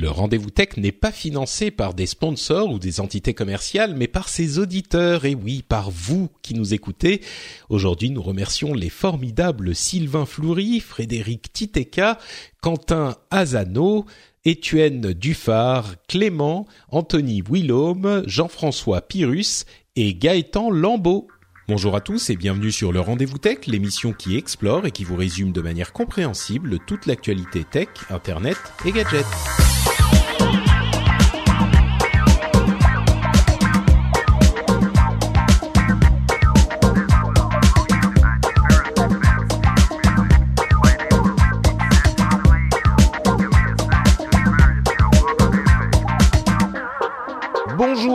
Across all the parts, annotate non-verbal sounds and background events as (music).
Le rendez-vous tech n'est pas financé par des sponsors ou des entités commerciales, mais par ses auditeurs, et oui, par vous qui nous écoutez. Aujourd'hui, nous remercions les formidables Sylvain Floury, Frédéric Titeka, Quentin Azano, Étienne Dufard, Clément, Anthony Willaume, Jean-François Pyrrhus et Gaëtan Lambeau. Bonjour à tous et bienvenue sur le Rendez-vous Tech, l'émission qui explore et qui vous résume de manière compréhensible toute l'actualité tech, internet et gadgets.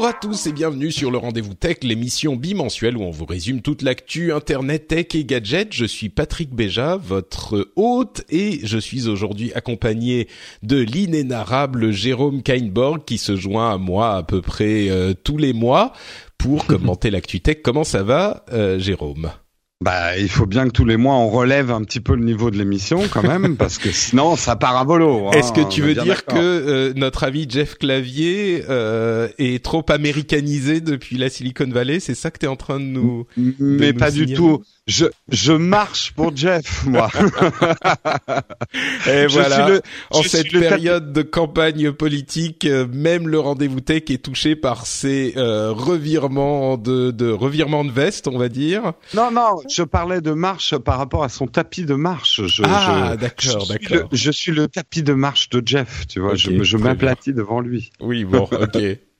Bonjour à tous et bienvenue sur le Rendez-vous Tech, l'émission bimensuelle où on vous résume toute l'actu Internet, Tech et gadgets. Je suis Patrick Béja, votre hôte, et je suis aujourd'hui accompagné de l'inénarrable Jérôme Kainborg qui se joint à moi à peu près euh, tous les mois pour commenter (laughs) l'actu Tech. Comment ça va, euh, Jérôme? Bah, il faut bien que tous les mois on relève un petit peu le niveau de l'émission quand même, (laughs) parce que sinon ça part à volo. Hein, Est-ce que tu veux dire que euh, notre ami Jeff Clavier euh, est trop américanisé depuis la Silicon Valley? C'est ça que tu es en train de nous Mais pas du tout je, je marche pour Jeff, moi. (laughs) Et voilà. Le, en cette période de campagne politique, euh, même le rendez-vous tech est touché par ces euh, revirements de, de revirements de veste, on va dire. Non, non, je parlais de marche par rapport à son tapis de marche. Je, ah, d'accord, d'accord. Je suis le tapis de marche de Jeff, tu vois. je, je m'aplatis devant lui. Oui, bon, ok. (laughs)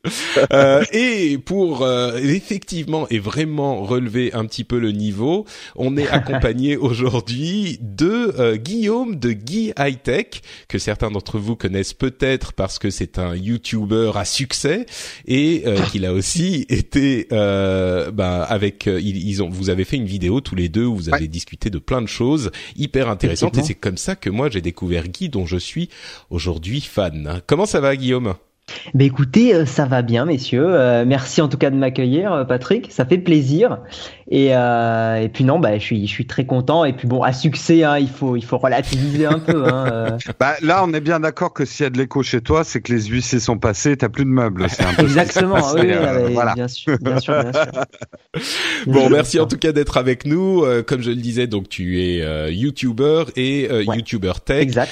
euh, et pour euh, effectivement et vraiment relever un petit peu le niveau, on est (laughs) accompagné aujourd'hui de euh, Guillaume de Guy High Tech que certains d'entre vous connaissent peut-être parce que c'est un YouTuber à succès et euh, (laughs) qu'il a aussi été bah, avec ils, ont vous avez fait une vidéo tous les deux où vous avez discuté de plein de choses hyper intéressantes et c'est comme ça que moi j'ai découvert Guy dont je suis aujourd'hui fan. Comment ça va Guillaume? Ben écoutez, euh, ça va bien, messieurs. Euh, merci en tout cas de m'accueillir, euh, Patrick. Ça fait plaisir. Et, euh, et puis non, bah, je suis, je suis très content. Et puis bon, à succès, hein, il faut, il faut relativiser un peu. Hein, (laughs) bah, là, on est bien d'accord que s'il y a de l'écho chez toi, c'est que les huissiers sont passés, t'as plus de meubles. Un peu (laughs) Exactement. oui, voilà. bien sûr, bien sûr, bien sûr. (laughs) bon, merci en tout cas d'être avec nous. comme je le disais, donc tu es YouTuber et YouTuber Tech. Exact.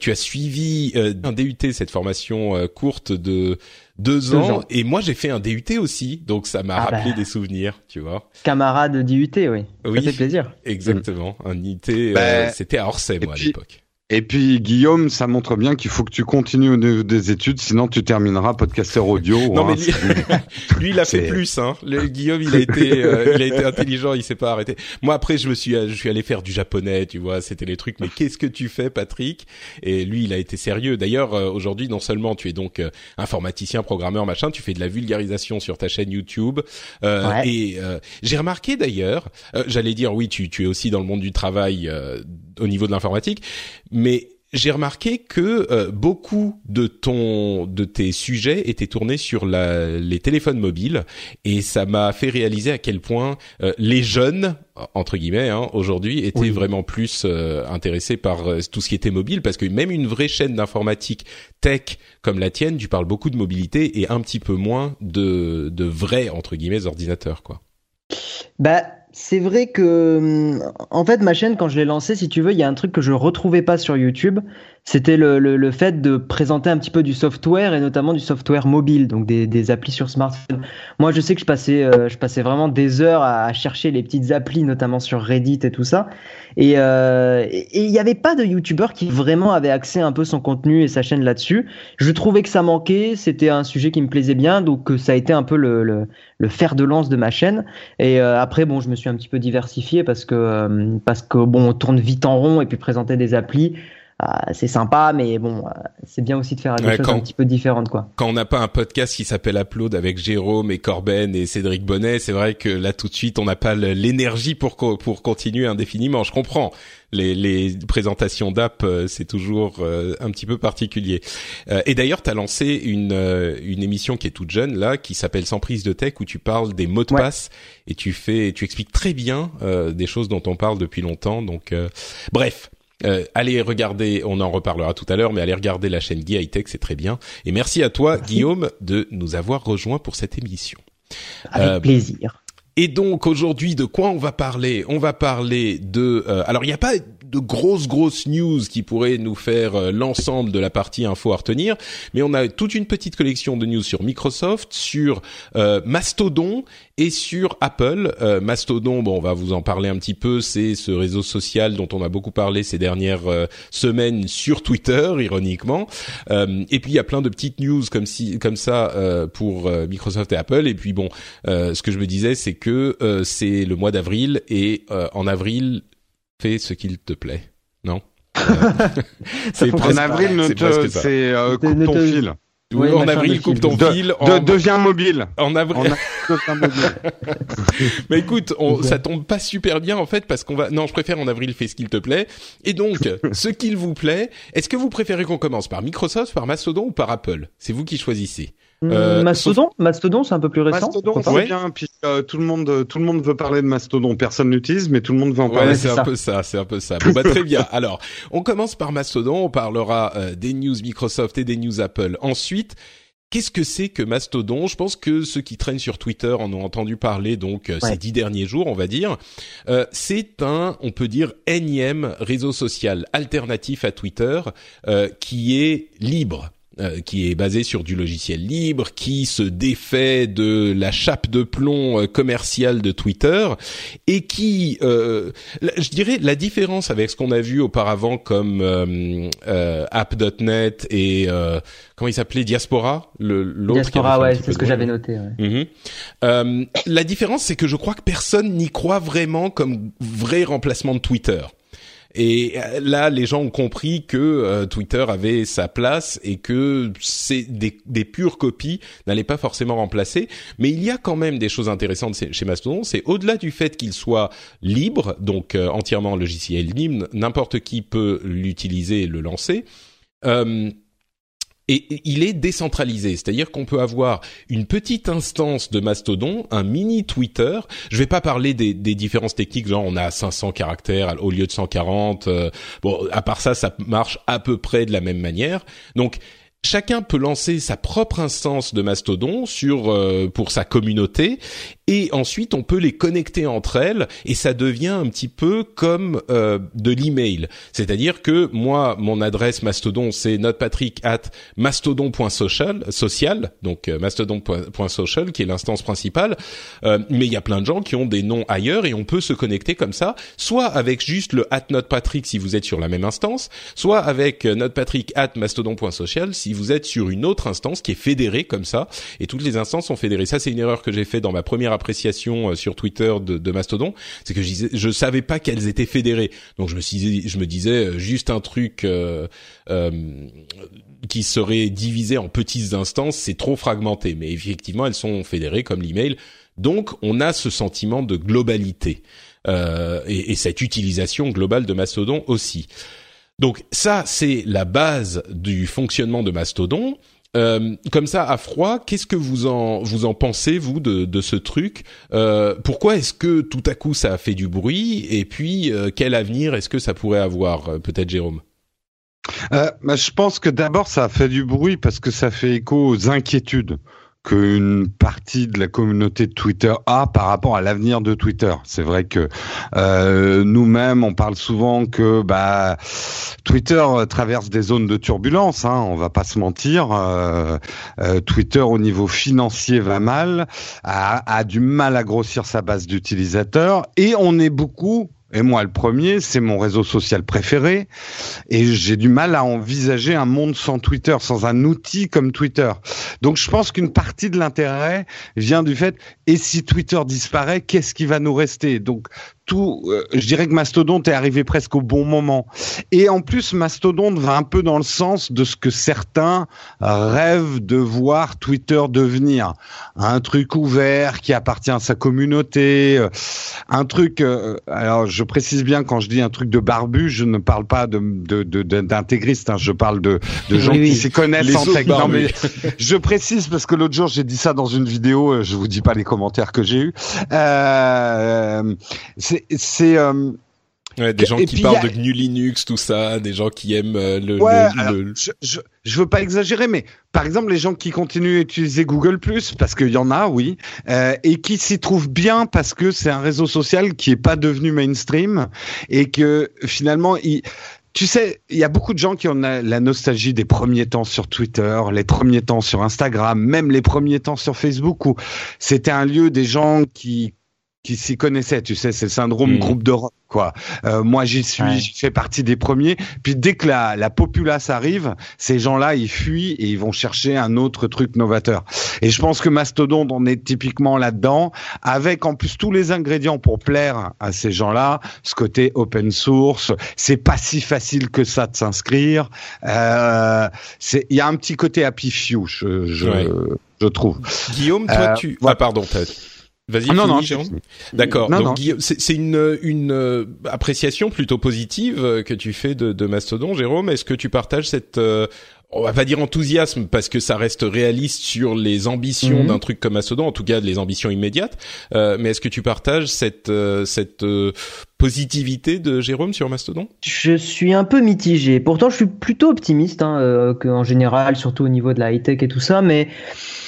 tu as suivi un DUT, cette formation courte de deux, ans, et moi j'ai fait un DUT aussi, donc ça m'a ah rappelé bah. des souvenirs, tu vois. Camarade DUT, oui. Oui. Ça fait plaisir. Exactement. Un DUT, euh, bah, c'était à Orsay, moi, à l'époque. Et puis Guillaume, ça montre bien qu'il faut que tu continues au niveau des études, sinon tu termineras podcasteur audio. non mais (laughs) lui, il a fait plus. Hein. Le, Guillaume, il a été, euh, il a été intelligent, il s'est pas arrêté. Moi après, je me suis, je suis allé faire du japonais, tu vois, c'était les trucs. Mais qu'est-ce que tu fais, Patrick? Et lui, il a été sérieux. D'ailleurs, euh, aujourd'hui, non seulement tu es donc euh, informaticien, programmeur, machin, tu fais de la vulgarisation sur ta chaîne YouTube. Et j'ai remarqué d'ailleurs, j'allais dire oui, tu, tu es aussi dans le monde du travail au niveau de l'informatique, mais j'ai remarqué que euh, beaucoup de ton de tes sujets étaient tournés sur la, les téléphones mobiles et ça m'a fait réaliser à quel point euh, les jeunes entre guillemets hein, aujourd'hui étaient vraiment plus euh, intéressés par tout ce qui était mobile parce que même une vraie chaîne d'informatique tech comme la tienne, tu parles beaucoup de mobilité et un petit peu moins de de vrais entre guillemets ordinateurs quoi. Bah c'est vrai que, en fait, ma chaîne, quand je l'ai lancée, si tu veux, il y a un truc que je retrouvais pas sur YouTube. C'était le, le, le, fait de présenter un petit peu du software et notamment du software mobile, donc des, des applis sur smartphone. Moi, je sais que je passais, euh, je passais vraiment des heures à, chercher les petites applis, notamment sur Reddit et tout ça. Et euh, il n'y avait pas de YouTuber qui vraiment avait accès un peu son contenu et sa chaîne là-dessus. Je trouvais que ça manquait, c'était un sujet qui me plaisait bien, donc ça a été un peu le, le, le fer de lance de ma chaîne. Et euh, après, bon, je me suis un petit peu diversifié parce que parce que bon, on tourne vite en rond et puis présenter des applis c'est sympa, mais bon, c'est bien aussi de faire des choses un petit peu différentes, quoi. Quand on n'a pas un podcast qui s'appelle Upload avec Jérôme et Corben et Cédric Bonnet, c'est vrai que là tout de suite on n'a pas l'énergie pour pour continuer indéfiniment. Je comprends les, les présentations d'app, euh, c'est toujours euh, un petit peu particulier. Euh, et d'ailleurs, tu as lancé une, une émission qui est toute jeune là, qui s'appelle Sans prise de tech, où tu parles des mots de passe et tu fais, tu expliques très bien des choses dont on parle depuis longtemps. Donc, bref. Allez regarder, on en reparlera tout à l'heure, mais allez regarder la chaîne Guy High Tech, c'est très bien. Et merci à toi, Guillaume, de nous avoir rejoints pour cette émission. Avec plaisir. Et donc aujourd'hui, de quoi on va parler? On va parler de. Euh, alors il n'y a pas de grosses grosses news qui pourraient nous faire euh, l'ensemble de la partie info à retenir, mais on a toute une petite collection de news sur Microsoft, sur euh, Mastodon et sur Apple. Mastodon, bon, on va vous en parler un petit peu. C'est ce réseau social dont on a beaucoup parlé ces dernières semaines sur Twitter, ironiquement. et puis il y a plein de petites news comme si comme ça pour Microsoft et Apple. Et puis bon, ce que je me disais, c'est que euh, c'est le mois d'avril et euh, en avril, fais ce qu'il te plaît. Non? (laughs) C'est En avril, c'est euh, coupe ton fil. en avril, coupe ton fil. De, deviens mobile. En avril. (laughs) (laughs) Mais écoute, on, ça tombe pas super bien en fait parce qu'on va. Non, je préfère en avril, fais ce qu'il te plaît. Et donc, ce qu'il vous plaît, est-ce que vous préférez qu'on commence par Microsoft, par Mastodon ou par Apple? C'est vous qui choisissez. Euh, Mastodon, Mastodon, c'est un peu plus récent. Mastodon, c'est bien. Puis euh, tout le monde, tout le monde veut parler de Mastodon. Personne l'utilise, mais tout le monde veut en parler. c'est un peu ça, c'est un peu ça. Bon, bah, très bien. (laughs) Alors, on commence par Mastodon. On parlera euh, des news Microsoft et des news Apple. Ensuite, Qu'est-ce que c'est que Mastodon? Je pense que ceux qui traînent sur Twitter en ont entendu parler donc ces dix derniers jours, on va dire. c'est un, on peut dire, énième réseau social alternatif à Twitter qui est libre. Euh, qui est basé sur du logiciel libre, qui se défait de la chape de plomb euh, commerciale de Twitter et qui, euh, je dirais, la différence avec ce qu'on a vu auparavant comme App.net et comment il s'appelait Diaspora, le Diaspora, ouais, c'est ce que j'avais noté. Ouais. Mhm. la différence, c'est que je crois que personne n'y croit vraiment comme vrai remplacement de Twitter. Et euh, là, les gens ont compris que euh, Twitter avait sa place et que c'est des, des pures copies n'allaient pas forcément remplacer. Mais il y a quand même des choses intéressantes chez Mastodon. C'est au-delà du fait qu'il soit libre, donc euh, entièrement logiciel libre, n'importe qui peut l'utiliser et le lancer. Et il est décentralisé, c'est-à-dire qu'on peut avoir une petite instance de Mastodon, un mini Twitter. Je vais pas parler des, des différences techniques, genre on a 500 caractères au lieu de 140. Euh, bon, à part ça, ça marche à peu près de la même manière. Donc chacun peut lancer sa propre instance de Mastodon sur euh, pour sa communauté et ensuite on peut les connecter entre elles et ça devient un petit peu comme euh, de l'email. C'est-à-dire que moi mon adresse Mastodon c'est notrepatrick at mastodon.social social donc euh, mastodon.social qui est l'instance principale mais il y a plein de gens qui ont des noms ailleurs et on peut se connecter comme ça soit avec juste le at notrepatrick si vous êtes sur la même instance soit avec notrepatrick at mastodon.social si vous êtes sur une autre instance qui est fédérée comme ça, et toutes les instances sont fédérées. Ça, c'est une erreur que j'ai fait dans ma première appréciation euh, sur Twitter de, de Mastodon, c'est que je, disais, je savais pas qu'elles étaient fédérées. Donc je me suis, je me disais euh, juste un truc euh, euh, qui serait divisé en petites instances, c'est trop fragmenté. Mais effectivement, elles sont fédérées comme l'email. Donc on a ce sentiment de globalité. Euh, et, et, cette utilisation globale de Mastodon aussi. Donc ça, c'est la base du fonctionnement de Mastodon. Euh, comme ça, à froid, qu'est-ce que vous en vous en pensez vous de, de ce truc? Euh, Pourquoi est-ce que tout à coup ça a fait du bruit? Et puis euh, quel avenir est-ce que ça pourrait avoir euh, Peut-être Jérôme? Euh, bah, je pense que d'abord ça a fait du bruit parce que ça fait écho aux inquiétudes qu'une partie de la communauté de Twitter a par rapport à l'avenir de Twitter. C'est vrai que euh, nous-mêmes, on parle souvent que bah, Twitter traverse des zones de turbulence. Hein, on va pas se mentir. Euh, euh, Twitter, au niveau financier, va mal, a, a du mal à grossir sa base d'utilisateurs, et on est beaucoup et moi, le premier, c'est mon réseau social préféré. Et j'ai du mal à envisager un monde sans Twitter, sans un outil comme Twitter. Donc je pense qu'une partie de l'intérêt vient du fait et si Twitter disparaît, qu'est-ce qui va nous rester? Tout, euh, je dirais que Mastodonte est arrivé presque au bon moment. Et en plus, Mastodonte va un peu dans le sens de ce que certains rêvent de voir Twitter devenir. Un truc ouvert qui appartient à sa communauté, euh, un truc. Euh, alors, je précise bien quand je dis un truc de barbu, je ne parle pas de d'intégristes, hein, je parle de, de gens qui s'y connaissent en tech. Non, mais je précise parce que l'autre jour j'ai dit ça dans une vidéo. Je vous dis pas les commentaires que j'ai eu. Euh, c'est euh, des gens qui parlent de GNU Linux, tout ça, des gens qui aiment euh, le. Je, je, veux pas exagérer, mais par exemple les gens qui continuent à utiliser Google parce qu'il y en a, oui, euh, et qui s'y trouvent bien parce que c'est un réseau social qui est pas devenu mainstream et que finalement il tu sais, il y a beaucoup de gens qui ont la nostalgie des premiers temps sur Twitter, les premiers temps sur Instagram, même les premiers temps sur Facebook où c'était un lieu des gens qui qui s'y connaissaient, tu sais, c'est le syndrome hmm. groupe de rock, quoi. Euh, moi, j'y suis, j'y fais partie des premiers. Puis dès que la, la populace arrive, ces gens-là, ils fuient et ils vont chercher un autre truc novateur. Et je pense que Mastodon, on est typiquement là-dedans, avec en plus tous les ingrédients pour plaire à ces gens-là. Ce côté open source, c'est pas si facile que ça de s'inscrire. Euh, c'est, il y a un petit côté happy few, je, je, je trouve. Guillaume, toi, euh, tu, ah, pardon, peut-être. Vas-y, ah, non, non, D'accord. Donc c'est une, une euh, appréciation plutôt positive euh, que tu fais de, de Mastodon, Jérôme. Est-ce que tu partages cette euh, on va pas dire enthousiasme parce que ça reste réaliste sur les ambitions mhm. d'un truc comme Mastodon, en tout cas les ambitions immédiates. mais est-ce que tu partages cette cette positivité de Jérôme sur Mastodon? Je suis un peu mitigé. Pourtant, je suis plutôt optimiste hein, qu'en général, surtout au niveau de la high tech et tout ça, mais euh,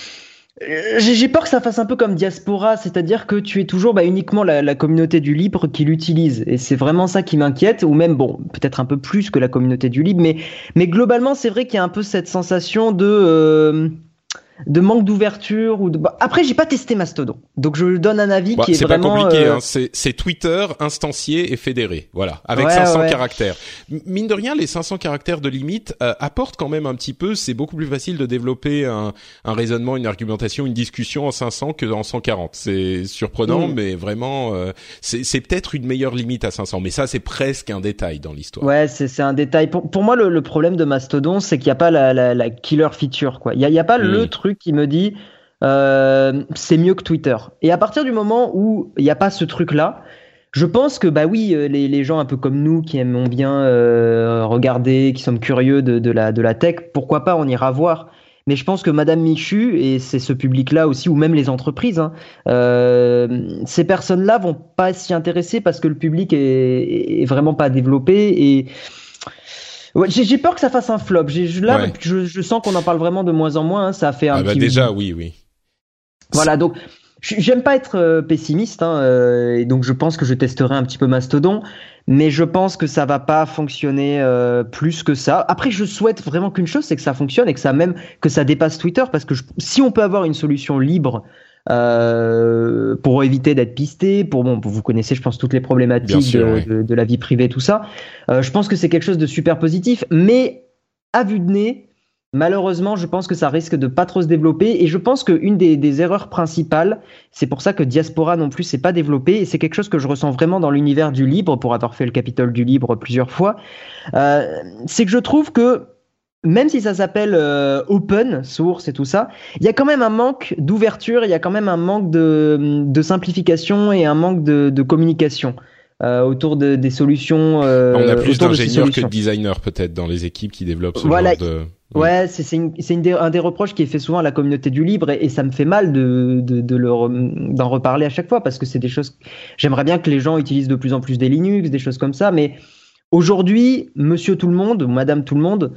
j'ai peur que ça fasse un peu comme Diaspora, c'est-à-dire que tu es toujours bah, uniquement la, communauté du libre qui l'utilise. Et c'est vraiment ça qui m'inquiète, ou même, bon, peut-être un peu plus que la communauté du libre, mais, mais globalement, c'est vrai qu'il y a un peu cette sensation de... Euh, de manque d'ouverture ou de bah, après j'ai pas testé Mastodon. Donc je donne un avis bah, qui est, vraiment pas compliqué euh, hein. c'est Twitter instancié et fédéré. Voilà. Avec 500 caractères. Mine de rien les 500 caractères de limite euh, apportent quand même un petit peu c'est beaucoup plus facile de développer un, un, raisonnement une argumentation une discussion en 500 que en 140 c'est surprenant mm. mais vraiment euh, c'est peut-être une meilleure limite à 500 mais ça c'est presque un détail dans l'histoire. Ouais c'est un détail. Pour, pour moi le, le, problème de Mastodon c'est qu'il n'y a pas la, la, la, killer feature quoi. Il y a, y a pas le mm. Qui me dit euh, c'est mieux que Twitter. Et à partir du moment où il n'y a pas ce truc-là, je pense que bah oui, euh, les, gens un peu comme nous qui aimons bien euh, regarder, qui sommes curieux de, la, de la tech, pourquoi pas, on ira voir. Mais je pense que Madame Michu, et c'est ce public-là aussi, ou même les entreprises, hein, ces personnes-là vont pas s'y intéresser parce que le public est, est vraiment pas développé et j'ai peur que ça fasse un flop. Là, je, sens qu'on en parle vraiment de moins en moins. Hein. Ça a fait un ah bah déjà, oui, oui. Voilà, donc j'aime pas être euh, pessimiste, hein, euh, et donc je pense que je testerai un petit peu Mastodon, mais je pense que ça va pas fonctionner euh, plus que ça. Après, je souhaite vraiment qu'une chose, c'est que ça fonctionne et que ça même que ça dépasse Twitter, parce que si on peut avoir une solution libre euh, pour éviter d'être pisté, pour bon, vous connaissez, je pense toutes les problématiques de, la vie privée, tout ça. Euh, je pense que c'est quelque chose de super positif, mais à vue de nez. Malheureusement, je pense que ça risque de pas trop se développer et je pense qu'une des, des erreurs principales, c'est pour ça que Diaspora non plus s'est pas développé et c'est quelque chose que je ressens vraiment dans l'univers du libre pour avoir fait le Capitole du libre plusieurs fois. Euh, c'est que je trouve que même si ça s'appelle euh, open source et tout ça, il y a quand même un manque d'ouverture, il y a quand même un manque de, de simplification et un manque de, de communication euh, autour de, des solutions. Euh, On a plus d'ingénieurs que de designers peut-être dans les équipes qui développent ce voilà. genre de. Ouais, c'est un des reproches qui est fait souvent à la communauté du libre et, ça me fait mal de, de, de d'en reparler à chaque fois parce que c'est des choses. J'aimerais bien que les gens utilisent de plus en plus des Linux, des choses comme ça, mais aujourd'hui, Monsieur tout le monde Madame tout le monde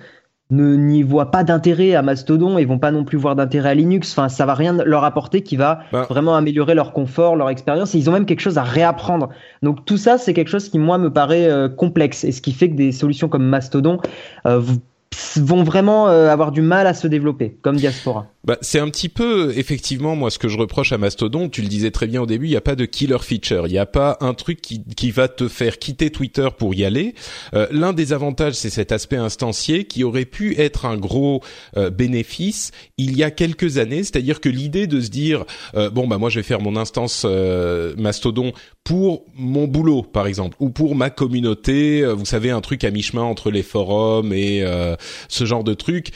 ne n'y voient pas d'intérêt à Mastodon et vont pas non plus voir d'intérêt à Linux. Enfin, ça va rien leur apporter qui va bah. vraiment améliorer leur confort, leur expérience. Et ils ont même quelque chose à réapprendre. Donc tout ça, c'est quelque chose qui moi me paraît euh, complexe et ce qui fait que des solutions comme Mastodon euh, vont vraiment avoir du mal à se développer comme diaspora. Bah, c'est un petit peu effectivement moi ce que je reproche à Mastodon. Tu le disais très bien au début, il n'y a pas de killer feature, il n'y a pas un truc qui, qui va te faire quitter Twitter pour y aller. Euh, L'un des avantages, c'est cet aspect instancié qui aurait pu être un gros euh, bénéfice il y a quelques années. C'est-à-dire que l'idée de se dire euh, bon bah moi je vais faire mon instance euh, Mastodon pour mon boulot par exemple ou pour ma communauté, vous savez un truc à mi-chemin entre les forums et ce genre de truc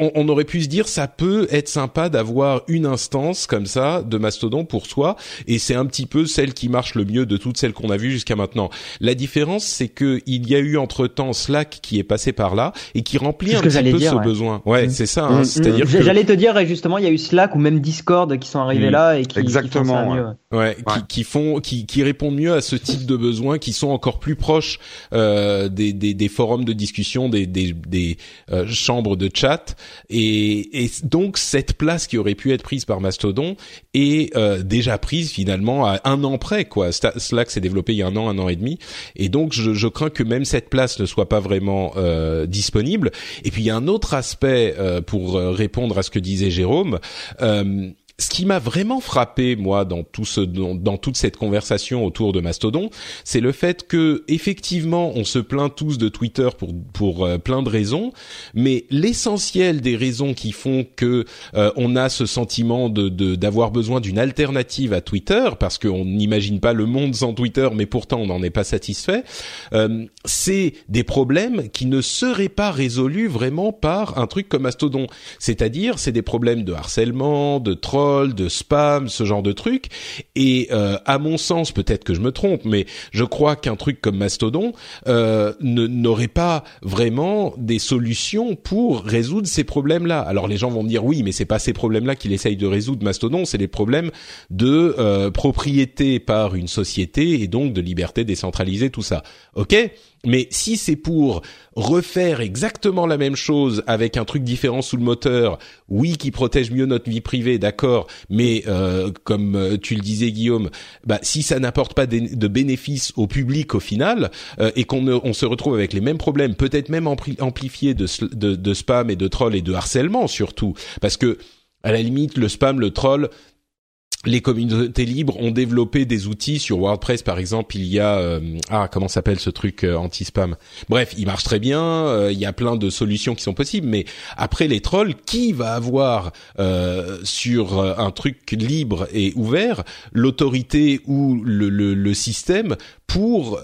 on, aurait pu se dire ça peut être sympa d'avoir une instance comme ça de Mastodon pour soi et c'est un petit peu celle qui marche le mieux de toutes celles qu'on a vues jusqu'à maintenant. La différence c'est que il y a eu entre-temps Slack qui est passé par là et qui remplit un petit peu ce besoin. Ouais, mm. c'est ça. Hein. Mm, mm. C'est-à-dire j'allais te dire justement il y a eu Slack ou même Discord qui sont arrivés là et qui, Exactement, font mieux. Ouais, Qui, qui, font qui, qui répondent mieux à ce type de besoins qui sont encore plus proches euh, des, des, des, forums de discussion, des, des, des euh, chambres de chat et, et, donc cette place qui aurait pu être prise par Mastodon est euh, déjà prise finalement à un an près quoi. Slack s'est développé il y a un an, un an et demi, et donc je, je crains que même cette place ne soit pas vraiment euh, disponible. Et puis il y a un autre aspect euh, pour euh, répondre à ce que disait Jérôme. Euh, ce qui m'a vraiment frappé moi dans tout ce dans, toute cette conversation autour de Mastodon, c'est le fait que effectivement on se plaint tous de Twitter pour pour euh, plein de raisons, mais l'essentiel des raisons qui font que euh, on a ce sentiment de d'avoir besoin d'une alternative à Twitter parce qu'on n'imagine pas le monde sans Twitter, mais pourtant on n'en est pas satisfait, euh, c'est des problèmes qui ne seraient pas résolus vraiment par un truc comme Mastodon, c'est-à-dire c'est des problèmes de harcèlement, de troll de spam, ce genre de trucs. Et euh, à mon sens, peut-être que je me trompe, mais je crois qu'un truc comme Mastodon euh, n'aurait pas vraiment des solutions pour résoudre ces problèmes-là. Alors les gens vont me dire oui, mais c'est pas ces problèmes-là qu'il essaye de résoudre Mastodon, c'est les problèmes de euh, propriété par une société et donc de liberté décentralisée, tout ça. Ok, mais si c'est pour refaire exactement la même chose avec un truc différent sous le moteur, oui, qui protège mieux notre vie privée, d'accord, mais euh, comme euh, tu le disais Guillaume, bah, si ça n'apporte pas de bénéfices au public au final euh, et qu'on on se retrouve avec les mêmes problèmes, peut-être même amplifiés de, de, de spam et de troll et de harcèlement surtout, parce que à la limite, le spam, le troll, les communautés libres ont développé des outils. Sur WordPress par exemple il y a euh, ah comment s'appelle ce truc euh, anti-spam? Bref il marche très bien euh, il y a plein de solutions qui sont possibles mais après les trolls qui va avoir sur un truc libre et ouvert l'autorité ou le, le, le, système pour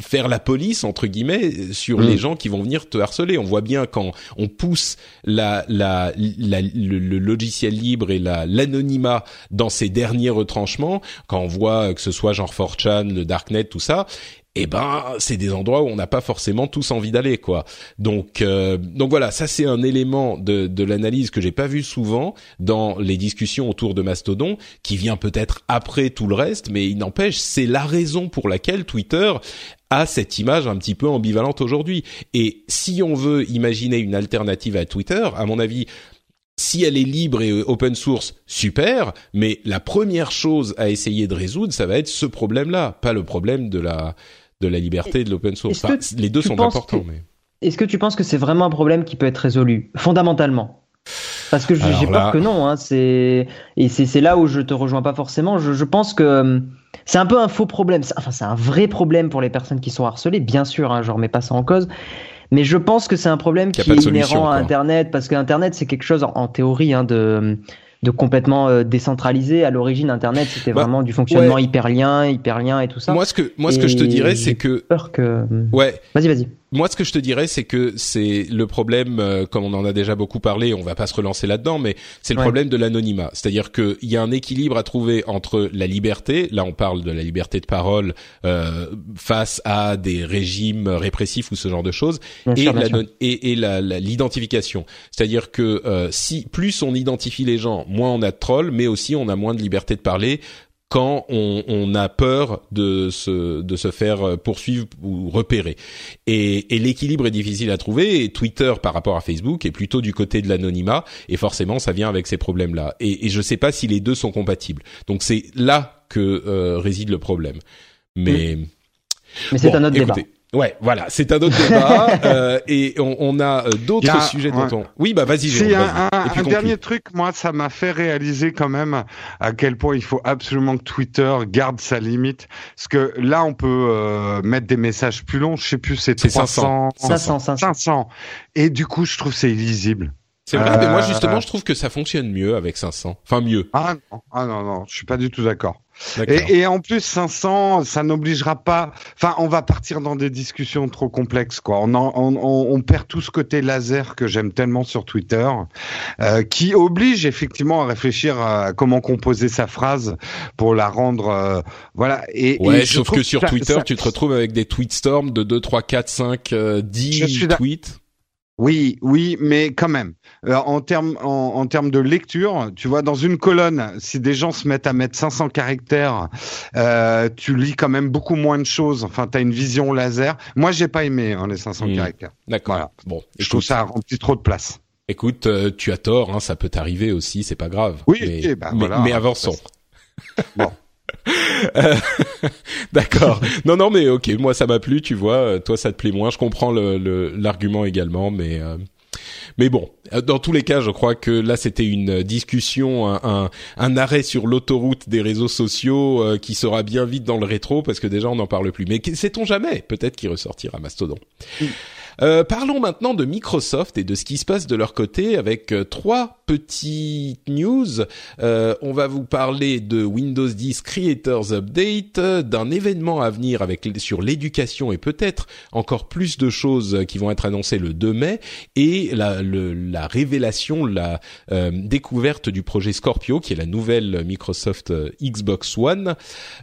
faire la police entre guillemets sur mm. les gens qui vont venir te harceler. On voit bien quand on pousse la, la, le, logiciel libre et la l'anonymat dans ses derniers retranchements, quand on voit que ce soit genre 4chan, le darknet, tout ça, eh ben c'est des endroits où on n'a pas forcément tous envie d'aller quoi. Donc euh, donc voilà, ça c'est un élément de de l'analyse que j'ai pas vu souvent dans les discussions autour de Mastodon qui vient peut-être après tout le reste mais il n'empêche c'est la raison pour laquelle Twitter a cette image un petit peu ambivalente aujourd'hui. Et si on veut imaginer une alternative à Twitter, à mon avis, si elle est libre et open source, super, mais la première chose à essayer de résoudre, ça va être ce problème-là, pas le problème de la de la liberté et de l'open source. les deux sont importants. Mais... Est-ce que tu penses que c'est vraiment un problème qui peut être résolu fondamentalement? Parce que j'ai peur que non. Hein, c'est et c'est là où je te rejoins pas forcément. Je, je pense que hum, c'est un peu un faux problème. Enfin, c'est un vrai problème pour les personnes qui sont harcelées, bien sûr. Hein, je remets pas ça en cause. Mais je pense que c'est un problème qui est inhérent à Internet, parce que Internet, c'est quelque chose en, théorie hein, de hum, de complètement euh, décentralisé. À l'origine, Internet, c'était bah, vraiment du fonctionnement hyperlien, hyperlien et tout ça. Moi, ce que moi, ce que je te dirais, c'est que peur que ouais. Vas-y, vas-y moi, ce que je te dirais, c'est que c'est le problème, euh, comme on en a déjà beaucoup parlé, on va pas se relancer là-dedans, mais c'est le problème de l'anonymat. C'est-à-dire qu'il y a un équilibre à trouver entre la liberté, là on parle de la liberté de parole euh, face à des régimes répressifs ou ce genre de choses, et, la, et, et l'identification. C'est-à-dire que euh, si plus on identifie les gens, moins on a de trolls, mais aussi on a moins de liberté de parler, quand on, on, a peur de se, de se faire euh, poursuivre ou repérer. Et, et l'équilibre est difficile à trouver. Et Twitter, par rapport à Facebook, est plutôt du côté de l'anonymat. Et forcément, ça vient avec ces problèmes-là. Et, et je ne sais pas si les deux sont compatibles. Donc c'est là que euh, réside le problème. Mais, mais c'est un autre débat Ouais, voilà, c'est un autre débat (laughs) euh, et on, on a euh, d'autres sujets dont on. Oui, bah vas-y. Si un, un, dernier truc, moi, ça m'a fait réaliser quand même à quel point il faut absolument que Twitter garde sa limite, parce que là, on peut euh, mettre des messages plus longs. Je sais plus, c'est 300, 500, 500, 500. Et du coup, je trouve c'est illisible. C'est vrai, mais moi justement, je trouve que ça fonctionne mieux avec 500. Enfin, mieux. Ah non, ah non, non, je suis pas du tout d'accord. Et, et, en plus, 500, ça n'obligera pas. Enfin, on va partir dans des discussions trop complexes, quoi. On, on, on, perd tout ce côté laser que j'aime tellement sur Twitter, euh, qui oblige effectivement à réfléchir à comment composer sa phrase pour la rendre, euh, voilà. Et, ouais, sauf que sur Twitter, tu te retrouves avec des tweetstorms de 2, 3, 4, 5, 10 tweets. Oui, oui, mais quand même. Euh, en termes en, termes de lecture, tu vois, dans une colonne, si des gens se mettent à mettre 500 caractères, euh, tu lis quand même beaucoup moins de choses. Enfin, tu as une vision laser. Moi, j'ai pas aimé hein, les 500 hmm. caractères. D'accord. Bon, je trouve ça rempli trop de place. Écoute, euh, tu as tort, hein, ça peut t'arriver aussi, c'est pas grave. Oui, mais, bah, mais, mais avançons. bon. (laughs) (laughs) Euh, d'accord. Non, non, mais ok, moi ça m'a plu, tu vois. Toi, ça te plaît moins. Je comprends l'argument le, également, mais euh, mais bon, dans tous les cas, je crois que là c'était une discussion, un, un, arrêt sur l'autoroute des réseaux sociaux euh, qui sera bien vite dans le rétro parce que déjà on n'en parle plus. Mais sait-on jamais? Peut-être qu'il ressortira Mastodon. Euh, parlons maintenant de Microsoft et de ce qui se passe de leur côté avec euh, trois petites news. Euh, on va vous parler de Windows 10 Creators Update, d'un événement à venir avec sur l'éducation et peut-être encore plus de choses qui vont être annoncées le 2 mai et la, la révélation, la découverte du projet Scorpio qui est la nouvelle Microsoft Xbox One.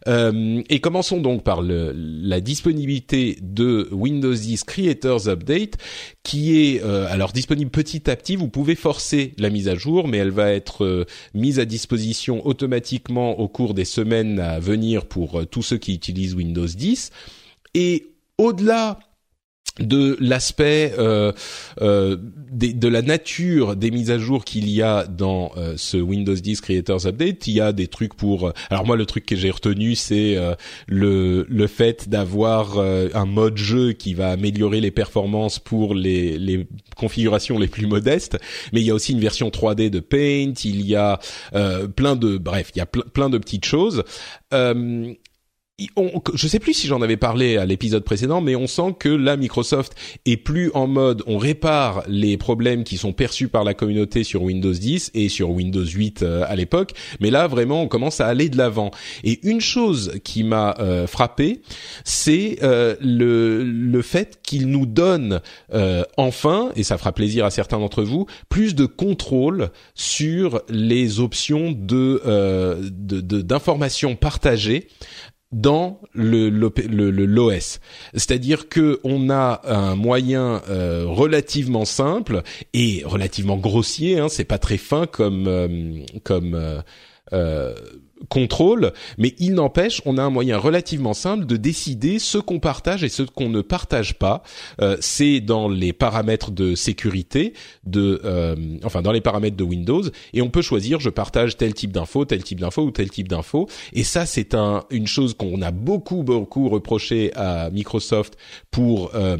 et commençons donc par le, la disponibilité de Windows 10 Creators Update Qui est euh, alors disponible petit à petit. Vous pouvez forcer la mise à jour, mais elle va être euh, mise à disposition automatiquement au cours des semaines à venir pour euh, tous ceux qui utilisent Windows 10. Et au-delà de l'aspect euh, euh, de la nature des mises à jour qu'il y a dans euh, ce Windows 10 Creators Update, il y a des trucs pour. Alors moi, le truc que j'ai retenu, c'est le le fait d'avoir un mode jeu qui va améliorer les performances pour les les configurations les plus modestes. Mais il y a aussi une version 3D de Paint. Il y a plein de bref, il y a plein de petites choses. On, je sais plus si j'en avais parlé à l'épisode précédent, mais on sent que là Microsoft est plus en mode on répare les problèmes qui sont perçus par la communauté sur Windows 10 et sur Windows 8 euh, à l'époque, mais là vraiment on commence à aller de l'avant. Et une chose qui m'a euh, frappé, c'est euh, le le fait qu'il nous donne enfin, et ça fera plaisir à certains d'entre vous, plus de contrôle sur les options de d'informations partagées dans le l'OS. C'est-à-dire que on a un moyen euh, relativement simple et relativement grossier. Hein, c'est pas très fin comme euh, comme euh, contrôle, mais il n'empêche, on a un moyen relativement simple de décider ce qu'on partage et ce qu'on ne partage pas. Euh, c'est dans les paramètres de sécurité, de, euh, enfin dans les paramètres de Windows, et on peut choisir je partage tel type d'info, tel type d'info ou tel type d'info. Et ça, c'est un, une chose qu'on a beaucoup beaucoup reproché à Microsoft pour euh,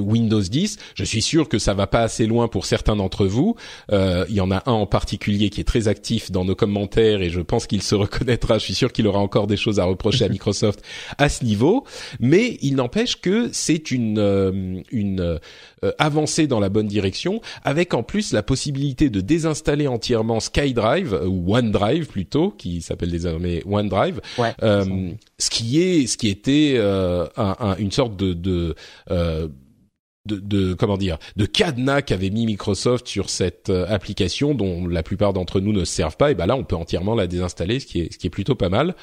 Windows 10. Je suis sûr que ça va pas assez loin pour certains d'entre vous. Euh, il y en a un en particulier qui est très actif dans nos commentaires et je pense qu'il se (laughs) reconnaîtra. Je suis sûr qu'il aura encore des choses à reprocher à (laughs) Microsoft à ce niveau, mais il n'empêche que c'est une euh, une euh, avancée dans la bonne direction, avec en plus la possibilité de désinstaller entièrement SkyDrive ou OneDrive plutôt, qui s'appelle désormais OneDrive, ce qui est ce qui était un, une sorte de, de de, de, comment dire de cadenas qu'avait mis Microsoft sur cette euh, application dont la plupart d'entre nous ne servent pas et ben là on peut entièrement la désinstaller ce qui est ce qui est plutôt pas mal.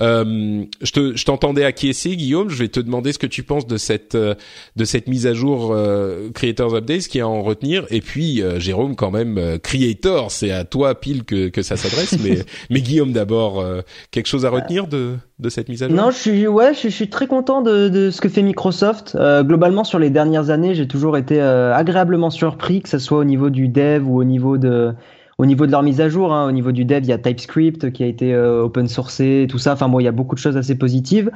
Euh, je te je t'entendais acquiescer Guillaume. Je vais te demander ce que tu penses de cette euh, de cette mise à jour euh, Creators Update ce qui est à en retenir. Et puis euh, Jérôme quand même Creator c'est à toi pile que que ça s'adresse. Mais (laughs) mais Guillaume d'abord quelque chose à retenir de de cette mise à jour? Non, je suis ouais, je, suis très content de, de ce que fait Microsoft. Euh, globalement, sur les dernières années, j'ai toujours été euh, agréablement surpris, que ce soit au niveau du dev ou au niveau de au niveau de leur mise à jour. Hein, au niveau du dev, il y a TypeScript qui a été euh, open sourcé, tout ça. Enfin bon, il y a beaucoup de choses assez positives.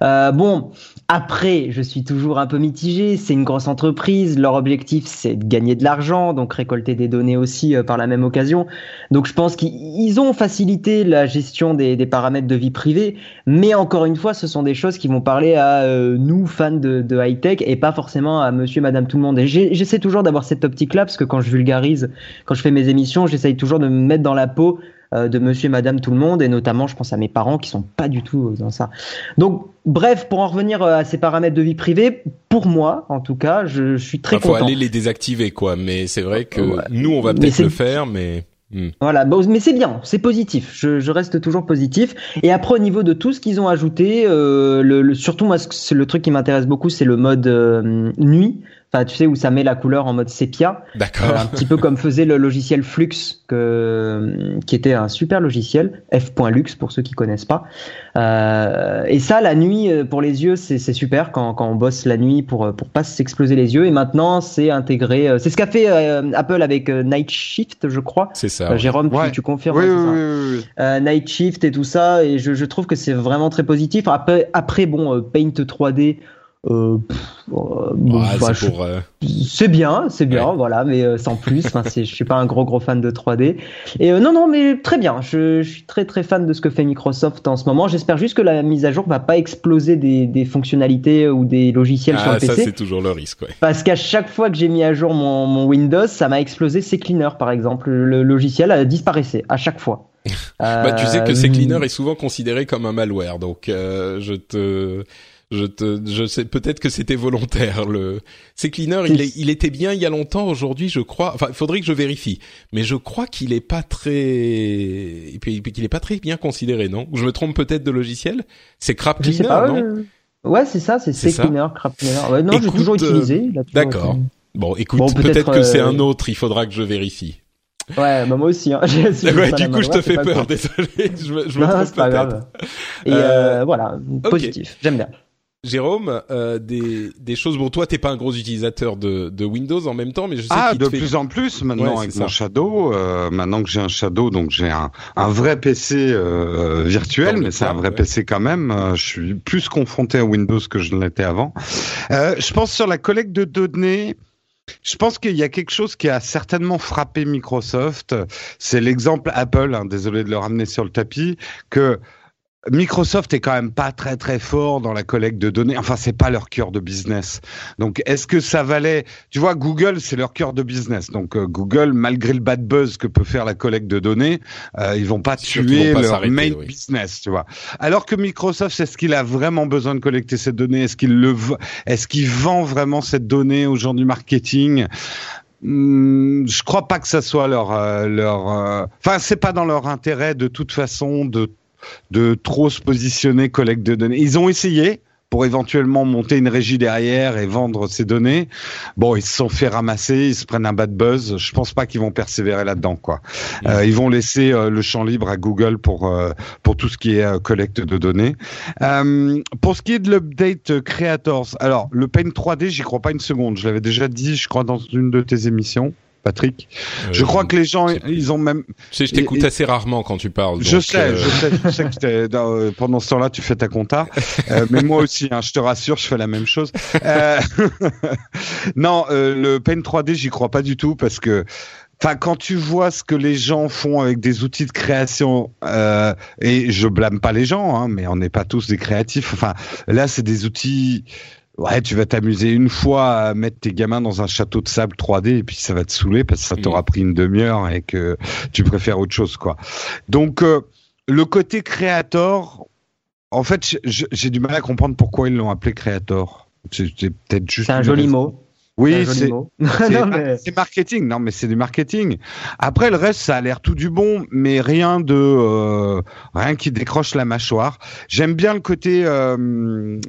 Euh, bon, après, je suis toujours un peu mitigé. C'est une grosse entreprise. Leur objectif, c'est de gagner de l'argent, donc récolter des données aussi euh, par la même occasion. Donc je pense qu'ils ont facilité la gestion des, paramètres de vie privée, mais encore une fois, ce sont des choses qui vont parler à nous, fans de, de high-tech, et pas forcément à monsieur, madame, tout le monde. Et j'essaie toujours d'avoir cette optique-là, parce que quand je vulgarise, quand je fais mes émissions, j'essaye toujours de me mettre dans la peau euh, de monsieur et madame tout le monde, et notamment, je pense à mes parents qui sont pas du tout dans ça. Donc, bref, pour en revenir euh, à ces paramètres de vie privée, pour moi, en tout cas, je, suis très content. Il faut aller les désactiver, quoi. Mais c'est vrai que nous, on va peut-être le faire, mais... Hmm. Voilà, mais c'est bien, c'est positif. Je, je, reste toujours positif. Et après, au niveau de tout ce qu'ils ont ajouté, euh, le, surtout moi, le truc qui m'intéresse beaucoup, c'est le mode euh, nuit. Enfin, tu sais où ça met la couleur en mode sépia. D'accord. Euh, un petit peu comme faisait le logiciel Flux, que, qui était un super logiciel, f.lux pour ceux qui connaissent pas. Euh, et ça, la nuit euh, pour les yeux, c'est super quand, quand on bosse la nuit pour pour pas s'exploser les yeux. Et maintenant, c'est intégré. Euh, c'est ce qu'a fait Apple avec Night Shift, je crois. C'est ça. Jérôme, tu, tu, confirmes oui, oui, oui, Night Shift et tout ça. Et je, je trouve que c'est vraiment très positif. Après, après bon, Paint 3D. Euh, c'est bien, c'est bien, voilà, mais euh, sans plus. Enfin, je suis pas un gros gros fan de 3D. Et euh, non, non, mais très bien. Je, suis très très fan de ce que fait Microsoft en ce moment. J'espère juste que la mise à jour va pas exploser des, des fonctionnalités ou des logiciels ah, sur le ça, PC. c'est toujours le risque. Ouais. Parce qu'à chaque fois que j'ai mis à jour mon, mon Windows, ça m'a explosé CCleaner par exemple. Le logiciel a disparaissait à chaque fois. bah, tu sais que CCleaner est souvent considéré comme un malware, donc je te je te, je sais peut-être que c'était volontaire. Le c'est cleaner, il, est, il était bien il y a longtemps. Aujourd'hui, je crois. Enfin, il faudrait que je vérifie. Mais je crois qu'il est pas très, et puis qu'il est pas très bien considéré, non? Je me trompe peut-être de logiciel? C'est Crap Cleaner, non? Ouais, c'est ça, c'est Cleaner, Crap Cleaner. Ouais, non, j'ai toujours utilisé. D'accord. Bon, écoute, peut-être que c'est un euh, autre. Il faudra que je vérifie. Ouais, bah moi aussi. Hein. (laughs) ouais, du coup, je te fais peur. (laughs) Désolé, je me, je me trompe peut-être. Et euh, voilà, positif. J'aime bien. Jérôme, euh, des, des choses. Bon, toi, t'es pas un gros utilisateur de, de Windows en même temps, mais je sais ah, de plus en plus maintenant avec mon Shadow. Euh, maintenant que j'ai un Shadow, donc j'ai un, un vrai PC euh, virtuel, mais c'est un vrai PC quand même. Euh, je suis plus confronté à Windows que je ne l'étais avant. Euh, je pense sur la collecte de données. Je pense qu'il y a quelque chose qui a certainement frappé Microsoft. C'est l'exemple Apple. Hein, désolé de le ramener sur le tapis. Que Microsoft est quand même pas très très fort dans la collecte de données. Enfin, c'est pas leur cœur de business. Donc, est-ce que ça valait Tu vois, Google, c'est leur cœur de business. Donc, euh, Google, malgré le bad buzz que peut faire la collecte de données, euh, ils vont pas tuer leur main business, tu vois. Alors que Microsoft, c'est ce qu'il a vraiment besoin de collecter cette donnée? Est-ce qu'il le, est-ce qu'il vend vraiment cette donnée aux gens du marketing? Hmm, je crois pas que ça soit leur euh, leur enfin c'est pas dans leur intérêt de toute façon de de trop se positionner collecte de données. Ils ont essayé pour éventuellement monter une régie derrière et vendre ces données. Bon, ils se sont fait ramasser, ils se prennent un bad buzz. Je pense pas qu'ils vont persévérer là-dedans, quoi. Euh, ils vont laisser euh, le champ libre à Google pour euh, pour tout ce qui est collecte de données. pour ce qui est de l'update Creators, alors le Paint 3D, j'y crois pas une seconde. Je l'avais déjà dit, je crois, dans une de tes émissions. Patrick. Euh, je crois que les gens, ils ont même. Tu sais, je t'écoute assez rarement quand tu parles. je sais, euh, je sais, je sais que euh, pendant ce temps-là, tu fais ta compta. (laughs) mais moi aussi, hein, je te rassure, je fais la même chose. (laughs) non, le Paint 3D, j'y crois pas du tout parce que. Enfin, quand tu vois ce que les gens font avec des outils de création, et je blâme pas les gens, hein, mais on n'est pas tous des créatifs. Enfin, là, c'est des outils Ouais, tu vas t'amuser une fois à mettre tes gamins dans un château de sable 3D et puis ça va te saouler parce que ça t'aura mm. pris une demi-heure et que tu préfères autre chose, quoi. Donc, euh, le côté créateur, en fait, j'ai du mal à comprendre pourquoi ils l'ont appelé créateur. C'est peut-être juste. C'est un joli mot. Oui, (laughs) c'est marketing. Non, mais c'est du marketing. Après, le reste, ça a l'air tout du bon, mais rien de euh, rien qui décroche la mâchoire. J'aime bien le côté euh,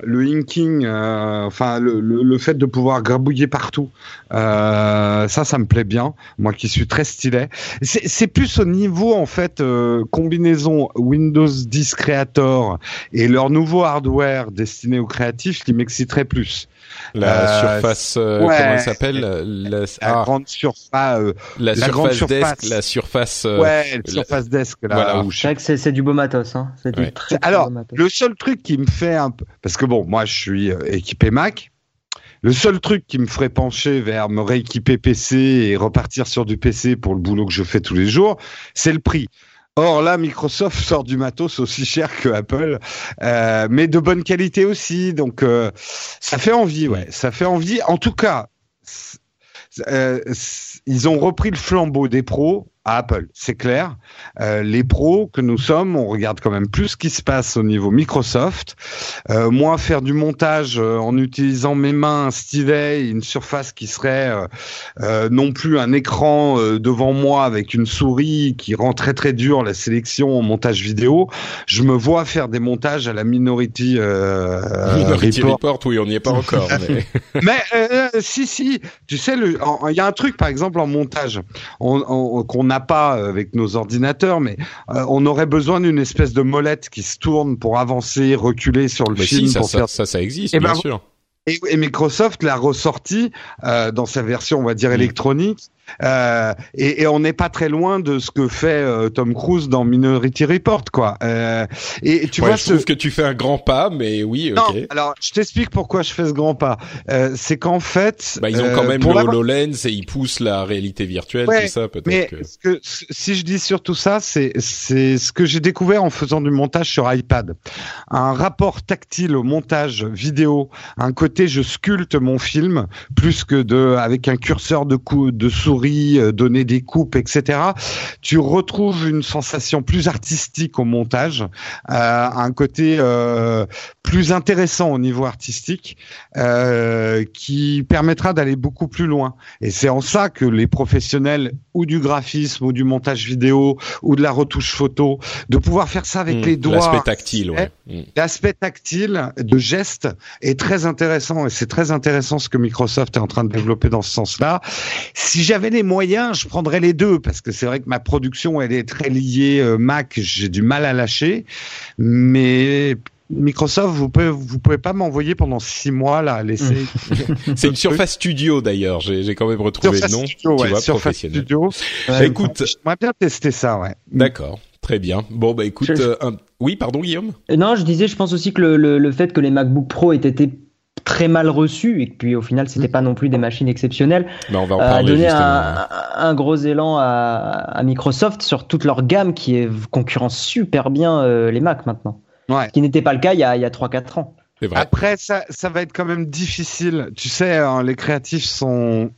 le inking, euh, enfin le, le, le, fait de pouvoir grabouiller partout. ça, ça me plaît bien. Moi, qui suis très stylé. C'est plus au niveau en fait combinaison Windows 10 Creator et leur nouveau hardware destiné aux créatifs qui m'exciterait plus. La surface, comment elle s'appelle La, ah. grande surface. la, surface desk, la surface. ouais, la surface desk là. Voilà. Où je... c'est c'est du beau matos. Hein. Très, Alors, le seul truc qui me fait un peu, parce que bon, moi je suis équipé Mac. Le seul truc qui me ferait pencher vers me rééquiper PC et repartir sur du PC pour le boulot que je fais tous les jours, c'est le prix. Or là, Microsoft sort du matos aussi cher que Apple, euh, mais de bonne qualité aussi. Donc euh, ça fait envie, ouais, ça fait envie. En tout cas, euh, ils ont repris le flambeau des pros Apple, c'est clair. Euh, les pros que nous sommes, on regarde quand même plus ce qui se passe au niveau Microsoft. Euh, moi, faire du montage euh, en utilisant mes mains, un stylet, une surface qui serait non plus un écran devant moi avec une souris qui rend très très dur la sélection en montage vidéo. Je me vois faire des montages à la Minority, Minority Report. Oui, on n'y est pas encore. (laughs) mais, mais si si, tu sais, il y a un truc par exemple en montage qu'on a pas euh, avec nos ordinateurs, mais euh, on aurait besoin d'une espèce de molette qui se tourne pour avancer, reculer sur le film. ça, pour ça, faire... ça, ça, existe, eh bien ben, sûr. Et, Microsoft l'a ressorti euh, dans sa version, on va dire, mm. électronique. Euh, et, et, on n'est pas très loin de ce que fait euh, Tom Cruise dans Minority Report, quoi. Euh, et tu vois, je ce... trouve que tu fais un grand pas, mais oui. Non, alors je t'explique pourquoi je fais ce grand pas. C'est qu'en fait, bah, ils ont quand même le HoloLens et ils poussent la réalité virtuelle, tout ça peut-être. Mais que... Ce que, si je dis surtout ça, c'est c'est ce que j'ai découvert en faisant du montage sur iPad. Un rapport tactile au montage vidéo, un côté je sculpte mon film plus que de avec un curseur de coup de souris, euh, donner des coupes, etc. Tu retrouves une sensation plus artistique au montage, euh, un côté euh, plus intéressant au niveau artistique, euh, qui permettra d'aller beaucoup plus loin. Et c'est en ça que les professionnels ou du graphisme ou du montage vidéo ou de la retouche photo, de pouvoir faire ça avec mmh, les doigts. L'aspect tactile, ouais. Mmh. L'aspect tactile de geste est très intéressant et c'est très intéressant ce que Microsoft est en train de développer dans ce sens-là. Si j'avais les moyens, je prendrais les deux parce que c'est vrai que ma production elle est très liée euh, Mac, j'ai du mal à lâcher, mais Microsoft, vous pouvez vous pouvez pas m'envoyer pendant six mois là, laisser. (laughs) c'est une Surface Studio d'ailleurs. J'ai quand même retrouvé le nom. Studio, tu vois, Surface Studio. écoute, j'aimerais bien tester ça, ouais. D'accord. Très bien. Bon bah écoute, euh, oui, pardon Guillaume? Non, je disais, je pense aussi que le, le, le fait que les MacBook Pro aient été très mal reçu et puis au final c'était mm. pas non plus des machines exceptionnelles bah, on va en euh, un, un, gros élan à, à, Microsoft sur toute leur gamme qui est concurrence super bien euh, les Mac maintenant ouais. ce qui n'était pas le cas il y a, il y a 3-4 ans vrai. après ça, ça va être quand même difficile tu sais hein, les créatifs sont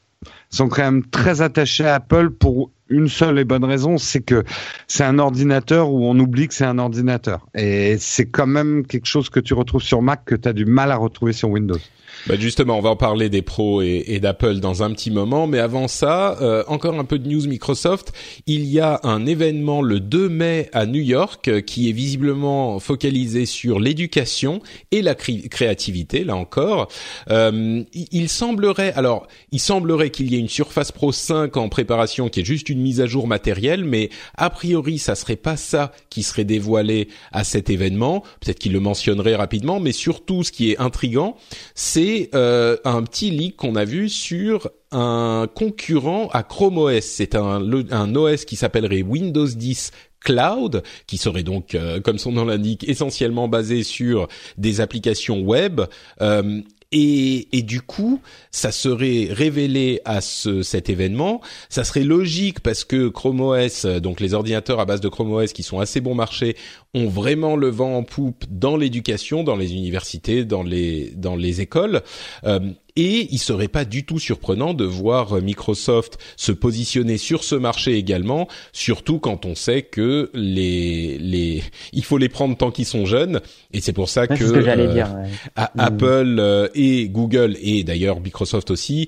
sont quand même très attachés à Apple pour une seule et bonne raison, c'est que c'est un ordinateur où on oublie que c'est un ordinateur. Et c'est quand même quelque chose que tu retrouves sur Mac que tu as du mal à retrouver sur Windows. Bah justement, on va en parler des pros et, d'Apple dans un petit moment, mais avant ça, euh, encore un peu de news Microsoft. Il y a un événement le 2 mai à New York euh, qui est visiblement focalisé sur l'éducation et la créativité. Là encore, euh, il semblerait, alors, il semblerait qu'il y ait une Surface Pro 5 en préparation, qui est juste une mise à jour matérielle, mais a priori, ça serait pas ça qui serait dévoilé à cet événement. Peut-être qu'il le mentionnerait rapidement, mais surtout, ce qui est intrigant, c'est euh, un petit leak qu'on a vu sur un concurrent à Chrome OS. C'est un, un OS qui s'appellerait Windows 10 Cloud, qui serait donc, euh, comme son nom l'indique, essentiellement basé sur des applications web. Euh, et, du coup, ça serait révélé à ce, cet événement. Ça serait logique parce que Chrome OS, donc les ordinateurs à base de Chrome OS qui sont assez bon marché, ont vraiment le vent en poupe dans l'éducation, dans les universités, dans les dans les écoles. Euh, et il serait pas du tout surprenant de voir Microsoft se positionner sur ce marché également, surtout quand on sait que les les il faut les prendre tant qu'ils sont jeunes. Et c'est pour ça que, euh, dire, Apple euh, et Google et d'ailleurs Microsoft aussi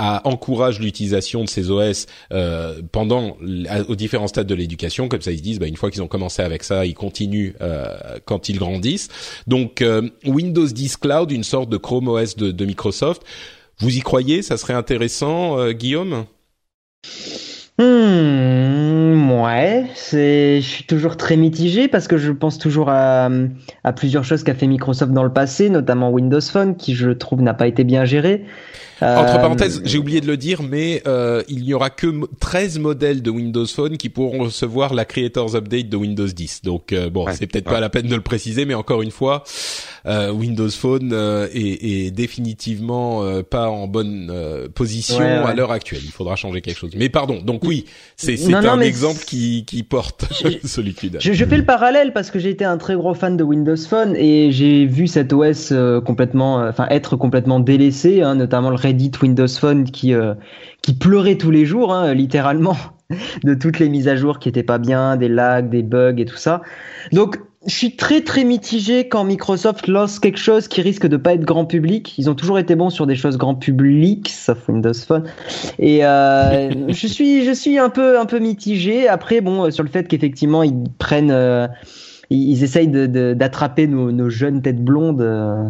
euh, encourage l'utilisation de ces OS euh, pendant aux différents stades de l'éducation, comme ça ils se disent bah, une fois qu'ils ont commencé avec ça, ils continuent euh, quand ils grandissent. Donc euh, Windows 10 Cloud, une sorte de Chrome OS de, de Microsoft. Vous y croyez? Ça serait intéressant, Guillaume? Hmm, ouais, c'est, je suis toujours très mitigé parce que je pense toujours à, à plusieurs choses qu'a fait Microsoft dans le passé, notamment Windows Phone, qui je trouve n'a pas été bien géré. Entre euh, parenthèses, j'ai oublié de le dire, mais euh, il n'y aura que 13 modèles de Windows Phone qui pourront recevoir la Creators Update de Windows 10. Donc euh, bon, c'est peut-être pas la peine de le préciser, mais encore une fois, euh, Windows Phone euh, est, est, définitivement euh, pas en bonne position à l'heure actuelle. Il faudra changer quelque chose. Mais pardon. Donc oui, c'est c'est un exemple qui qui porte (laughs) solitude. Je, je, fais le parallèle parce que j'ai été un très gros fan de Windows Phone et j'ai vu cet OS complètement, enfin être complètement délaissé, hein, notamment le Reddit Windows Phone qui qui pleurait tous les jours, hein, littéralement, (laughs) de toutes les mises à jour qui étaient pas bien, des lags, des bugs et tout ça. Donc je suis très très mitigé quand Microsoft lance quelque chose qui risque de pas être grand public. Ils ont toujours été bons sur des choses grand public, sauf Windows Phone. Et euh, (laughs) je suis je suis un peu un peu mitigé. Après bon sur le fait qu'effectivement ils prennent euh, ils, essayent d'attraper de, nos, nos, jeunes têtes blondes. Euh,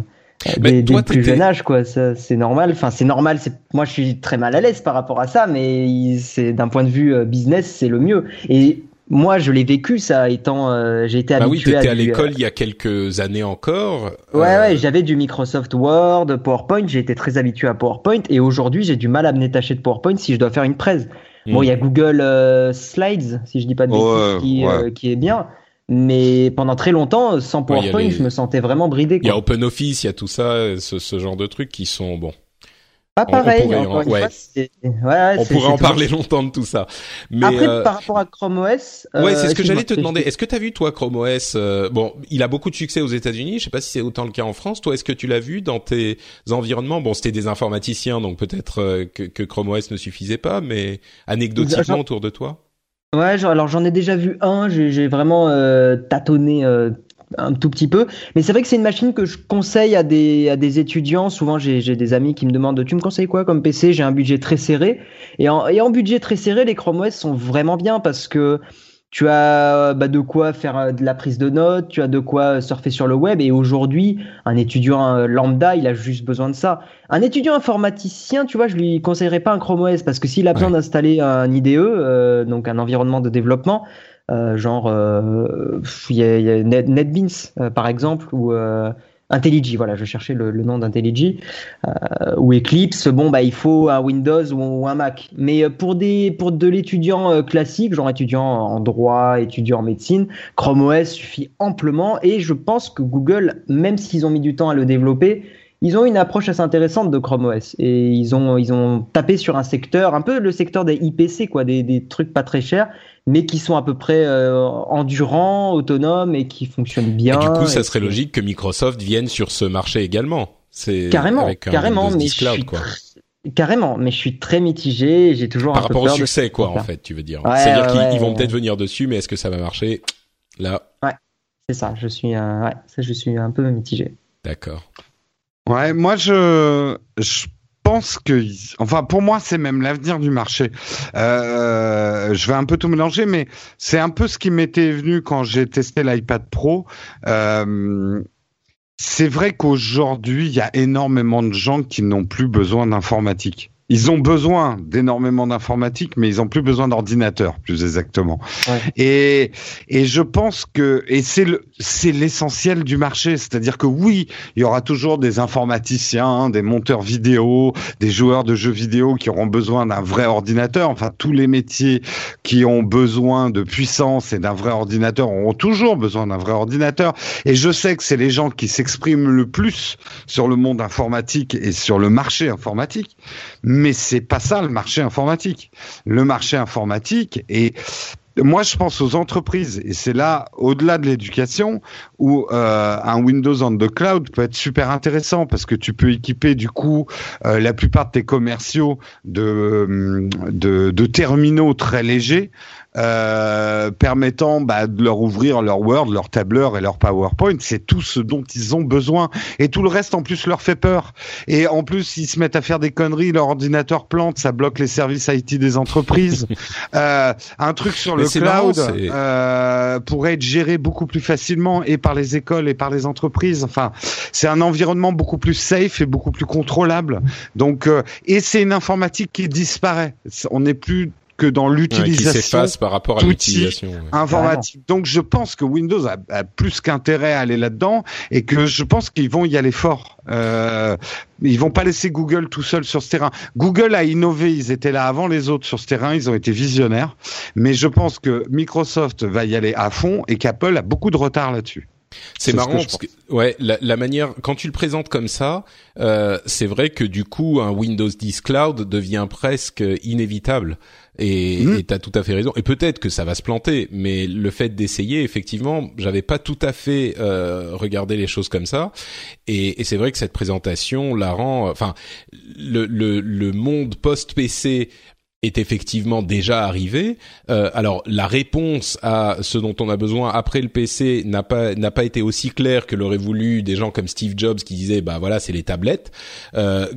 des, plus jeune âge quoi c'est normal enfin c'est normal c'est moi je suis très mal à l'aise par rapport à ça mais c'est d'un point de vue euh, business c'est le mieux et moi, je l'ai vécu ça, étant euh, j'ai été bah habitué oui, étais à, l'école euh, il y a quelques années encore. Ouais, euh, ouais, j'avais du Microsoft Word, PowerPoint. J'ai été très habitué à PowerPoint et aujourd'hui, j'ai du mal à me détacher de PowerPoint si je dois faire une presse. Bon, il y a hmm. Google Slides, si je dis pas de bêtises, qui, qui, est bien. Mais pendant très longtemps, sans PowerPoint, je me sentais vraiment bridé. Il y a OpenOffice, il y a tout ça, ce, ce genre de trucs qui sont bon. Pas pareil. On pourrait, on pourrait en parler longtemps de tout ça. Mais Après, euh, par rapport à Chrome OS. ouais, c'est ce que j'allais te demander. Est-ce que tu as vu toi Chrome OS euh, Bon, il a beaucoup de succès aux États-Unis. Je sais pas si c'est autant le cas en France. Toi, est-ce que tu l'as vu dans tes environnements? Bon, c'était des informaticiens, donc peut-être euh, que, que, Chrome OS ne suffisait pas, mais anecdotiquement autour de toi. Ouais, alors j'en ai déjà vu un. J'ai vraiment tâtonné un tout petit peu. Mais c'est vrai que c'est une machine que je conseille à des, à des étudiants. Souvent, j'ai des amis qui me demandent Tu me conseilles quoi comme PC J'ai un budget très serré. Et en, et en budget très serré, les Chrome OS sont vraiment bien parce que tu as bah, de quoi faire euh, de la prise de notes, tu as de quoi surfer sur le web. Et aujourd'hui, un étudiant euh, lambda, il a juste besoin de ça. Un étudiant informaticien, tu vois, je lui conseillerais pas un Chrome OS parce que s'il a besoin d'installer un IDE, euh, donc un environnement de développement, euh, genre euh, il y a, NetBeans euh, par exemple ou IntelliJ, voilà, je cherchais le, nom d'IntelliJ, ou Eclipse, bon, bah, il faut un Windows ou, un Mac. Mais pour, des, pour de l'étudiant classique, genre étudiant en droit, étudiant en médecine, Chrome OS suffit amplement. Et je pense que Google, même s'ils ont mis du temps à le développer, ils ont une approche assez intéressante de Chrome OS et ils ont, ils ont tapé sur un secteur, un peu le secteur des IPC, quoi, des, des trucs pas très chers mais qui sont à peu près euh, endurants, autonomes et qui fonctionnent bien. Et du coup, ça serait logique que Microsoft vienne sur ce marché également. C'est carrément, carrément, mais je suis quoi. Carrément, mais je suis très mitigé. J'ai toujours par un peu rapport au succès, quoi, en fait, tu veux dire. C'est-à-dire qu'ils vont peut-être venir dessus, mais est-ce que ça va marcher? Là. Ouais, c'est ça. Je suis, euh, ouais, ça, je suis un peu mitigé. D'accord. Ouais, moi je, je pense que, enfin, pour moi, c'est même l'avenir du marché. Euh, je vais un peu tout mélanger, mais c'est un peu ce qui m'était venu quand j'ai testé l'iPad Pro. Euh, c'est vrai qu'aujourd'hui, il y a énormément de gens qui n'ont plus besoin d'informatique. Ils ont besoin d'énormément d'informatique, mais ils ont plus besoin d'ordinateur, plus exactement. Et et je pense que et c'est le c'est l'essentiel du marché, c'est-à-dire que oui, il y aura toujours des informaticiens, des monteurs vidéo, des joueurs de jeux vidéo qui auront besoin d'un vrai ordinateur. Enfin, tous les métiers qui ont besoin de puissance et d'un vrai ordinateur auront toujours besoin d'un vrai ordinateur. Et je sais que c'est les gens qui s'expriment le plus sur le monde informatique et sur le marché informatique mais c'est pas ça le marché informatique. Le marché informatique et moi, je pense aux entreprises, et c'est là, au-delà de l'éducation, où euh, un Windows on the cloud peut être super intéressant parce que tu peux équiper du coup euh, la plupart de tes commerciaux de, de, de terminaux très légers euh, permettant bah, de leur ouvrir leur Word, leur tableur et leur PowerPoint. C'est tout ce dont ils ont besoin. Et tout le reste, en plus, leur fait peur. Et en plus, ils se mettent à faire des conneries, leur ordinateur plante, ça bloque les services IT des entreprises. (laughs) euh, un truc sur le cloud euh, pourrait être géré beaucoup plus facilement et par les écoles et par les entreprises. Enfin, c'est un environnement beaucoup plus safe et beaucoup plus contrôlable. Donc, euh, et c'est une informatique qui disparaît. On n'est plus que dans l'utilisation par rapport à l'utilisation informatique. Donc je pense que Windows a, a plus qu'intérêt à aller là-dedans et que je pense qu'ils vont y aller fort. Euh, ils vont pas laisser Google tout seul sur ce terrain. Google a innové, ils étaient là avant les autres sur ce terrain, ils ont été visionnaires. Mais je pense que Microsoft va y aller à fond et qu'Apple a beaucoup de retard là-dessus. C'est marrant parce que ouais la, la, manière quand tu le présentes comme ça, euh, c'est vrai que du coup un Windows 10 Cloud devient presque inévitable. Et mmh. tu as tout à fait raison. Et peut-être que ça va se planter, mais le fait d'essayer, effectivement, j'avais pas tout à fait euh, regardé les choses comme ça. Et, et c'est vrai que cette présentation la rend, enfin, le, le, le monde post-PC est effectivement déjà arrivé. Euh, alors la réponse à ce dont on a besoin après le PC n'a pas n'a pas été aussi claire que l'aurait voulu des gens comme Steve Jobs qui disaient bah voilà c'est les tablettes. Euh,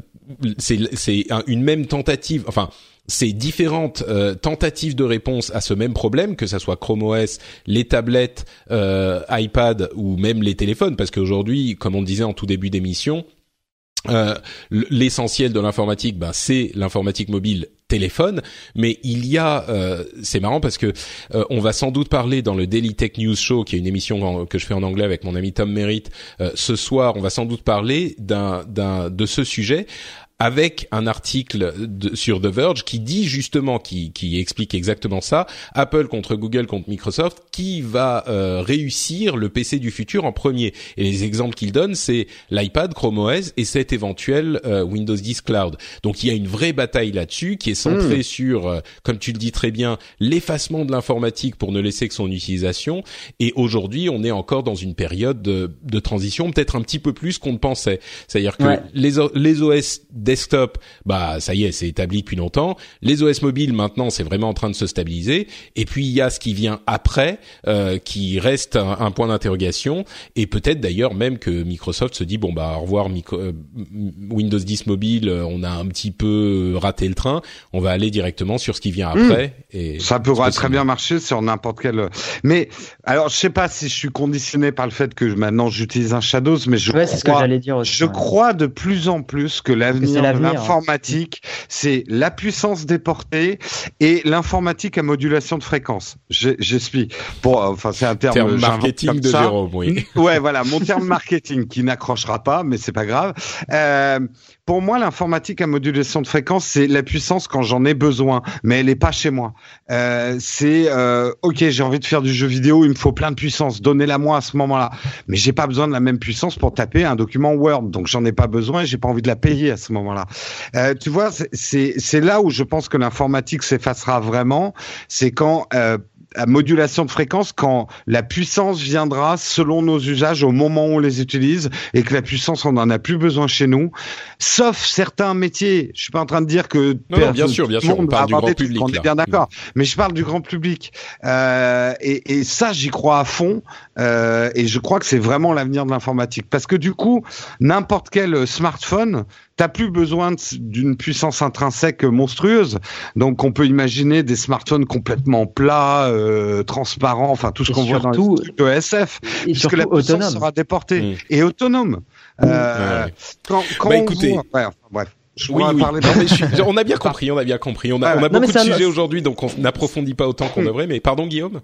c'est c'est une même tentative. Enfin c'est différentes euh, tentatives de réponse à ce même problème, que ça soit Chrome OS, les tablettes, euh, iPad ou même les téléphones, parce qu'aujourd'hui, comme on disait en tout début d'émission, euh, l'essentiel de l'informatique, ben, c'est l'informatique mobile téléphone, mais il y a, euh, c'est marrant parce que euh, on va sans doute parler dans le Daily Tech News Show, qui est une émission que je fais en anglais avec mon ami Tom Merritt. ce soir, on va sans doute parler d'un, d'un de ce sujet avec un article sur The Verge qui dit justement, qui, qui explique exactement ça, Apple contre Google contre Microsoft, qui va euh, réussir le PC du futur en premier. Et les exemples qu'il donne, c'est l'iPad, Chrome OS et cet éventuel euh, Windows 10 Cloud. Donc il y a une vraie bataille là-dessus qui est centrée hmm. sur, euh, comme tu le dis très bien, l'effacement de l'informatique pour ne laisser que son utilisation. Et aujourd'hui, on est encore dans une période de, de transition, peut-être un petit peu plus qu'on ne pensait. C'est-à-dire que les, les OS desktop, bah ça y est, c'est établi depuis longtemps. Les OS mobiles maintenant, c'est vraiment en train de se stabiliser. Et puis il y a ce qui vient après, euh, qui reste un, point d'interrogation. Et peut-être d'ailleurs même que Microsoft se dit bon bah au revoir euh, Windows 10 mobile, on a un petit peu raté le train. On va aller directement sur ce qui vient après. Hmm. Et ça pourra très bien marcher sur n'importe quel. Mais alors je sais pas si je suis conditionné par le fait que maintenant j'utilise un Shadows, mais je crois, ce que je crois de plus en plus que l'avenir l'informatique, c'est la puissance déportée et l'informatique à modulation de fréquence. J'explique. Bon, enfin, c'est un terme, terme marketing de Jérôme, oui. (laughs) Ouais, voilà, mon terme marketing qui n'accrochera pas, mais c'est pas grave. Euh, pour moi, l'informatique à modulation de fréquence, c'est la puissance quand j'en ai besoin, mais elle est pas chez moi. Euh, c'est euh, ok, j'ai envie de faire du jeu vidéo, il me faut plein de puissance, donnez-la moi à ce moment-là. Mais j'ai pas besoin de la même puissance pour taper un document Word, donc j'en ai pas besoin et j'ai pas envie de la payer à ce moment-là. Euh, tu vois, c'est c'est là où je pense que l'informatique s'effacera vraiment, c'est quand euh, à modulation de fréquence quand la puissance viendra selon nos usages au moment où on les utilise et que la puissance on n'en a plus besoin chez nous, sauf certains métiers. Je suis pas en train de dire que non, bien sûr, bien sûr, on parle du grand public. On est bien d'accord, mais je parle du grand public. Euh, et, et, ça j'y crois à fond. Euh, et je crois que c'est vraiment l'avenir de l'informatique. Parce que du coup n'importe quel smartphone t'as plus besoin d'une puissance intrinsèque monstrueuse. Donc on peut imaginer des smartphones complètement plats, euh, transparents, enfin tout ce qu'on voit dans les trucs de SF, et puisque la puissance autonome. sera déportée mm. et autonome. Euh, quand, quand bah, écoutez, voit, ouais, enfin, bref. Oui, oui. (laughs) on a bien compris, on a bien compris. On a, on a beaucoup de sujets aujourd'hui, donc on n'approfondit pas autant qu'on devrait. Mais pardon, Guillaume?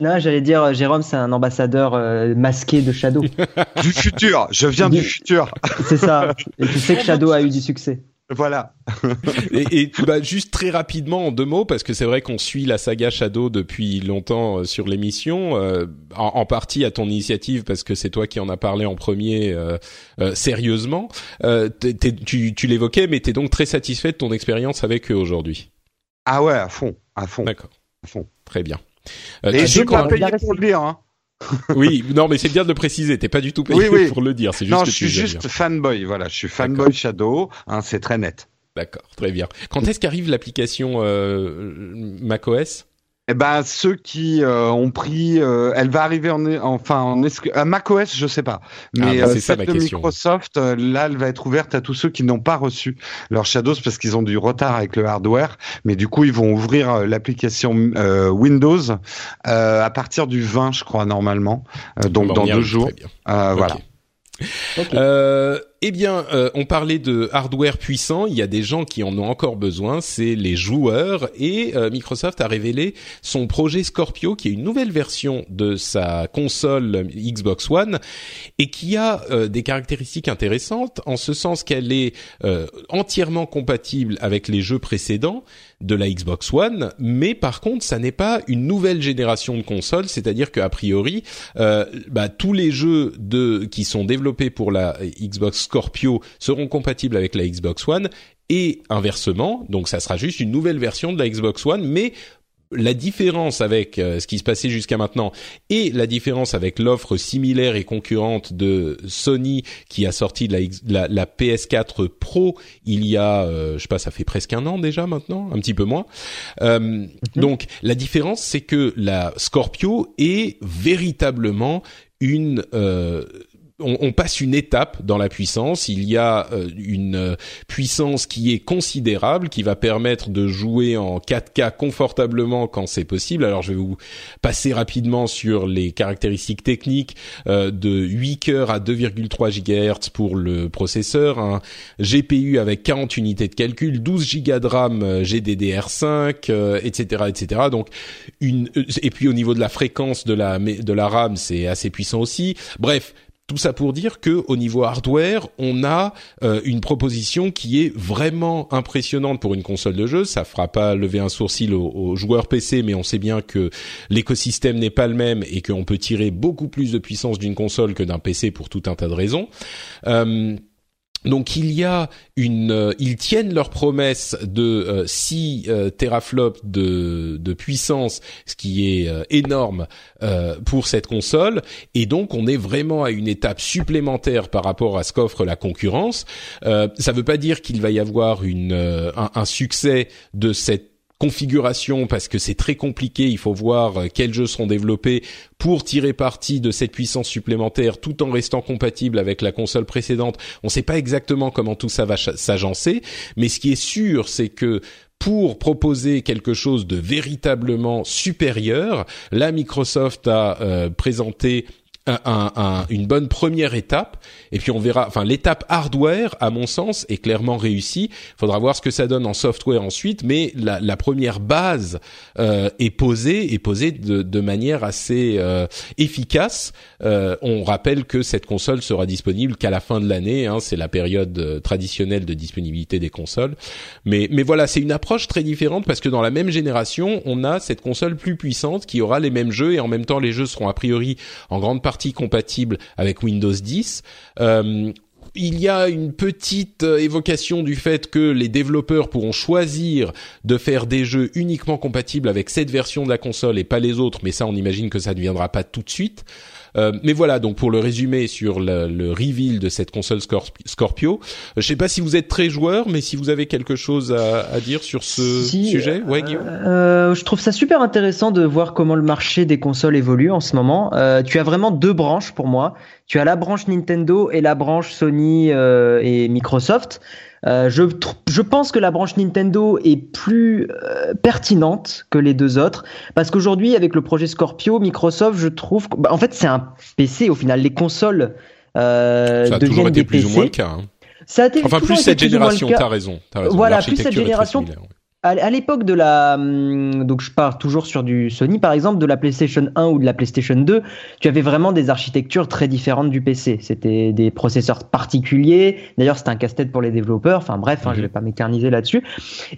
Non, j'allais dire, Jérôme, c'est un ambassadeur euh, masqué de Shadow. (laughs) du futur, je viens du, futur. c'est ça. Et tu sais que Shadow a eu du succès. Voilà. (laughs) et, et bah, juste très rapidement en deux mots parce que c'est vrai qu'on suit la saga Shadow depuis longtemps euh, sur l'émission, euh, en, partie à ton initiative parce que c'est toi qui en as parlé en premier euh, sérieusement. tu, tu l'évoquais, mais t'es donc très satisfait de ton expérience avec eux aujourd'hui. Ah ouais, à fond, à fond. D'accord. À fond. Très bien. et je pas payé pour le dire. Hein. (laughs) oui, non, mais c'est bien de le préciser. T'es pas du tout payé pour le dire. C'est juste non, je suis juste fanboy. Voilà, je suis fanboy Shadow. Hein, c'est très net. D'accord, très bien. Quand est-ce qu'arrive l'application euh, macOS? Eh ben ceux qui euh, ont pris, euh, elle va arriver en, enfin en à macOS, je sais pas, mais ah, bah, celle de Microsoft, là, elle va être ouverte à tous ceux qui n'ont pas reçu leur Shadows parce qu'ils ont du retard avec le hardware, mais du coup ils vont ouvrir l'application Windows à partir du 20, je crois normalement, donc dans deux jours. Voilà. Eh bien, euh, on parlait de hardware puissant. Il y a des gens qui en ont encore besoin. C'est les joueurs. Et euh, Microsoft a révélé son projet Scorpio, qui est une nouvelle version de sa console Xbox One et qui a euh, des caractéristiques intéressantes en ce sens qu'elle est entièrement compatible avec les jeux précédents de la Xbox One, mais par contre, ça n'est pas une nouvelle génération de consoles, c'est-à-dire qu'a priori, euh, bah, tous les jeux de qui sont développés pour la Xbox Scorpio seront compatibles avec la Xbox One et inversement, donc ça sera juste une nouvelle version de la Xbox One, mais la différence avec euh, ce qui se passait jusqu'à maintenant et la différence avec l'offre similaire et concurrente de Sony qui a sorti la, la, PS4 Pro il y a, euh, je sais pas, ça fait presque un an déjà maintenant, un petit peu moins. Euh, mhm. Donc la différence, c'est que la Scorpio est véritablement une on, passe une étape dans la puissance. Il y a euh, une euh, puissance qui est considérable, qui va permettre de jouer en 4K confortablement quand c'est possible. Alors je vais vous passer rapidement sur les caractéristiques techniques euh, de 8 cœurs à 2,3 GHz pour le processeur, un GPU avec 40 unités de calcul, 12 Go de RAM GDDR5, etc., etc. Donc une et puis au niveau de la fréquence de la de la RAM, c'est assez puissant aussi. Bref, tout ça pour dire que au niveau hardware, on a euh, une proposition qui est vraiment impressionnante pour une console de jeu. Ça fera pas lever un sourcil aux, joueurs PC, mais on sait bien que l'écosystème n'est pas le même et qu'on peut tirer beaucoup plus de puissance d'une console que d'un PC pour tout un tas de raisons. Euh, donc il y a une, euh, ils tiennent leur promesse de 6 euh, euh, teraflops de, de, puissance, ce qui est énorme pour cette console, et donc on est vraiment à une étape supplémentaire par rapport à ce qu'offre la concurrence. ça ne veut pas dire qu'il va y avoir une, un, un succès de cette configuration parce que c'est très compliqué. Il faut voir euh, quels jeux seront développés pour tirer parti de cette puissance supplémentaire tout en restant compatible avec la console précédente. On ne sait pas exactement comment tout ça va s'agencer, mais ce qui est sûr, c'est que pour proposer quelque chose de véritablement supérieur, la Microsoft a euh, présenté un, une bonne première étape. Et puis on verra enfin l'étape hardware à mon sens est clairement réussie. Faudra voir ce que ça donne en software ensuite. Mais la, la première base euh, est posée est posée de, de manière assez euh, efficace. Euh, on rappelle que cette console sera disponible qu'à la fin de l'année hein, c'est la période euh, traditionnelle de disponibilité des consoles. Mais mais voilà c'est une approche très différente parce que dans la même génération on a cette console plus puissante qui aura les mêmes jeux et en même temps les jeux seront a priori en grande partie compatible avec Windows 10. Euh, il y a une petite euh, évocation du fait que les développeurs pourront choisir de faire des jeux uniquement compatibles avec cette version de la console et pas les autres, mais ça on imagine que ça ne viendra pas tout de suite. Euh, mais voilà, donc pour le résumé sur le, le reveal de cette console Scorpio, je sais pas si vous êtes très joueur, mais si vous avez quelque chose à, à dire sur ce sujet, ouais, Guillaume. Euh, je trouve ça super intéressant de voir comment le marché des consoles évolue en ce moment. Euh, tu as vraiment deux branches pour moi. Tu as la branche Nintendo et la branche Sony euh, et Microsoft. Euh, je, je pense que la branche Nintendo est plus euh, pertinente que les deux autres parce qu'aujourd'hui avec le projet Scorpio, Microsoft, je trouve, bah, en fait c'est un PC au final. Les consoles euh, ça a toujours été plus ou moins le cas. Hein. Ça a été enfin plus cette génération, t'as raison, raison. Voilà, plus cette génération à l'époque de la, hum, donc je pars toujours sur du Sony par exemple, de la PlayStation 1 ou de la PlayStation 2, tu avais vraiment des architectures très différentes du PC. C'était des processeurs particuliers. D'ailleurs, c'était un casse-tête pour les développeurs. Enfin bref, hein, je mhm. vais pas m'éterniser là-dessus.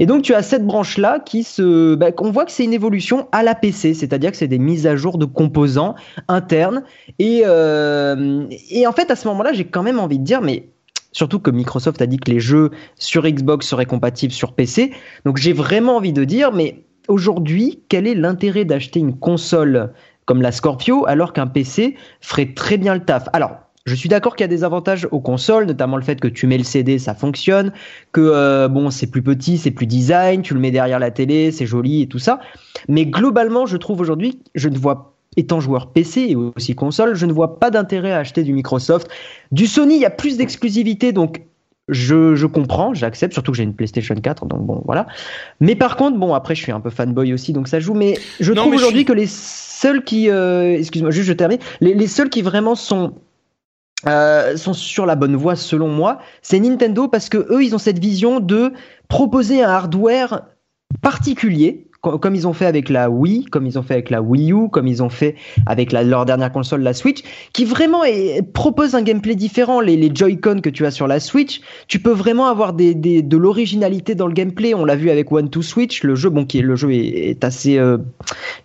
Et donc tu as cette branche-là qui se, bah, on voit que c'est une évolution à la PC, c'est-à-dire que c'est des mises à jour de composants internes. Et euh, et en fait à ce moment-là, j'ai quand même envie de dire, mais Surtout que Microsoft a dit que les jeux sur Xbox seraient compatibles sur PC. Donc j'ai vraiment envie de dire, mais aujourd'hui, quel est l'intérêt d'acheter une console comme la Scorpio alors qu'un PC ferait très bien le taf? Alors, je suis d'accord qu'il y a des avantages aux consoles, notamment le fait que tu mets le CD, ça fonctionne, que euh, bon, c'est plus petit, c'est plus design, tu le mets derrière la télé, c'est joli et tout ça. Mais globalement, je trouve aujourd'hui, je ne vois étant joueur PC et aussi console, je ne vois pas d'intérêt à acheter du Microsoft. Du Sony, il y a plus d'exclusivité, donc je, je comprends, j'accepte, surtout que j'ai une PlayStation 4, donc bon, voilà. Mais par contre, bon, après, je suis un peu fanboy aussi, donc ça joue, mais je trouve aujourd'hui que les seuls qui, euh, excuse-moi, juste je termine, les, les seuls qui vraiment sont euh, sont sur la bonne voie selon moi, c'est Nintendo parce que eux, ils ont cette vision de proposer un hardware particulier comme ils ont fait avec la Wii, comme ils ont fait avec la Wii U, comme ils ont fait avec la, leur dernière console, la Switch, qui vraiment est, propose un gameplay différent. Les, les Joy-Con que tu as sur la Switch, tu peux vraiment avoir des, des de l'originalité dans le gameplay. On l'a vu avec One to Switch, le jeu, bon, qui est, le jeu est, est assez euh,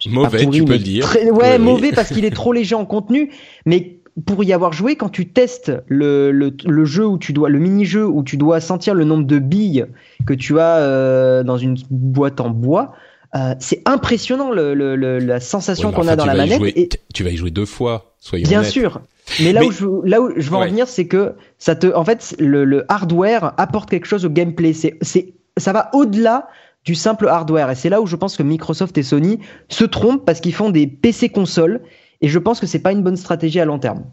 mauvais, tu peux le dire. ouais, mauvais parce qu'il est (laughs) trop léger en contenu, mais pour y avoir joué, quand tu testes le, le, le, jeu où tu dois, le mini-jeu où tu dois sentir le nombre de billes que tu as euh, dans une boîte en bois, euh, c'est impressionnant le, le, la sensation qu'on a dans la manette. et... Tu vas y jouer deux fois, soyons Bien sûr. Mais là où je là où je veux en venir, c'est que ça te, en fait, le, le hardware apporte quelque chose au gameplay. C'est c'est ça va au-delà du simple hardware. Et c'est là où je pense que Microsoft et Sony se trompent parce qu'ils font des PC consoles et je pense que c'est pas une bonne stratégie à long terme.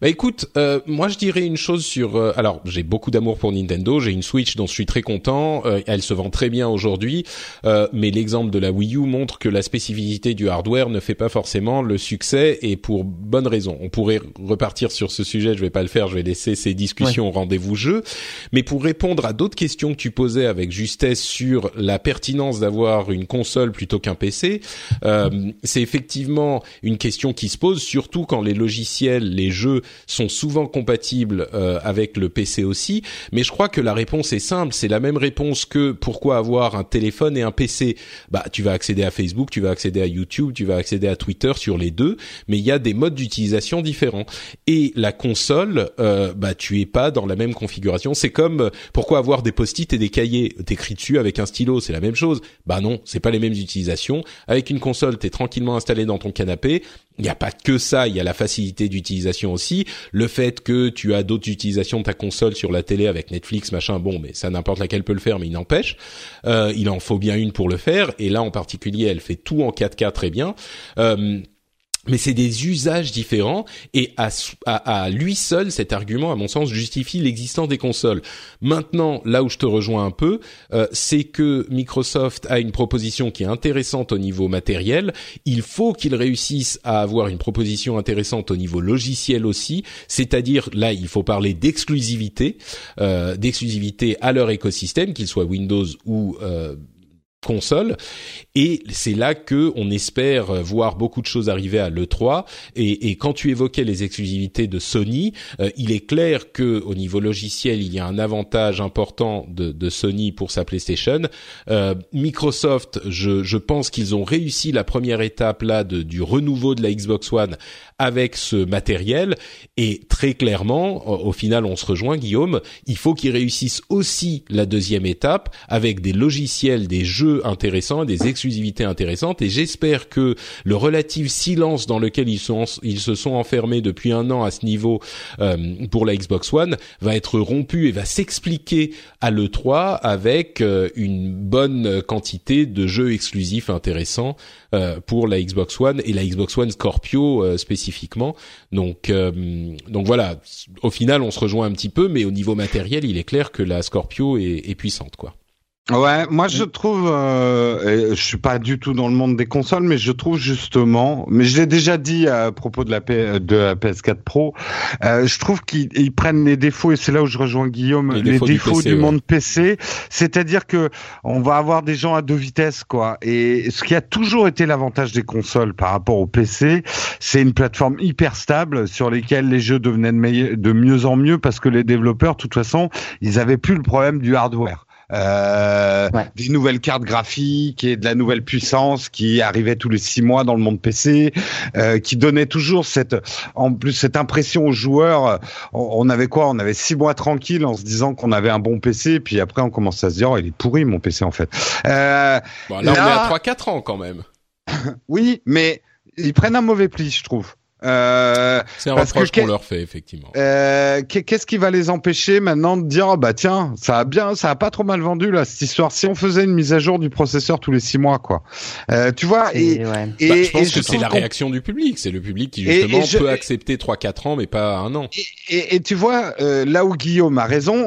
Bah écoute, euh, moi je dirais une chose sur. Euh, alors j'ai beaucoup d'amour pour Nintendo. J'ai une Switch dont je suis très content. Euh, elle se vend très bien aujourd'hui. Euh, mais l'exemple de la Wii U montre que la spécificité du hardware ne fait pas forcément le succès et pour bonne raison. On pourrait repartir sur ce sujet. Je vais pas le faire. Je vais laisser ces discussions au rendez-vous jeu. Mais pour répondre à d'autres questions que tu posais avec justesse sur la pertinence d'avoir une console plutôt qu'un PC, c'est effectivement une question qui se pose, surtout quand les logiciels, les jeux sont souvent compatibles euh, avec le PC aussi. Mais je crois que la réponse est simple, c'est la même réponse que pourquoi avoir un téléphone et un PC. Bah, tu vas accéder à Facebook, tu vas accéder à YouTube, tu vas accéder à Twitter sur les deux, mais il y a des modes d'utilisation différents. Et la console, euh, bah, tu es pas dans la même configuration. C'est comme pourquoi avoir des post-it et des cahiers? T'écris dessus avec un stylo, c'est la même chose. Bah non, c'est pas les mêmes utilisations. Avec une console, t'es tranquillement installé dans ton canapé. Il n'y a pas que ça, il y a la facilité d'utilisation aussi, le fait que tu as d'autres utilisations de ta console sur la télé avec Netflix, machin, bon, mais ça n'importe laquelle peut le faire, mais il n'empêche, euh, il en faut bien une pour le faire, et là en particulier, elle fait tout en 4K très bien. Euh, mais c'est des usages différents et à, à, lui seul cet argument à mon sens justifie l'existence des consoles. Maintenant là où je te rejoins un peu euh, c'est que Microsoft a une proposition qui est intéressante au niveau matériel, il faut qu'il réussisse à avoir une proposition intéressante au niveau logiciel aussi, c'est-à-dire là il faut parler d'exclusivité, euh, d'exclusivité à leur écosystème, qu'il soit Windows ou euh, console. Et c'est là que on espère voir beaucoup de choses arriver à l'E3 et, quand tu évoquais les exclusivités de Sony euh, il est clair que au niveau logiciel il y a un avantage important de, de Sony pour sa PlayStation. Euh, Microsoft je, je pense qu'ils ont réussi la première étape là de, du renouveau de la Xbox One avec ce matériel et très clairement au final on se rejoint Guillaume il faut qu'ils réussissent aussi la deuxième étape avec des logiciels des jeux intéressants, des exclusivités intéressantes, et j'espère que le relatif silence dans lequel ils, se sont enfermés depuis un an à ce niveau euh, pour la Xbox One va être rompu et va s'expliquer à l'E3 avec euh, une bonne quantité de jeux exclusifs intéressants euh, pour la Xbox One et la Xbox One Scorpio spécifiquement. Donc, donc voilà, au final on se rejoint un petit peu, mais au niveau matériel, il est clair que la Scorpio est, est puissante, quoi. Ouais, moi je trouve, euh, je suis pas du tout dans le monde des consoles, mais je trouve justement, mais je l'ai déjà dit à propos de la, P, de la PS4 Pro, euh, je trouve qu'ils prennent les défauts et c'est là où je rejoins Guillaume, les, défauts, du, monde PC, c'est-à-dire que on va avoir des gens à deux vitesses quoi. Et ce qui a toujours été l'avantage des consoles par rapport au PC, c'est une plateforme hyper stable sur lesquelles les jeux devenaient de, de mieux en mieux parce que les développeurs, de toute façon, ils avaient plus le problème du hardware euh, des nouvelles cartes graphiques et de la nouvelle puissance qui arrivait tous les six mois dans le monde PC, euh, qui donnait toujours cette, en plus cette impression aux joueurs. On, avait quoi? On avait six mois tranquille en se disant qu'on avait un bon PC, puis après on commence à se dire oh, il est pourri mon PC en fait. Euh, bon, là, là, on est à trois quatre ans quand même. (laughs) oui, mais ils prennent un mauvais pli, je trouve. Euh, c'est un reproche qu'on leur fait effectivement. Euh, qu'est-ce qui va les empêcher maintenant de dire oh, bah tiens ça a bien ça a pas trop mal vendu là cette histoire si on faisait une mise à jour du processeur tous les six mois quoi. Euh, tu vois et, et, bah, je pense que c'est la réaction du public c'est le public qui justement peut accepter trois quatre ans mais pas un an. Et, tu vois euh, là où Guillaume a raison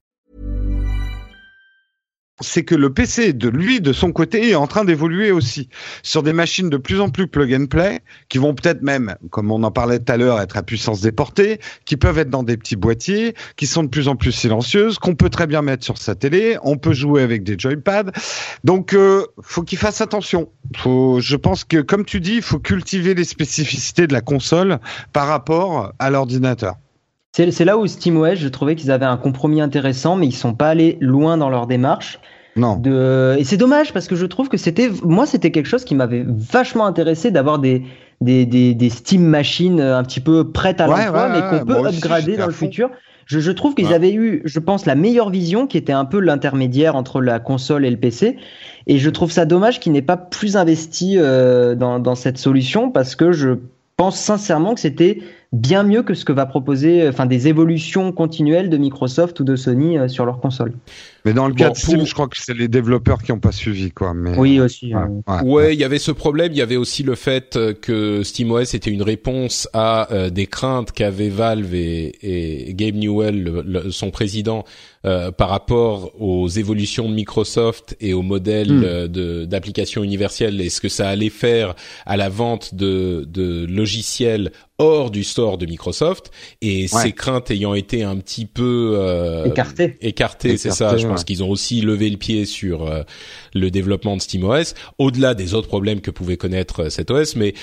C'est que le PC de lui, de son côté, est en train d'évoluer aussi sur des machines de plus en plus plug and play, qui vont peut-être même, comme on en parlait tout à l'heure, être à puissance déportée, qui peuvent être dans des petits boîtiers, qui sont de plus en plus silencieuses, qu'on peut très bien mettre sur sa télé, on peut jouer avec des joypads. Donc, euh, faut qu'il fasse attention. Faut, je pense que, comme tu dis, il faut cultiver les spécificités de la console par rapport à l'ordinateur. C'est là où SteamOS, je trouvais qu'ils avaient un compromis intéressant, mais ils sont pas allés loin dans leur démarche. Non. De... Et c'est dommage parce que je trouve que c'était, moi, c'était quelque chose qui m'avait vachement intéressé d'avoir des, des, des, des, Steam machines un petit peu prêtes à Ouais, l'emploi, ouais, mais qu'on ouais, peut aussi, upgrader dans le fond. futur. Je, je trouve qu'ils avaient eu, je pense, la meilleure vision qui était un peu l'intermédiaire entre la console et le PC. Et je trouve ça dommage qu'ils n'aient pas plus investi euh, dans, dans cette solution parce que je pense sincèrement que c'était bien mieux que ce que va proposer, enfin, des évolutions continuelles de Microsoft ou de Sony euh, sur leur console. Mais dans le Bon, cas de Steam, pour- je crois que c'est les développeurs qui n'ont pas suivi, quoi. Mais Oui, aussi. Ouais, euh, ouais. Ouais, il y avait ce problème. Il y avait aussi le fait euh, que SteamOS était une réponse à euh, des craintes qu'avaient Valve et, et Gabe Newell, le- le- son président, euh, par rapport aux évolutions de Microsoft et au modèle Hmm. euh, de d'application universelle et ce que ça allait faire à la vente de, de logiciels hors du store de Microsoft? Et ces craintes ayant été un petit peu euh, Écartées. écartées, c'est ça. Je pense qu'ils ont aussi levé le pied sur euh, le développement de SteamOS, au-delà des autres problèmes que pouvait connaître euh, cet OS. Mais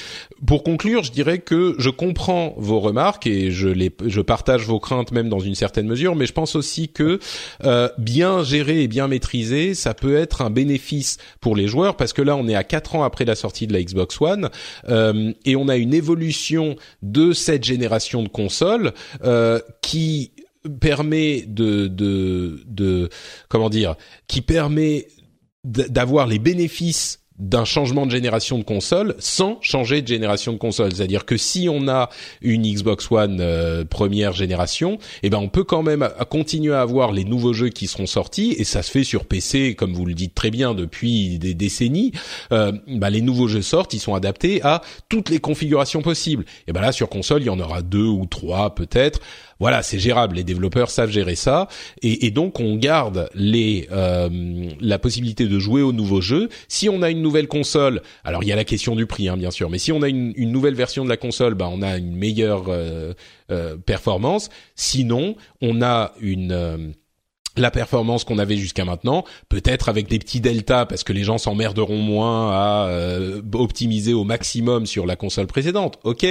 pour conclure, je dirais que je comprends vos remarques et je les, je partage vos craintes même dans une certaine mesure, mais je pense aussi que euh, bien géré et bien maîtrisé, ça peut être un bénéfice pour les joueurs parce que là, on est à quatre ans après la sortie de la Xbox One euh, et on a une évolution de cette génération de consoles euh, qui permet de, de, de comment dire, qui permet d'avoir les bénéfices d'un changement de génération de console sans changer de génération de console. C'est-à-dire que si on a une Xbox One euh, première génération, eh ben on peut quand même à continuer à avoir les nouveaux jeux qui seront sortis et ça se fait sur PC comme vous le dites très bien depuis des décennies. Euh, bah, les nouveaux jeux sortent, ils sont adaptés à toutes les configurations possibles. Et ben là sur console, il y en aura deux ou trois peut-être. Voilà, c'est gérable. Les développeurs savent gérer ça, et, donc on garde les euh, la possibilité de jouer aux nouveaux jeux. Si on a une nouvelle console, alors il y a la question du prix, hein, bien sûr, mais si on a une, une nouvelle version de la console, bah on a une meilleure euh, euh, performance. Sinon, on a une euh, la performance qu'on avait jusqu'à maintenant, peut-être avec des petits deltas parce que les gens s'emmerderont moins à euh, optimiser au maximum sur la console précédente. OK,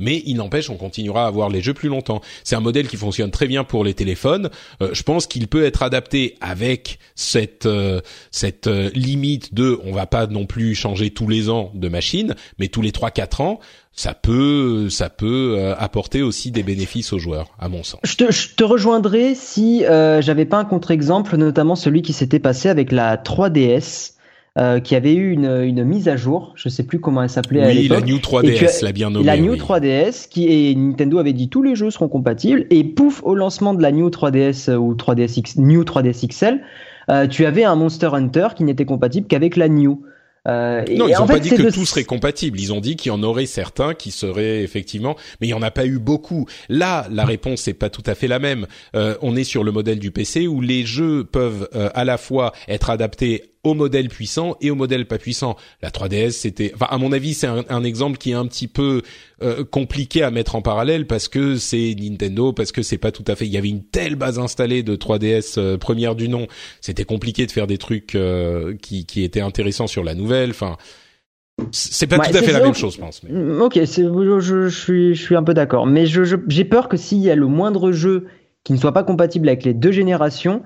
mais il n'empêche on continuera à avoir les jeux plus longtemps. C'est un modèle qui fonctionne très bien pour les téléphones. Euh, je pense qu'il peut être adapté avec cette euh, cette euh, limite de on va pas non plus changer tous les ans de machine, mais tous les 3 4 ans, ça peut ça peut euh, apporter aussi des bénéfices aux joueurs à mon sens. Je te, je te rejoindrai si euh, j'avais pas un contre-exemple, notamment celui qui s'était passé avec la 3DS, euh, qui avait eu une, une mise à jour. Je sais plus comment elle s'appelait à Oui, la l'époque. New Et 3DS, tu as- l'a bien nommé. la New oui. 3DS, qui est Nintendo avait dit tous les jeux seront compatibles, et pouf, au lancement de la New 3DS euh, ou 3DS X, New 3DS XL, euh, tu avais un Monster Hunter qui n'était compatible qu'avec la New. Euh, Non, et ils en ont pas fait, dit que de- tout serait compatible. Ils ont dit qu'il y en aurait certains qui seraient effectivement, mais il y en a pas eu beaucoup. Là, la réponse n'est pas tout à fait la même. Euh, on est sur le modèle du PC où les jeux peuvent euh, à la fois être adaptés au modèle puissant et au modèle pas puissant. La 3DS, c'était, enfin à mon avis, c'est un, exemple qui est un petit peu euh, compliqué à mettre en parallèle parce que c'est Nintendo, parce que c'est pas tout à fait. Il y avait une telle base installée de 3DS euh, première du nom, c'était compliqué de faire des trucs euh, qui, qui étaient intéressants sur la nouvelle. Enfin, c'est pas tout à fait la même chose, je pense. Mais... Ok, je, je, suis, je suis un peu d'accord, mais j'ai peur que s'il y a le moindre jeu qui ne soit pas compatible avec les deux générations,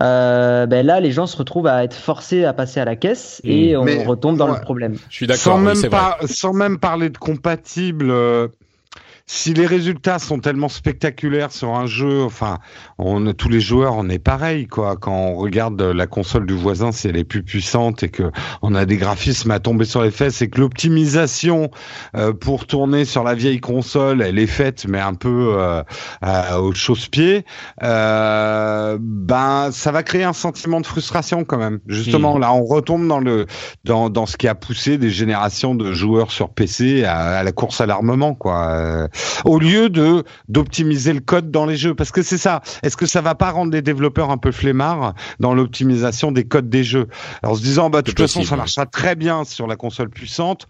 euh, ben là, les gens se retrouvent à être forcés à passer à la caisse et mmh. on retombe dans le problème. Je suis d'accord. Sans, sans, même parler de compatible, euh, si les résultats sont tellement spectaculaires sur un jeu, enfin, on tous les joueurs, on est pareil quoi. Quand on regarde la console du voisin, si elle est plus puissante et que on a des graphismes à tomber sur les fesses et que l'optimisation euh, pour tourner sur la vieille console, elle est faite, mais un peu euh, au chausse-pied, euh, ben ça va créer un sentiment de frustration quand même. Justement, hmm. là, on retombe dans le dans dans ce qui a poussé des générations de joueurs sur PC à, à la course à l'armement quoi au lieu de d'optimiser le code dans les jeux. Parce que c'est ça. Est-ce que ça va pas rendre les développeurs un peu flemmards dans l'optimisation des codes des jeux? Alors, en se disant, bah, de toute façon, ça marchera très bien sur la console puissante.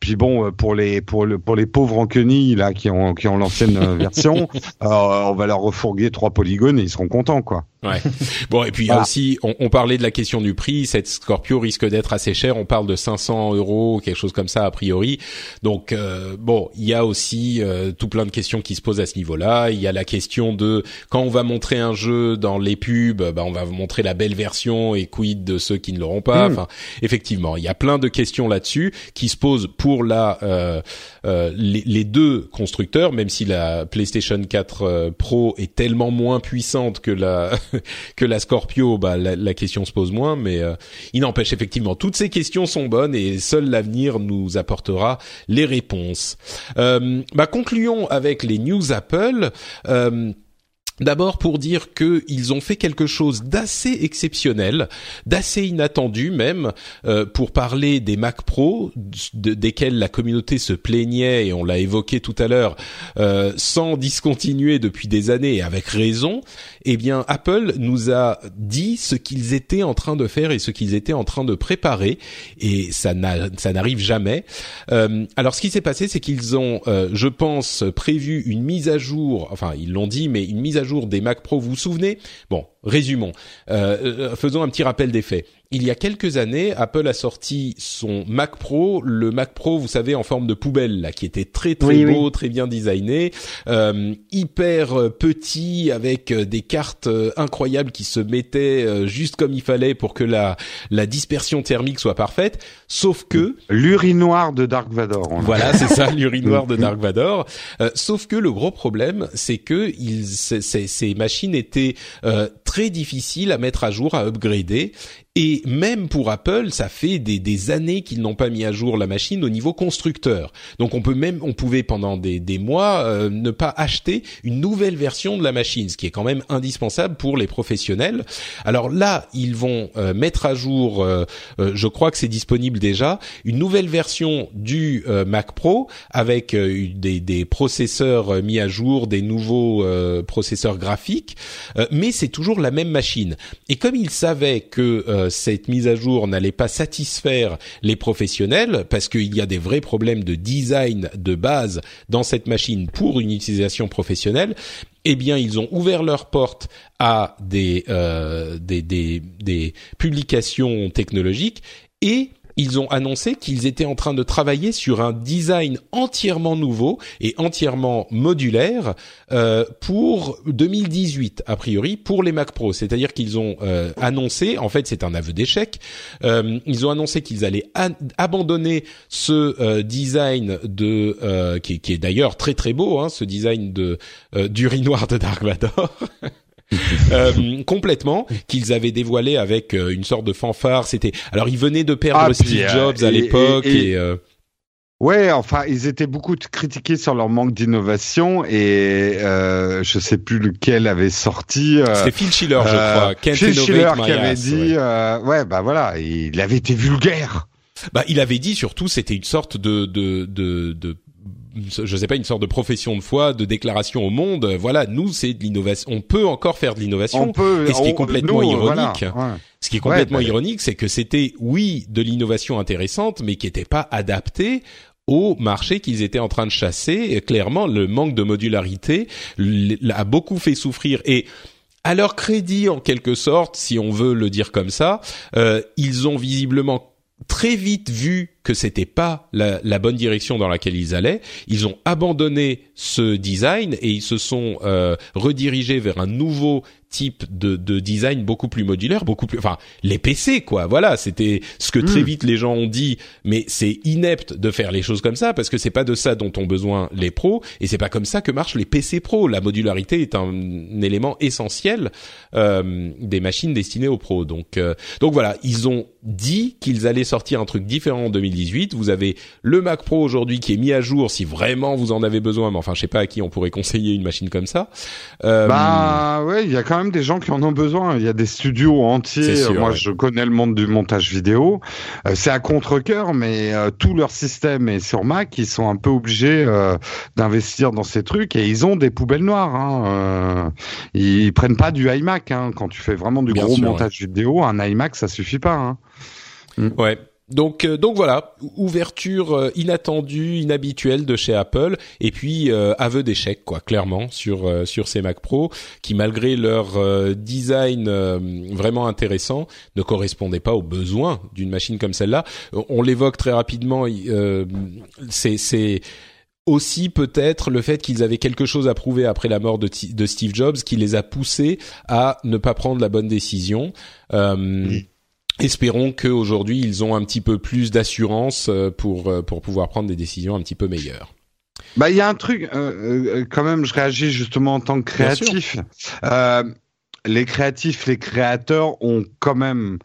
Puis bon, euh, pour les pour le pour les pauvres en là qui ont qui ont l'ancienne euh, version, (laughs) euh, on va leur refourguer trois polygones et ils seront contents quoi. Ouais. (laughs) Bon et puis a aussi, on, on, parlait de la question du prix. Cette Scorpio risque d'être assez cher. On parle de 500 euros, quelque chose comme ça a priori. Donc bon, il y a aussi tout plein de questions qui se posent à ce niveau-là. Il y a la question de quand on va montrer un jeu dans les pubs, bah, on va montrer la belle version et quid de ceux qui ne l'auront pas. Hmm. Enfin, effectivement, il y a plein de questions là-dessus qui se posent pour la euh, euh, les, les, deux constructeurs, même si la PlayStation 4 euh, Pro est tellement moins puissante que la (laughs) que la Scorpio, bah la, question se pose moins, mais euh, il n'empêche effectivement toutes ces questions sont bonnes et seul l'avenir nous apportera les réponses. Euh, bah concluons avec les news Apple. D'abord pour dire qu'ils ont fait quelque chose d'assez exceptionnel, d'assez inattendu même, euh, pour parler des Mac Pro, desquels la communauté se plaignait et on l'a évoqué tout à l'heure, euh, sans discontinuer depuis des années et avec raison. Eh bien, Apple nous a dit ce qu'ils étaient en train de faire et ce qu'ils étaient en train de préparer, et ça n'arrive jamais. Euh, alors, ce qui s'est passé, c'est qu'ils ont, je pense, prévu une mise à jour. Enfin, ils l'ont dit, mais une mise à jour des Mac Pro. Vous vous souvenez? Bon, résumons. Euh, euh, faisons un petit rappel des faits il y a quelques années, Apple a sorti son Mac Pro, le Mac Pro, vous savez, en forme de poubelle, là, qui était très très beau, très bien designé, euh, hyper euh, petit, avec euh, des cartes incroyables qui se mettaient juste comme il fallait pour que la la dispersion thermique soit parfaite. Sauf que l'urinoir de Dark Vador. Voilà, c'est ça, l'urinoir de (laughs) Dark Vador. sauf que le gros problème, c'est que ils, ces machines étaient très difficiles à mettre à jour, à upgrader, et même pour Apple, ça fait des, des années qu'ils n'ont pas mis à jour la machine au niveau constructeur. Donc on peut même, on pouvait pendant des, des mois euh, ne pas acheter une nouvelle version de la machine, ce qui est quand même indispensable pour les professionnels. Alors là, ils vont euh, mettre à jour, euh, je crois que c'est disponible déjà, une nouvelle version du Mac Pro avec des, des, processeurs mis à jour, des nouveaux processeurs graphiques, mais c'est toujours la même machine. Et comme ils savaient que cette mise à jour n'allait pas satisfaire les professionnels parce qu'il y a des vrais problèmes de design de base dans cette machine pour une utilisation professionnelle, eh bien, ils ont ouvert leurs portes à des, euh, des, publications technologiques et ils ont annoncé qu'ils étaient en train de travailler sur un design entièrement nouveau et entièrement modulaire euh, pour 2018 a priori pour les Mac Pro. C'est-à-dire qu'ils ont euh, annoncé, en fait c'est un aveu d'échec, euh, ils ont annoncé qu'ils allaient abandonner ce euh, design de euh, qui, qui, est d'ailleurs très très beau, hein, ce design de d'urinoir de Dark Vador. (laughs) (laughs) Euh, complètement qu'ils avaient dévoilé avec euh, une sorte de fanfare. C'était alors ils venaient de perdre ah, Steve euh, Jobs à l'époque et, Ouais, enfin, ils étaient beaucoup critiqués sur leur manque d'innovation et euh, je sais plus lequel avait sorti. C'était Phil Schiller, je crois. Phil Schiller qui avait dit, ouais. ouais, bah voilà, il avait été vulgaire. Bah, il avait dit surtout, c'était une sorte de de de, de je sais pas, une sorte de profession de foi, de déclaration au monde. Voilà, nous, c'est de l'innovation. On peut encore faire de l'innovation. peut. Et ce qui est on- complètement nous, ironique, voilà, ouais. ce qui est complètement Ouais, bah, ironique, c'est que c'était, oui, de l'innovation intéressante, mais qui n'était pas adaptée au marché qu'ils étaient en train de chasser. Et clairement, le manque de modularité a beaucoup fait souffrir. Et à leur crédit, en quelque sorte, si on veut le dire comme ça, euh, ils ont visiblement très vite vu que c'était pas la, la bonne direction dans laquelle ils allaient. Ils ont abandonné ce design et ils se sont euh, redirigés vers un nouveau type de, de design beaucoup plus modulaire, beaucoup plus, enfin les PC quoi. Voilà, c'était ce que très Mm. vite les gens ont dit. Mais c'est inepte de faire les choses comme ça parce que c'est pas de ça dont ont besoin les pros et c'est pas comme ça que marchent les PC pros. La modularité est un, élément essentiel euh, des machines destinées aux pros. Donc euh, donc voilà, ils ont dit qu'ils allaient sortir un truc différent en 2018. Vous avez le Mac Pro aujourd'hui qui est mis à jour si vraiment vous en avez besoin. Mais enfin, je sais pas à qui on pourrait conseiller une machine comme ça. Euh, Bah ouais, il y a quand même des gens qui en ont besoin. Il y a des studios entiers. Sûr, Moi, ouais. je connais le monde du montage vidéo. Euh, c'est à contre-cœur, mais euh, tout leur système est sur Mac. Ils sont un peu obligés euh, d'investir dans ces trucs et ils ont des poubelles noires. Hein. Ils prennent pas du iMac. Hein. Quand tu fais vraiment du Bien gros sûr, montage vidéo, un iMac, ça suffit pas. Hein. Ouais. Donc euh, donc voilà, ouverture euh, inattendue, inhabituelle de chez Apple et puis euh, aveu d'échec quoi, clairement sur euh, sur ces Mac Pro qui malgré leur euh, design euh, vraiment intéressant ne correspondaient pas aux besoins d'une machine comme celle-là. On, l'évoque très rapidement, c'est aussi peut-être le fait qu'ils avaient quelque chose à prouver après la mort de, Steve Jobs qui les a poussés à ne pas prendre la bonne décision. Euh, Espérons qu'aujourd'hui ils ont un petit peu plus d'assurance euh, pour euh, pour pouvoir prendre des décisions un petit peu meilleures. Bah, il y a un truc, euh, quand même, je réagis justement en tant que créatif. Euh, les créatifs, les créateurs ont quand même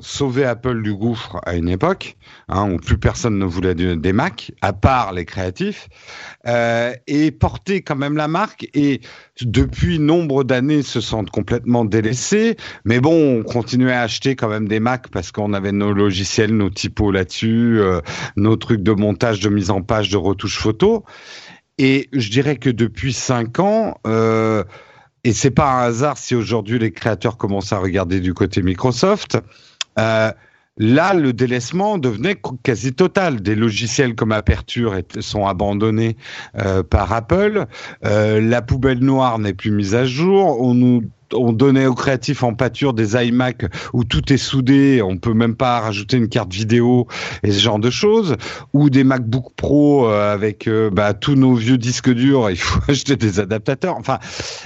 sauvé Apple du gouffre à une époque, hein, où plus personne ne voulait de- des Mac, à part les créatifs, euh, et porté quand même la marque. Et depuis nombre d'années, se sentent complètement délaissés. Mais bon, on continuait à acheter quand même des Mac parce qu'on avait nos logiciels, nos typos là-dessus, euh, nos trucs de montage, de mise en page, de retouche photo. Et je dirais que depuis cinq ans, euh, et c'est pas un hasard si aujourd'hui les créateurs commencent à regarder du côté Microsoft, euh, là le délaissement devenait quasi total. Des logiciels comme Aperture sont abandonnés euh, par Apple. Euh, la poubelle noire n'est plus mise à jour. On nous on donnait aux créatifs en pâture des iMac où tout est soudé, on peut même pas rajouter une carte vidéo et ce genre de choses, ou des MacBook Pro euh, avec euh, bah, tous nos vieux disques durs, il faut (laughs) acheter des adaptateurs. Enfin,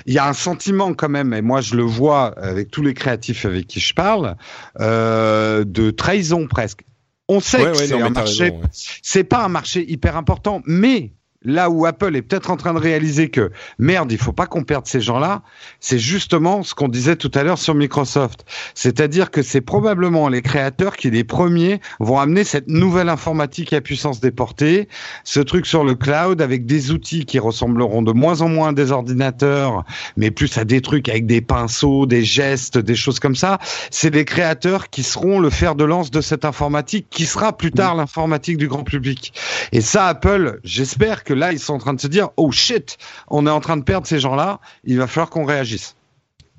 il y a un sentiment quand même, et moi je le vois avec tous les créatifs avec qui je parle, euh, de trahison presque. On sait Ouais, que ouais, c'est un marché ouais. c'est pas un marché hyper important, mais là où Apple est peut-être en train de réaliser que merde, il faut pas qu'on perde ces gens-là, c'est justement ce qu'on disait tout à l'heure sur Microsoft. C'est-à-dire que c'est probablement les créateurs qui les premiers vont amener cette nouvelle informatique à puissance déportée, ce truc sur le cloud avec des outils qui ressembleront de moins en moins à des ordinateurs, mais plus à des trucs avec des pinceaux, des gestes, des choses comme ça. C'est les créateurs qui seront le fer de lance de cette informatique qui sera plus tard l'informatique du grand public. Et ça, Apple, j'espère que là, ils sont en train de se dire, oh shit, on est en train de perdre ces gens-là, il va falloir qu'on réagisse.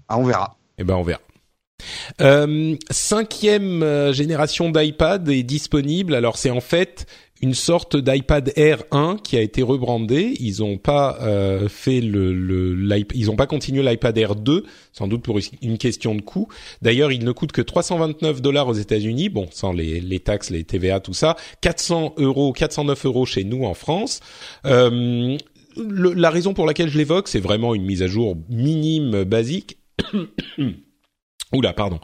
Ah, on verra. Eh ben on verra. Euh, cinquième euh, génération d'iPad est disponible. Alors c'est en fait une sorte d'iPad Air 1 qui a été rebrandé. Ils ont pas euh, fait le, le ils ont pas continué l'iPad Air 2, sans doute pour une question de coût. D'ailleurs, il ne coûte que 329 dollars aux États-Unis, bon, sans les, les taxes, les TVA, tout ça. 400 euros, 409 euros chez nous en France. Euh, le- la raison pour laquelle je l'évoque, c'est vraiment une mise à jour minime, basique. Oula, pardon.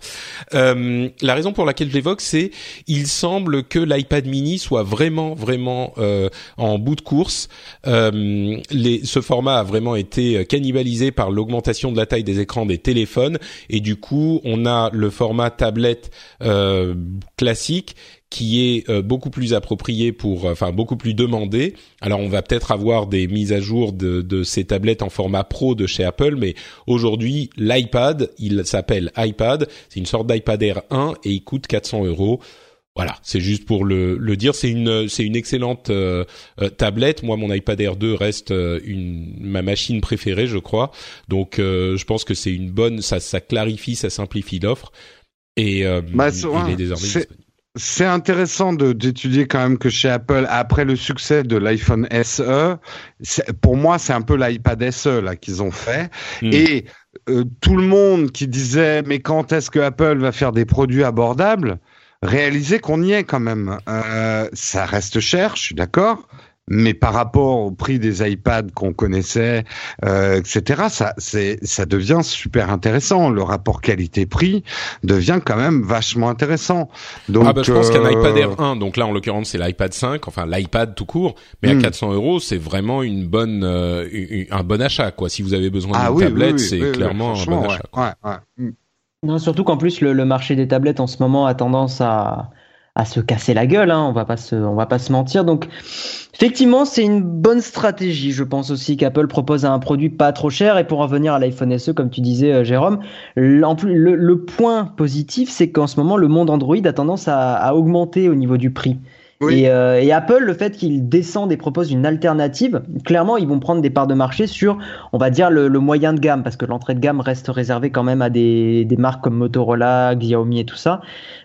Euh, la raison pour laquelle je l'évoque, c'est il semble que l'iPad Mini soit vraiment, vraiment euh, en bout de course. Euh, ce format a vraiment été cannibalisé par l'augmentation de la taille des écrans des téléphones et du coup, on a le format tablette classique qui est euh, beaucoup plus approprié pour, enfin beaucoup plus demandé. Alors on va peut-être avoir des mises à jour de, de ces tablettes en format pro de chez Apple, mais aujourd'hui l'iPad, il s'appelle iPad, c'est une sorte d'iPad Air 1 et il coûte 400 euros. Voilà, c'est juste pour le, le dire. C'est une c'est une excellente euh, euh, tablette. Moi, mon iPad Air 2 reste euh, une ma machine préférée, je crois. Donc, je pense que c'est une bonne. Ça ça clarifie, ça simplifie l'offre et bah, il est désormais disponible. C'est intéressant d'étudier quand même que chez Apple, après le succès de l'iPhone SE, pour moi c'est un peu l'iPad SE là qu'ils ont fait. Hmm. Et tout le monde qui disait mais quand est-ce que Apple va faire des produits abordables? Réaliser qu'on y est quand même. Euh, ça reste cher, je suis d'accord. Mais par rapport au prix des iPads qu'on connaissait, euh, etc., ça, c'est, ça devient super intéressant. Le rapport qualité-prix devient quand même vachement intéressant. Donc, ah bah, je pense qu'un euh, iPad Air 1, donc là en l'occurrence c'est l'iPad 5, enfin l'iPad tout court, mais à 400 hmm. euros c'est vraiment une bonne, euh, un bon achat quoi. Si vous avez besoin d'une ah tablette, c'est clairement un bon achat. Ouais, ouais. Hmm. Non, surtout qu'en plus le, marché des tablettes en ce moment a tendance à, à se casser la gueule. Hein, on va pas se, on va pas se mentir. Donc effectivement, c'est une bonne stratégie. Je pense aussi qu'Apple propose un produit pas trop cher. Et pour revenir à l'iPhone SE, comme tu disais, euh, Jérôme, le, point positif, c'est qu'en ce moment le monde Android a tendance à augmenter au niveau du prix. Euh, et, Apple, le fait qu'ils descendent et proposent une alternative, clairement, ils vont prendre des parts de marché sur, on va dire, le, moyen de gamme, parce que l'entrée de gamme reste réservée quand même à des, marques comme Motorola, Xiaomi et tout ça.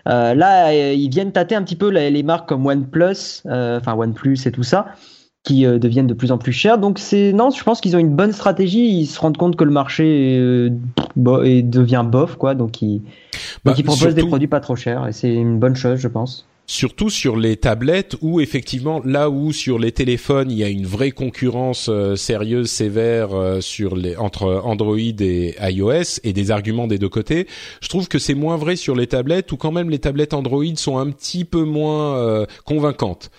Euh, là, euh, ils viennent tâter un petit peu les, marques comme OnePlus, enfin OnePlus et tout ça qui deviennent de plus en plus chers. Donc c'est non, je pense qu'ils ont une bonne stratégie. Ils se rendent compte que le marché devient bof, quoi. Donc ils, bah, proposent des produits pas trop chers et c'est une bonne chose, je pense surtout sur les tablettes où effectivement là où sur les téléphones il y a une vraie concurrence euh, sérieuse sévère euh, sur les entre Android et iOS et des arguments des deux côtés je trouve que c'est moins vrai sur les tablettes où quand même les tablettes Android sont un petit peu moins euh, convaincantes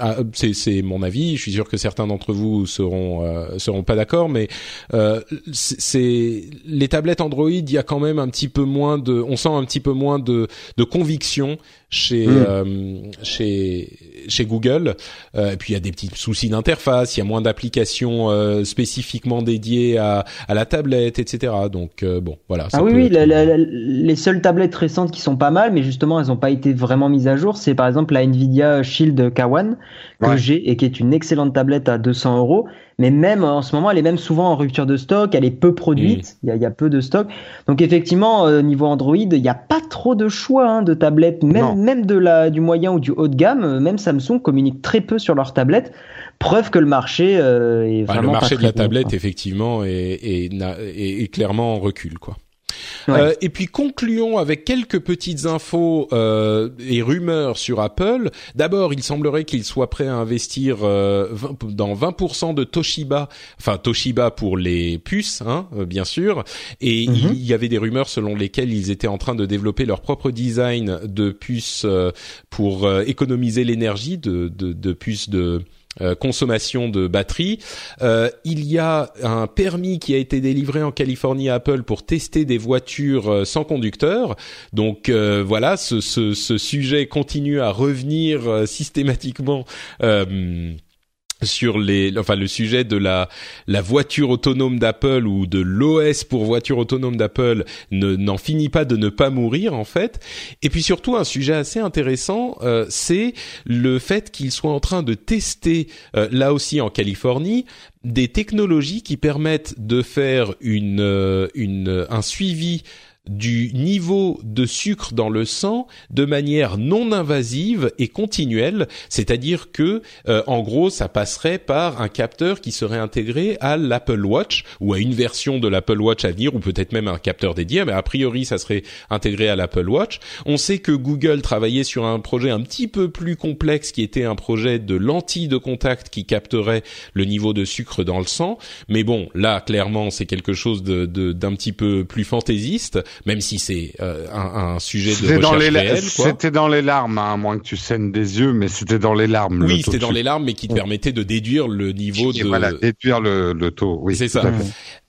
ah, c'est mon avis. Je suis sûr que certains d'entre vous seront euh, seront pas d'accord, mais euh, c'est les tablettes Android. Il y a quand même un petit peu moins de, on sent un petit peu moins de de conviction chez hmm. euh, chez chez Google. Euh, et puis il y a des petits soucis d'interface, il y a moins d'applications euh, spécifiquement dédiées à, à la tablette, etc. Donc bon, voilà. Ah oui, oui, les seules tablettes récentes qui sont pas mal, mais justement elles n'ont pas été vraiment mises à jour, c'est par exemple la Nvidia Shield K1 que j'ai et qui est une excellente tablette à 200 euros mais même en ce moment, elle est même souvent en rupture de stock, elle est peu produite, il y, a, peu de stock. Donc effectivement, au niveau Android, il n'y a pas trop de choix hein, de tablettes, même, même de la, du moyen ou du haut de gamme. Euh, même Samsung communique très peu sur leurs tablettes. Preuve que le marché euh, est bah, vraiment le marché de la tablette, effectivement, est, est, est, clairement en recul, quoi. Euh, et puis concluons avec quelques petites infos euh, et rumeurs sur Apple. D'abord, il semblerait qu'il soit prêt à investir euh, dans 20% de Toshiba, enfin Toshiba pour les puces, hein, euh, bien sûr. Et mhm. il y avait des rumeurs selon lesquelles ils étaient en train de développer leur propre design de puces pour économiser l'énergie, de, de, de puces de euh, consommation de batterie. Euh, il y a un permis qui a été délivré en Californie à Apple pour tester des voitures euh, sans conducteur. Donc voilà, ce, ce, ce, sujet continue à revenir systématiquement sur les, enfin le sujet de la la voiture autonome d'Apple ou de l'OS pour voiture autonome d'Apple ne n'en finit pas de ne pas mourir en fait. Et puis surtout un sujet assez intéressant, euh, c'est le fait qu'ils soient en train de tester euh, là aussi en Californie des technologies qui permettent de faire une, euh, une un suivi du niveau de sucre dans le sang de manière non invasive et continuelle, c'est-à-dire que euh, en gros ça passerait par un capteur qui serait intégré à l'Apple Watch ou à une version de l'Apple Watch à venir ou peut-être même un capteur dédié, mais a priori ça serait intégré à l'Apple Watch. On sait que Google travaillait sur un projet un petit peu plus complexe qui était un projet de lentille de contact qui capterait le niveau de sucre dans le sang, mais bon là clairement c'est quelque chose d'un petit peu plus fantaisiste même si c'est euh, un, un, sujet de recherche dans les C'était dans les larmes, hein, à moins que tu saignes des yeux, mais c'était dans les larmes. Oui, c'était dans les larmes, mais qui te permettait de déduire le niveau de. Voilà, déduire le, le taux. Oui, c'est ça.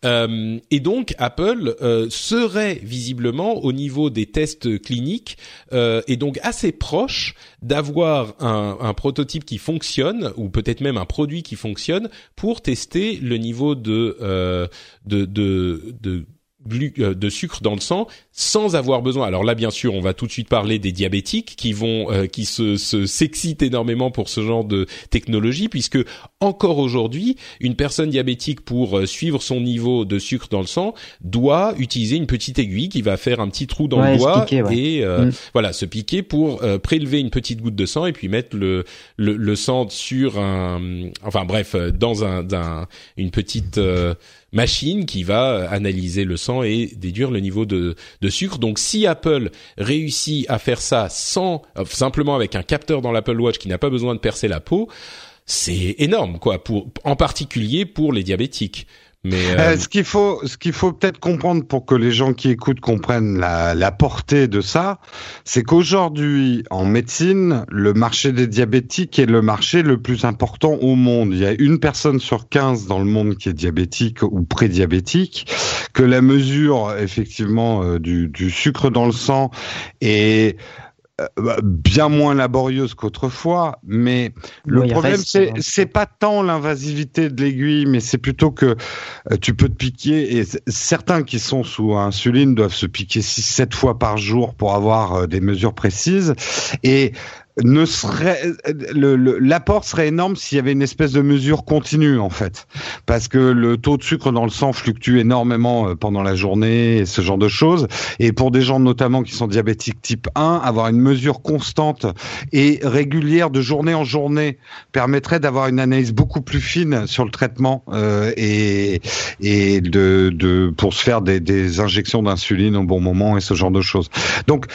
Euh, et donc Apple euh, serait visiblement au niveau des tests cliniques euh, et donc assez proche d'avoir un, un, prototype qui fonctionne ou peut-être même un produit qui fonctionne pour tester le niveau de euh, de, de, de de sucre dans le sang sans avoir besoin. Alors là, bien sûr, on va tout de suite parler des diabétiques qui vont, euh, qui se, se s'excitent énormément pour ce genre de technologie, puisque encore aujourd'hui, une personne diabétique pour euh, suivre son niveau de sucre dans le sang doit utiliser une petite aiguille qui va faire un petit trou dans le doigt et euh, mm. voilà se piquer pour prélever une petite goutte de sang et puis mettre le le, le sang sur un, enfin bref, dans un, un une petite machine qui va analyser le sang et déduire le niveau de, de sucre. Donc si Apple réussit à faire ça sans euh, simplement avec un capteur dans l'Apple Watch qui n'a pas besoin de percer la peau, c'est énorme quoi pour en particulier pour les diabétiques. Mais euh, euh... ce qu'il faut, ce qu'il faut peut-être comprendre pour que les gens qui écoutent comprennent la, la portée de ça, c'est qu'aujourd'hui en médecine, le marché des diabétiques est le marché le plus important au monde. Il y a une personne sur 15 dans le monde qui est diabétique ou prédiabétique, que la mesure effectivement euh, du, du sucre dans le sang est bien moins laborieuse qu'autrefois, mais le problème c'est c'est pas tant l'invasivité de l'aiguille, mais c'est plutôt que euh, tu peux te piquer et certains qui sont sous insuline doivent se piquer 6 7 fois par jour pour avoir euh, des mesures précises. Et ne serait l'apport serait énorme s'il y avait une espèce de mesure continue en fait. Parce que le taux de sucre dans le sang fluctue énormément euh, pendant la journée et ce genre de choses. Et pour des gens notamment qui sont diabétiques type 1 avoir une mesure constante et régulière de journée en journée permettrait d'avoir une analyse beaucoup plus fine sur le traitement euh, et et de, de pour se faire des, des injections d'insuline au bon moment et ce genre de choses. Donc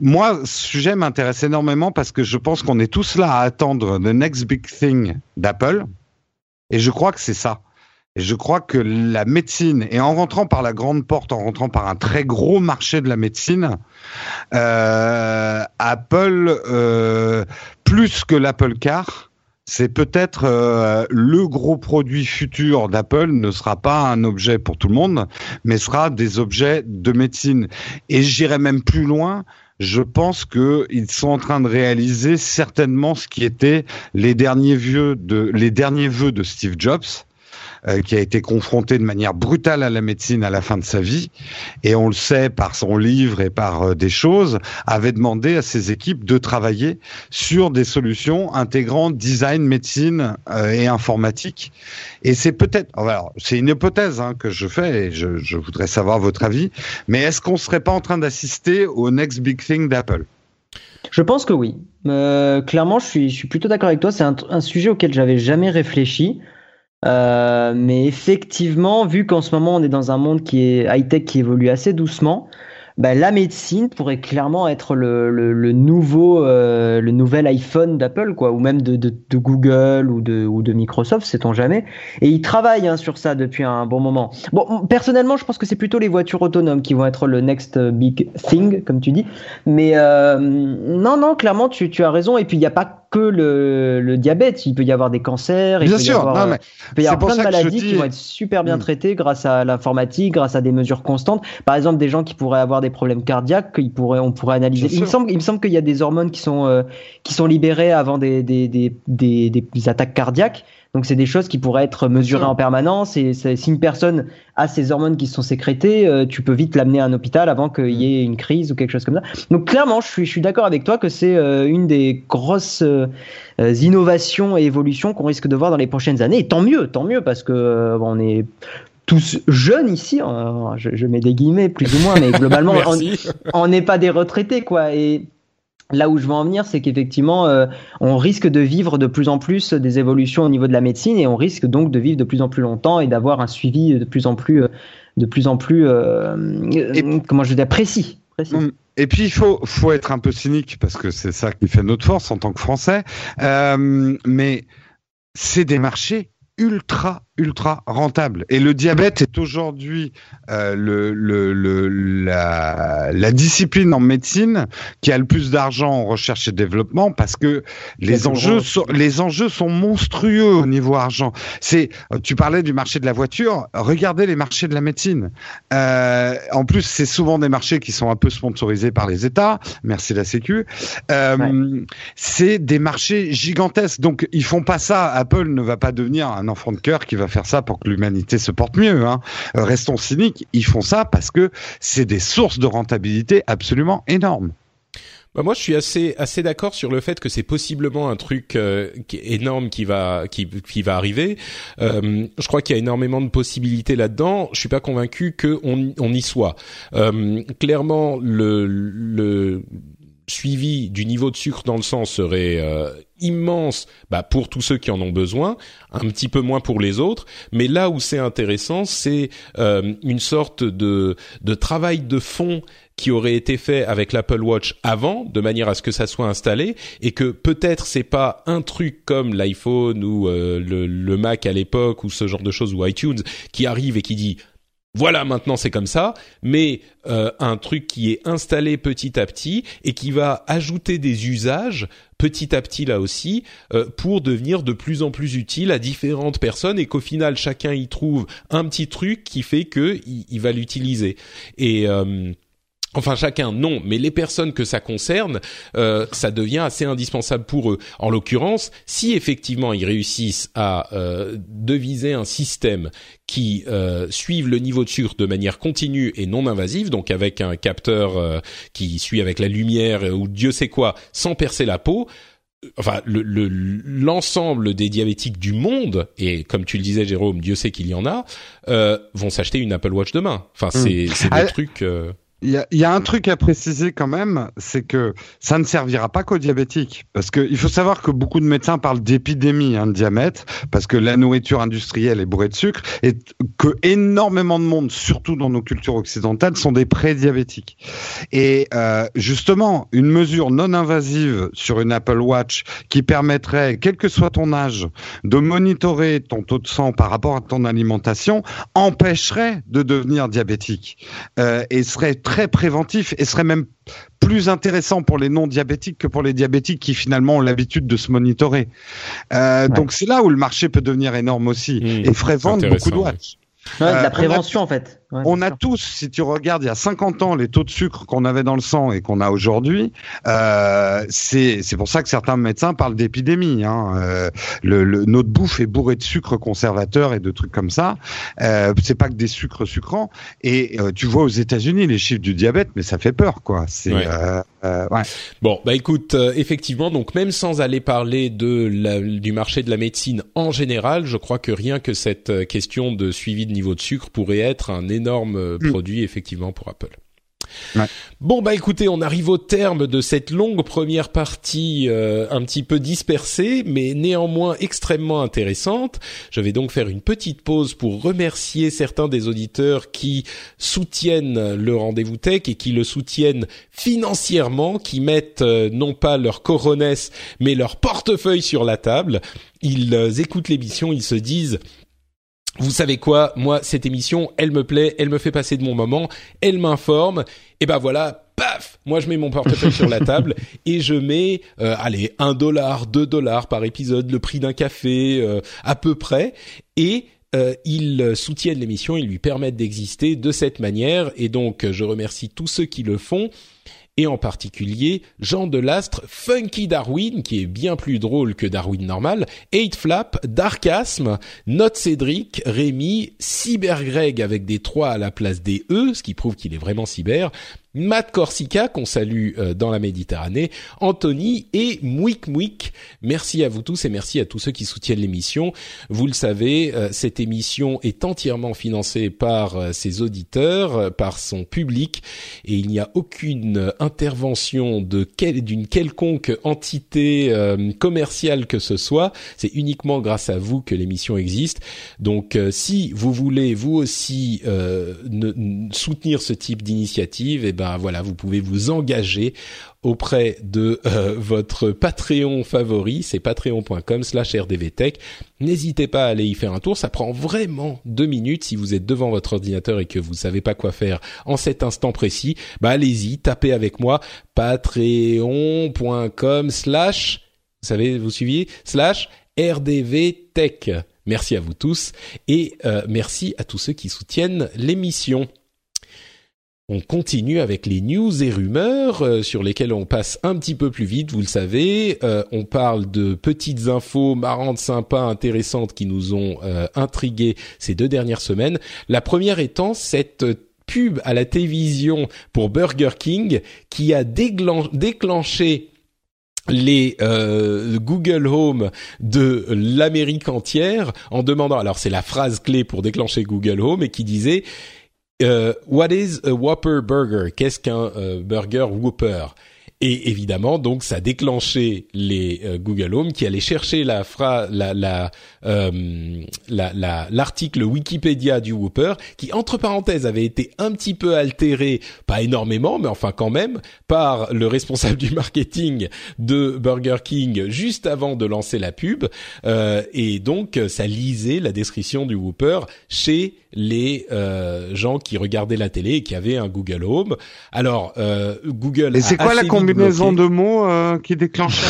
moi, ce sujet m'intéresse énormément parce que je pense qu'on est tous là à attendre the next big thing d'Apple. Et je crois que c'est ça. Et je crois que la médecine, et en rentrant par la grande porte, en rentrant par un très gros marché de la médecine, euh, Apple, euh, plus que l'Apple Car, c'est peut-être euh, le gros produit futur d'Apple ne sera pas un objet pour tout le monde, mais sera des objets de médecine. Et j'irai même plus loin je pense qu'ils sont en train de réaliser certainement ce qui était les derniers vœux de, les derniers vœux de Steve Jobs. Euh, qui a été confronté de manière brutale à la médecine à la fin de sa vie, et on le sait par son livre et par euh, des choses, avait demandé à ses équipes de travailler sur des solutions intégrant design, médecine euh, et informatique. Et c'est peut-être, alors c'est une hypothèse hein, que je fais, et je, voudrais savoir votre avis, mais est-ce qu'on serait pas en train d'assister au next big thing d'Apple? Je pense que oui. Clairement, je suis, je suis plutôt d'accord avec toi. C'est un, un, sujet auquel j'avais jamais réfléchi. Euh, mais effectivement, vu qu'en ce moment on est dans un monde qui est high-tech, qui évolue assez doucement, bah, la médecine pourrait clairement être le, le, le nouveau, euh, le nouvel iPhone d'Apple, quoi, ou même de, de, de, Google ou de, ou de Microsoft, sait-on jamais. Et ils travaillent hein, sur ça depuis un bon moment. Bon, personnellement, je pense que c'est plutôt les voitures autonomes qui vont être le next big thing, comme tu dis. Mais euh, non, non, clairement, tu, tu as raison. Et puis il n'y a pas que le, le, diabète, il peut y avoir des cancers, il bien peut sûr, y avoir, non, mais il peut y avoir plein de maladies qui vont être super bien Hmm. traitées grâce à l'informatique, grâce à des mesures constantes. Par exemple, des gens qui pourraient avoir des problèmes cardiaques, qu'ils pourraient, on pourrait analyser. Il me semble, il me semble qu'il y a des hormones qui sont euh, qui sont libérées avant des des, des, des, des attaques cardiaques. Donc c'est des choses qui pourraient être mesurées en permanence. Et si une personne a ces hormones qui sont sécrétées, euh, tu peux vite l'amener à un hôpital avant qu'il y ait une crise ou quelque chose comme ça. Donc clairement, je suis, je suis d'accord avec toi que c'est euh, une des grosses euh, innovations et évolutions qu'on risque de voir dans les prochaines années. Et tant mieux, tant mieux, parce que on est tous jeunes ici. hein. je, je mets des guillemets plus ou moins, mais (laughs) globalement, on n'est pas des retraités, quoi. Et là où je veux en venir, c'est qu'effectivement, euh, on risque de vivre de plus en plus des évolutions au niveau de la médecine et on risque donc de vivre de plus en plus longtemps et d'avoir un suivi de plus en plus, euh, de plus en plus, euh, comment je veux dire, précis. précis. Mm. Et puis il faut faut être un peu cynique parce que c'est ça qui fait notre force en tant que Français. Euh, mais c'est des marchés ultra ultra rentables et le diabète est aujourd'hui euh, le, le, le la, la discipline en médecine qui a le plus d'argent en recherche et développement parce que les enjeux sont, les enjeux sont monstrueux au niveau argent. C'est tu parlais du marché de la voiture, regardez les marchés de la médecine. Euh, en plus, c'est souvent des marchés qui sont un peu sponsorisés par les États. Merci la Sécu. Euh, C'est des marchés gigantesques. Donc, ils font pas ça. Apple ne va pas devenir un enfant de cœur qui va faire ça pour que l'humanité se porte mieux. Hein. Euh, restons cyniques, ils font ça parce que c'est des sources de rentabilité absolument énormes. Bah moi, je suis assez assez d'accord sur le fait que c'est possiblement un truc euh, énorme qui va qui va arriver. Euh, je crois qu'il y a énormément de possibilités là-dedans. Je suis pas convaincu que on, on y soit. Clairement, le le suivi du niveau de sucre dans le sang serait euh, immense bah, pour tous ceux qui en ont besoin, un petit peu moins pour les autres. Mais là où c'est intéressant, c'est euh, une sorte de, travail de fond qui aurait été fait avec l'Apple Watch avant, de manière à ce que ça soit installé, et que peut-être c'est pas un truc comme l'iPhone ou euh, le, Mac à l'époque ou ce genre de choses ou iTunes qui arrive et qui dit voilà, maintenant c'est comme ça, mais euh, un truc qui est installé petit à petit et qui va ajouter des usages petit à petit là aussi euh, pour devenir de plus en plus utile à différentes personnes et qu'au final chacun y trouve un petit truc qui fait que il, va l'utiliser. Et euh, Enfin chacun non, mais les personnes que ça concerne, euh, ça devient assez indispensable pour eux. En l'occurrence, si effectivement ils réussissent à euh, deviser un système qui euh, suive le niveau de sucre de manière continue et non invasive, donc avec un capteur euh, qui suit avec la lumière ou Dieu sait quoi, sans percer la peau, enfin l'ensemble le, des diabétiques du monde et comme tu le disais Jérôme Dieu sait qu'il y en a euh, vont s'acheter une Apple Watch demain enfin hmm. c'est c'est des trucs euh, il y a, un truc à préciser quand même, c'est que ça ne servira pas qu'aux diabétiques. Parce qu'il faut savoir que beaucoup de médecins parlent d'épidémie hein, de diabète, parce que la nourriture industrielle est bourrée de sucre, et que énormément de monde, surtout dans nos cultures occidentales, sont des pré-diabétiques. Et euh, justement, une mesure non invasive sur une Apple Watch qui permettrait, quel que soit ton âge, de monitorer ton taux de sang par rapport à ton alimentation, empêcherait de devenir diabétique. Euh, et serait préventif et serait même plus intéressant pour les non diabétiques que pour les diabétiques qui finalement ont l'habitude de se monitorer. Euh, Donc c'est là où le marché peut devenir énorme aussi mmh. et ferait vendre beaucoup de watch. Ouais, de la euh, prévention en fait. On a tous, si tu regardes il y a 50 ans, les taux de sucre qu'on avait dans le sang et qu'on a aujourd'hui, euh, c'est pour ça que certains médecins parlent d'épidémie. Hein. Euh, le, le, notre bouffe est bourrée de sucre conservateur et de trucs comme ça. Euh, c'est pas que des sucres sucrants. Et euh, tu vois aux États-Unis les chiffres du diabète, mais ça fait peur, quoi. C'est ouais. Euh, ouais. Bon, bah écoute, effectivement, donc même sans aller parler de la, du marché de la médecine en général, je crois que rien que cette question de suivi de niveau de sucre pourrait être un énorme euh, mm. produit effectivement pour Apple. Bon bah écoutez, on arrive au terme de cette longue première partie euh, un petit peu dispersée, mais néanmoins extrêmement intéressante. Je vais donc faire une petite pause pour remercier certains des auditeurs qui soutiennent le rendez-vous tech et qui le soutiennent financièrement, qui mettent euh, non pas leur coronesse mais leur portefeuille sur la table. Ils écoutent l'émission, ils se disent vous savez quoi, moi cette émission, elle me plaît, elle me fait passer de mon moment, elle m'informe, et ben voilà, paf, moi je mets mon portefeuille sur la (laughs) table et je mets, euh, allez, un dollar, deux dollars par épisode, le prix d'un café euh, à peu près, et euh, ils soutiennent l'émission, ils lui permettent d'exister de cette manière, et donc je remercie tous ceux qui le font et en particulier Jean Delastre, Funky Darwin, qui est bien plus drôle que Darwin normal, 8 Flap, Darkasme, Note Cédric, Rémi, Cyber Greg avec des 3 à la place des E, ce qui prouve qu'il est vraiment cyber, Matt Corsica, qu'on salue euh, dans la Méditerranée, Anthony et Mouik Mouik. Merci à vous tous et merci à tous ceux qui soutiennent l'émission. Vous le savez, euh, cette émission est entièrement financée par euh, ses auditeurs, par son public, et il n'y a aucune intervention de d'une quelconque entité commerciale que ce soit. C'est uniquement grâce à vous que l'émission existe. Donc, si vous voulez vous aussi soutenir ce type d'initiative, eh ben voilà, vous pouvez vous engager auprès de euh, (laughs) votre Patreon favori, c'est patreon.com/slash rdvtech. N'hésitez pas à aller y faire un tour, ça prend vraiment deux minutes si vous êtes devant votre ordinateur et que vous savez pas quoi faire en cet instant précis. Bah allez-y, tapez avec moi patreon.com/slash, vous savez, vous suiviez slash rdvtech. Merci à vous tous et euh, merci à tous ceux qui soutiennent l'émission. On continue avec les news et rumeurs euh, sur lesquelles on passe un petit peu plus vite, vous le savez. Euh, on parle de petites infos marrantes, sympas, intéressantes qui nous ont euh, intrigués ces deux dernières semaines. La première étant cette pub à la télévision pour Burger King qui a déclenché les Google Home de l'Amérique entière en demandant alors c'est la phrase clé pour déclencher Google Home et qui disait what is a Whopper burger? Qu'est-ce qu'un euh, burger Whopper? Et évidemment, donc, ça a déclenché les euh, Google Home qui allaient chercher la la la euh, l'article Wikipédia du Whopper, qui entre parenthèses avait été un petit peu altéré, pas énormément, mais enfin quand même, par le responsable du marketing de Burger King juste avant de lancer la pub, euh, et donc ça lisait la description du Whopper chez les euh, gens qui regardaient la télé et qui avaient un Google Home. Alors euh, Google. Et c'est quoi la combinaison de mots euh, qui déclenche (laughs)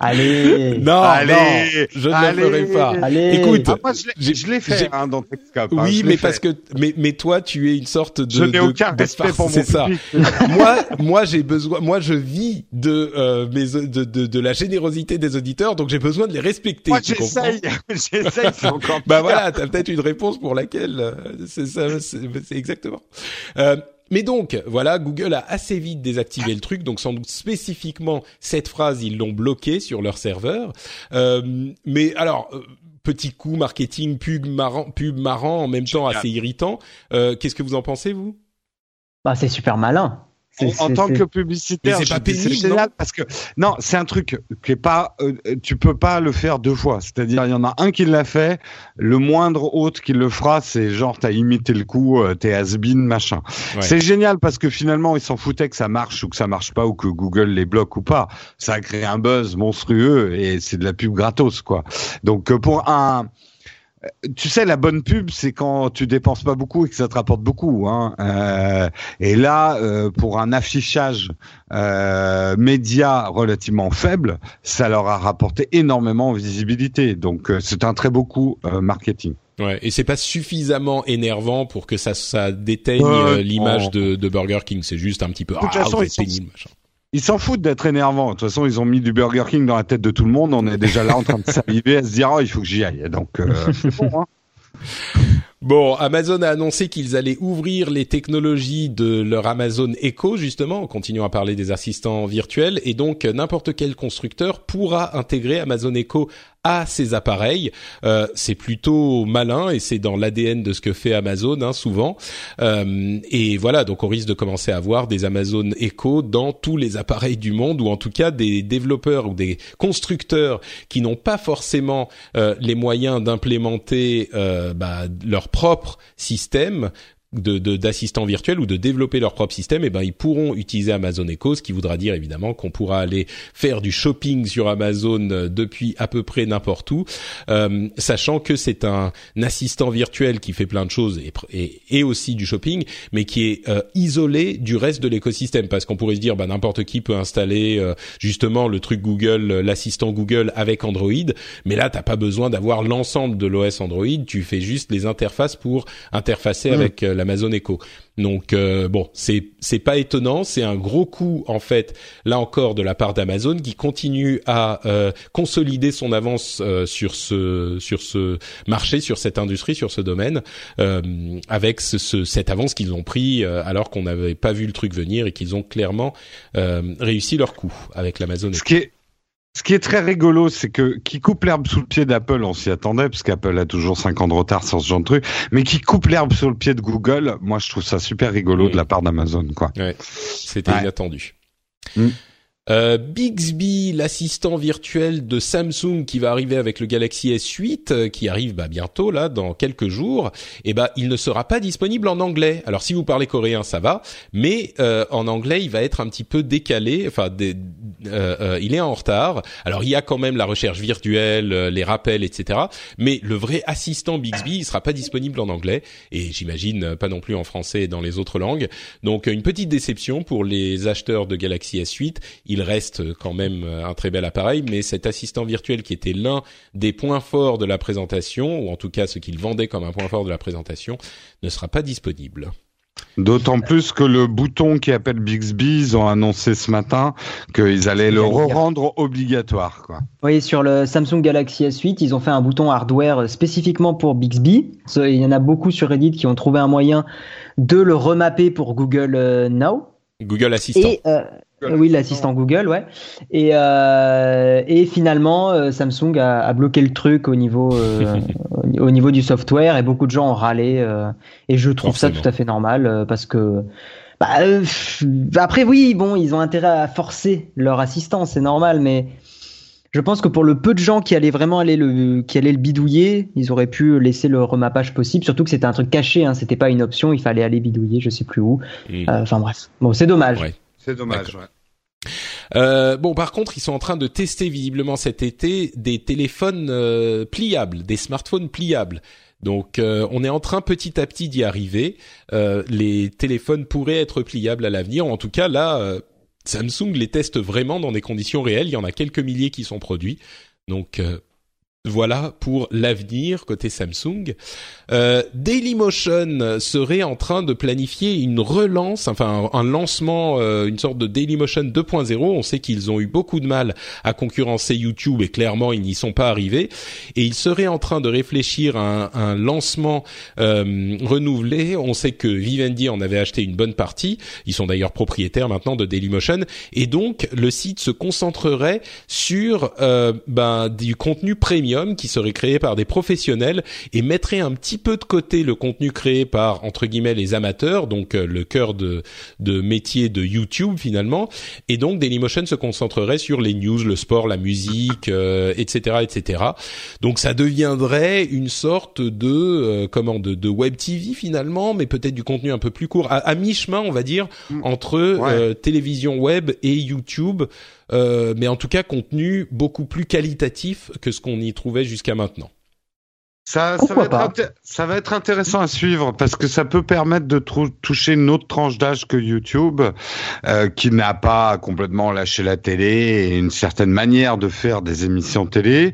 Allez. Non, allez, je ne le ferai pas. Allez. Écoute, ah, moi, je l'ai fait hein, dans Texcap. Hein, oui, mais parce que mais mais toi tu es une sorte de. Je n'ai aucun respect pour mon ça. (laughs) moi moi j'ai besoin moi je vis de euh, mes de, de de la générosité des auditeurs donc j'ai besoin de les respecter. Moi j'essaye (laughs) j'essaye c'est encore. bah voilà, t'as peut-être une réponse pour laquelle euh, c'est ça, c'est exactement. Euh, mais donc, voilà, Google a assez vite désactivé le truc, donc sans doute spécifiquement cette phrase, ils l'ont bloqué sur leur serveur. Euh, mais alors, euh, petit coup marketing, pub marrant, pub marrant, en même temps assez irritant. Euh, Qu'est-ce que vous en pensez, vous? Bah, c'est super malin en tant que publicitaire, c'est pas génial parce que non, c'est un truc qui est pas, euh, tu peux pas le faire deux fois. C'est-à-dire, il y en a un qui l'a fait, le moindre autre qui le fera, c'est genre t'as imité le coup, euh, t'es has-been, machin. C'est génial parce que finalement, ils s'en foutaient que ça marche ou que ça marche pas ou que Google les bloque ou pas. Ça a créé un buzz monstrueux et c'est de la pub gratos, quoi. Donc euh, pour un tu sais, la bonne pub, c'est quand tu dépenses pas beaucoup et que ça te rapporte beaucoup. Hein. Euh, et là, euh, pour un affichage euh, média relativement faible, ça leur a rapporté énormément en visibilité. Donc, euh, c'est un très beau coup euh, marketing. Ouais, et c'est pas suffisamment énervant pour que ça, ça déteigne l'image de, de, Burger King. C'est juste un petit peu ah, façon, pénible, machin. Ils s'en foutent d'être énervants. De toute façon, ils ont mis du Burger King dans la tête de tout le monde. On est déjà là en train de s'arriver à se dire, oh, il faut que j'y aille. Donc, euh, bon. Hein Bon, Amazon a annoncé qu'ils allaient ouvrir les technologies de leur Amazon Echo, justement, en continuant à parler des assistants virtuels, et donc n'importe quel constructeur pourra intégrer Amazon Echo à ces appareils. Euh, c'est plutôt malin et c'est dans l'ADN de ce que fait Amazon hein, souvent. Euh, et voilà, donc on risque de commencer à avoir des Amazon Echo dans tous les appareils du monde ou en tout cas des développeurs ou des constructeurs qui n'ont pas forcément euh, les moyens d'implémenter bah, leur propre système de d'assistants virtuels ou de développer leur propre système, et eh ben ils pourront utiliser Amazon Echo, ce qui voudra dire évidemment qu'on pourra aller faire du shopping sur Amazon euh, depuis à peu près n'importe où, euh, sachant que c'est un, assistant virtuel qui fait plein de choses et, et, aussi du shopping, mais qui est euh, isolé du reste de l'écosystème, parce qu'on pourrait se dire bah n'importe qui peut installer euh, justement le truc Google, l'assistant Google avec Android, mais là t'as pas besoin d'avoir l'ensemble de l'OS Android, tu fais juste les interfaces pour interfacer mmh. avec la Amazon Echo. Donc euh, bon, c'est c'est pas étonnant, c'est un gros coup en fait là encore de la part d'Amazon qui continue à euh, consolider son avance euh, sur ce sur ce marché, sur cette industrie, sur ce domaine, avec ce, cette avance qu'ils ont pris alors qu'on n'avait pas vu le truc venir et qu'ils ont clairement réussi leur coup avec l'Amazon. Echo. Ce qui est très rigolo, c'est que qui coupe l'herbe sous le pied d'Apple, on s'y attendait, parce qu'Apple a toujours 5 ans de retard sur ce genre de truc, mais qui coupe l'herbe sous le pied de Google, moi je trouve ça super rigolo de la part d'Amazon, quoi. Ouais, c'était inattendu. Mm. Euh, Bixby, l'assistant virtuel de Samsung qui va arriver avec le Galaxy S8, euh, qui arrive bah, bientôt là dans quelques jours, et eh bah il ne sera pas disponible en anglais. Alors si vous parlez coréen, ça va, mais euh, en anglais il va être un petit peu décalé. Enfin, il est en retard. Alors il y a quand même la recherche virtuelle, les rappels, etc. Mais le vrai assistant Bixby, il sera pas disponible en anglais et j'imagine pas non plus en français et dans les autres langues. Donc une petite déception pour les acheteurs de Galaxy S8 il reste quand même un très bel appareil, mais cet assistant virtuel qui était l'un des points forts de la présentation, ou en tout cas ce qu'il vendait comme un point fort de la présentation, ne sera pas disponible. D'autant plus que le bouton qui appelle Bixby, ils ont annoncé ce matin qu'ils allaient le rendre obligatoire. Quoi. Oui, sur le Samsung Galaxy S8, ils ont fait un bouton hardware spécifiquement pour Bixby. Il y en a beaucoup sur Reddit qui ont trouvé un moyen de le remapper pour Google euh, Now. Google Assistant. Et, euh, oui, l'assistant Google, ouais. Et, euh, et finalement, euh, Samsung a, a, bloqué le truc au niveau, euh, (laughs) au niveau du software et beaucoup de gens ont râlé. Euh, et je trouve Forcément. ça tout à fait normal euh, parce que. Bah, après, oui, bon, ils ont intérêt à forcer leur assistant, c'est normal, mais je pense que pour le peu de gens qui allaient vraiment aller le, qui allaient le bidouiller, ils auraient pu laisser le remappage possible. Surtout que c'était un truc caché, hein, c'était pas une option, il fallait aller bidouiller, je sais plus où. Mmh. Enfin bref, bon, c'est dommage. Ouais. C'est dommage, ouais. Euh, bon, par contre, ils sont en train de tester visiblement cet été des téléphones euh, pliables, des smartphones pliables. Donc, euh, on est en train petit à petit d'y arriver. Euh, les téléphones pourraient être pliables à l'avenir. En tout cas, là, euh, Samsung les teste vraiment dans des conditions réelles. Il y en a quelques milliers qui sont produits. Donc, voilà pour l'avenir côté Samsung. Euh, Dailymotion serait en train de planifier une relance, enfin un, lancement, euh, une sorte de Dailymotion 2.0. On sait qu'ils ont eu beaucoup de mal à concurrencer YouTube et clairement ils n'y sont pas arrivés. Et ils seraient en train de réfléchir à un, un lancement euh, renouvelé. On sait que Vivendi en avait acheté une bonne partie. Ils sont d'ailleurs propriétaires maintenant de Dailymotion. Et donc le site se concentrerait sur euh, ben, du contenu premium qui serait créé par des professionnels et mettrait un petit peu de côté le contenu créé par entre guillemets les amateurs, donc euh, le cœur de de métier de YouTube finalement. Et donc Dailymotion se concentrerait sur les news, le sport, la musique, euh, etc., etc. Donc ça deviendrait une sorte de euh, comment de, de web TV finalement, mais peut-être du contenu un peu plus court, à, à mi-chemin on va dire entre Ouais. euh, télévision web et YouTube. Euh, mais en tout cas contenu beaucoup plus qualitatif que ce qu'on y trouvait jusqu'à maintenant. Ça, ça, va être ça, va être intéressant à suivre parce que ça peut permettre de toucher une autre tranche d'âge que YouTube, euh, qui n'a pas complètement lâché la télé et une certaine manière de faire des émissions télé,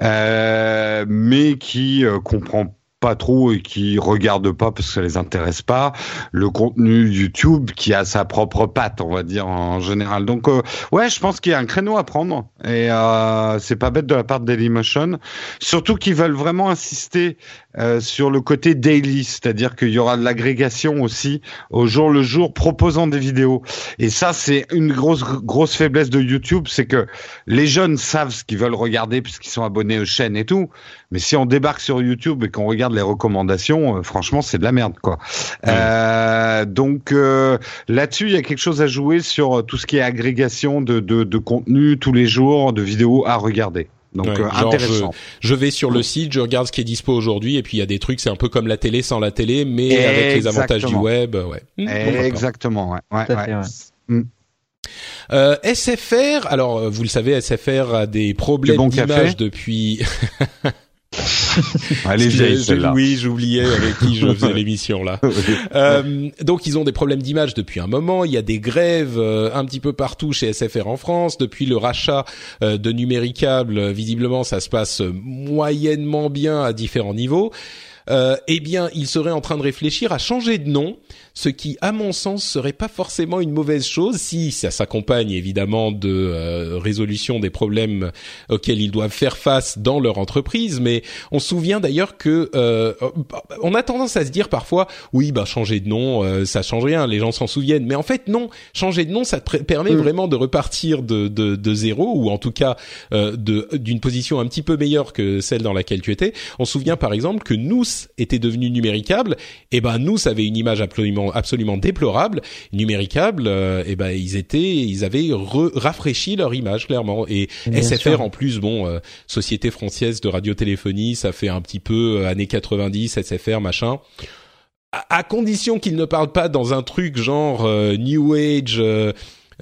euh, mais qui euh, comprend pas trop et qui regardent pas parce que ça les intéresse pas. Le contenu YouTube qui a sa propre patte on va dire en général. Donc euh, ouais je pense qu'il y a un créneau à prendre. Et euh, c'est pas bête de la part de Dailymotion. Surtout qu'ils veulent vraiment insister euh, sur le côté daily. C'est-à-dire qu'il y aura de l'agrégation aussi au jour le jour proposant des vidéos. Et ça c'est une grosse grosse faiblesse de YouTube c'est que les jeunes savent ce qu'ils veulent regarder puisqu'ils sont abonnés aux chaînes et tout mais si on débarque sur YouTube et qu'on regarde les recommandations, euh, franchement, c'est de la merde, quoi. Mmh. Euh, donc euh, là-dessus, il y a quelque chose à jouer sur tout ce qui est agrégation de, de, de contenu tous les jours, de vidéos à regarder. Donc ouais, euh, intéressant. Je, je, vais sur le site, je regarde ce qui est dispo aujourd'hui, et puis il y a des trucs, c'est un peu comme la télé sans la télé, mais avec les avantages du web, ouais. Mmh, Exactement, ouais. ouais, ouais. Fait, mmh. Euh, SFR, alors vous le savez, SFR a des problèmes bon d'image depuis. (laughs) Allez, oui, j'oubliais avec qui je faisais (laughs) l'émission là. euh, donc ils ont des problèmes d'image depuis un moment. Il y a des grèves euh, un petit peu partout chez SFR en France depuis le rachat euh, de Numéricable. Visiblement, ça se passe moyennement bien à différents niveaux. Euh, eh bien, il serait en train de réfléchir à changer de nom, ce qui, à mon sens, serait pas forcément une mauvaise chose si ça s'accompagne évidemment de euh, résolution des problèmes auxquels ils doivent faire face dans leur entreprise. Mais on se souvient d'ailleurs que euh, on a tendance à se dire parfois, oui, bah changer de nom, euh, ça change rien, les gens s'en souviennent. Mais en fait, non, changer de nom, ça te permet mmh. vraiment de repartir de, de, de, zéro ou en tout cas euh, de d'une position un petit peu meilleure que celle dans laquelle tu étais. On se souvient par exemple que nous était devenu numéricable, et ben nous avait une image absolument absolument déplorable. Numéricable, euh, et ben ils étaient, ils avaient rafraîchi leur image clairement. Et Bien SFR sûr. en plus, bon, euh, société française de radiotéléphonie, ça fait un petit peu euh, années 90, SFR machin. À, condition qu'ils ne parlent pas dans un truc genre euh, New Age. Euh,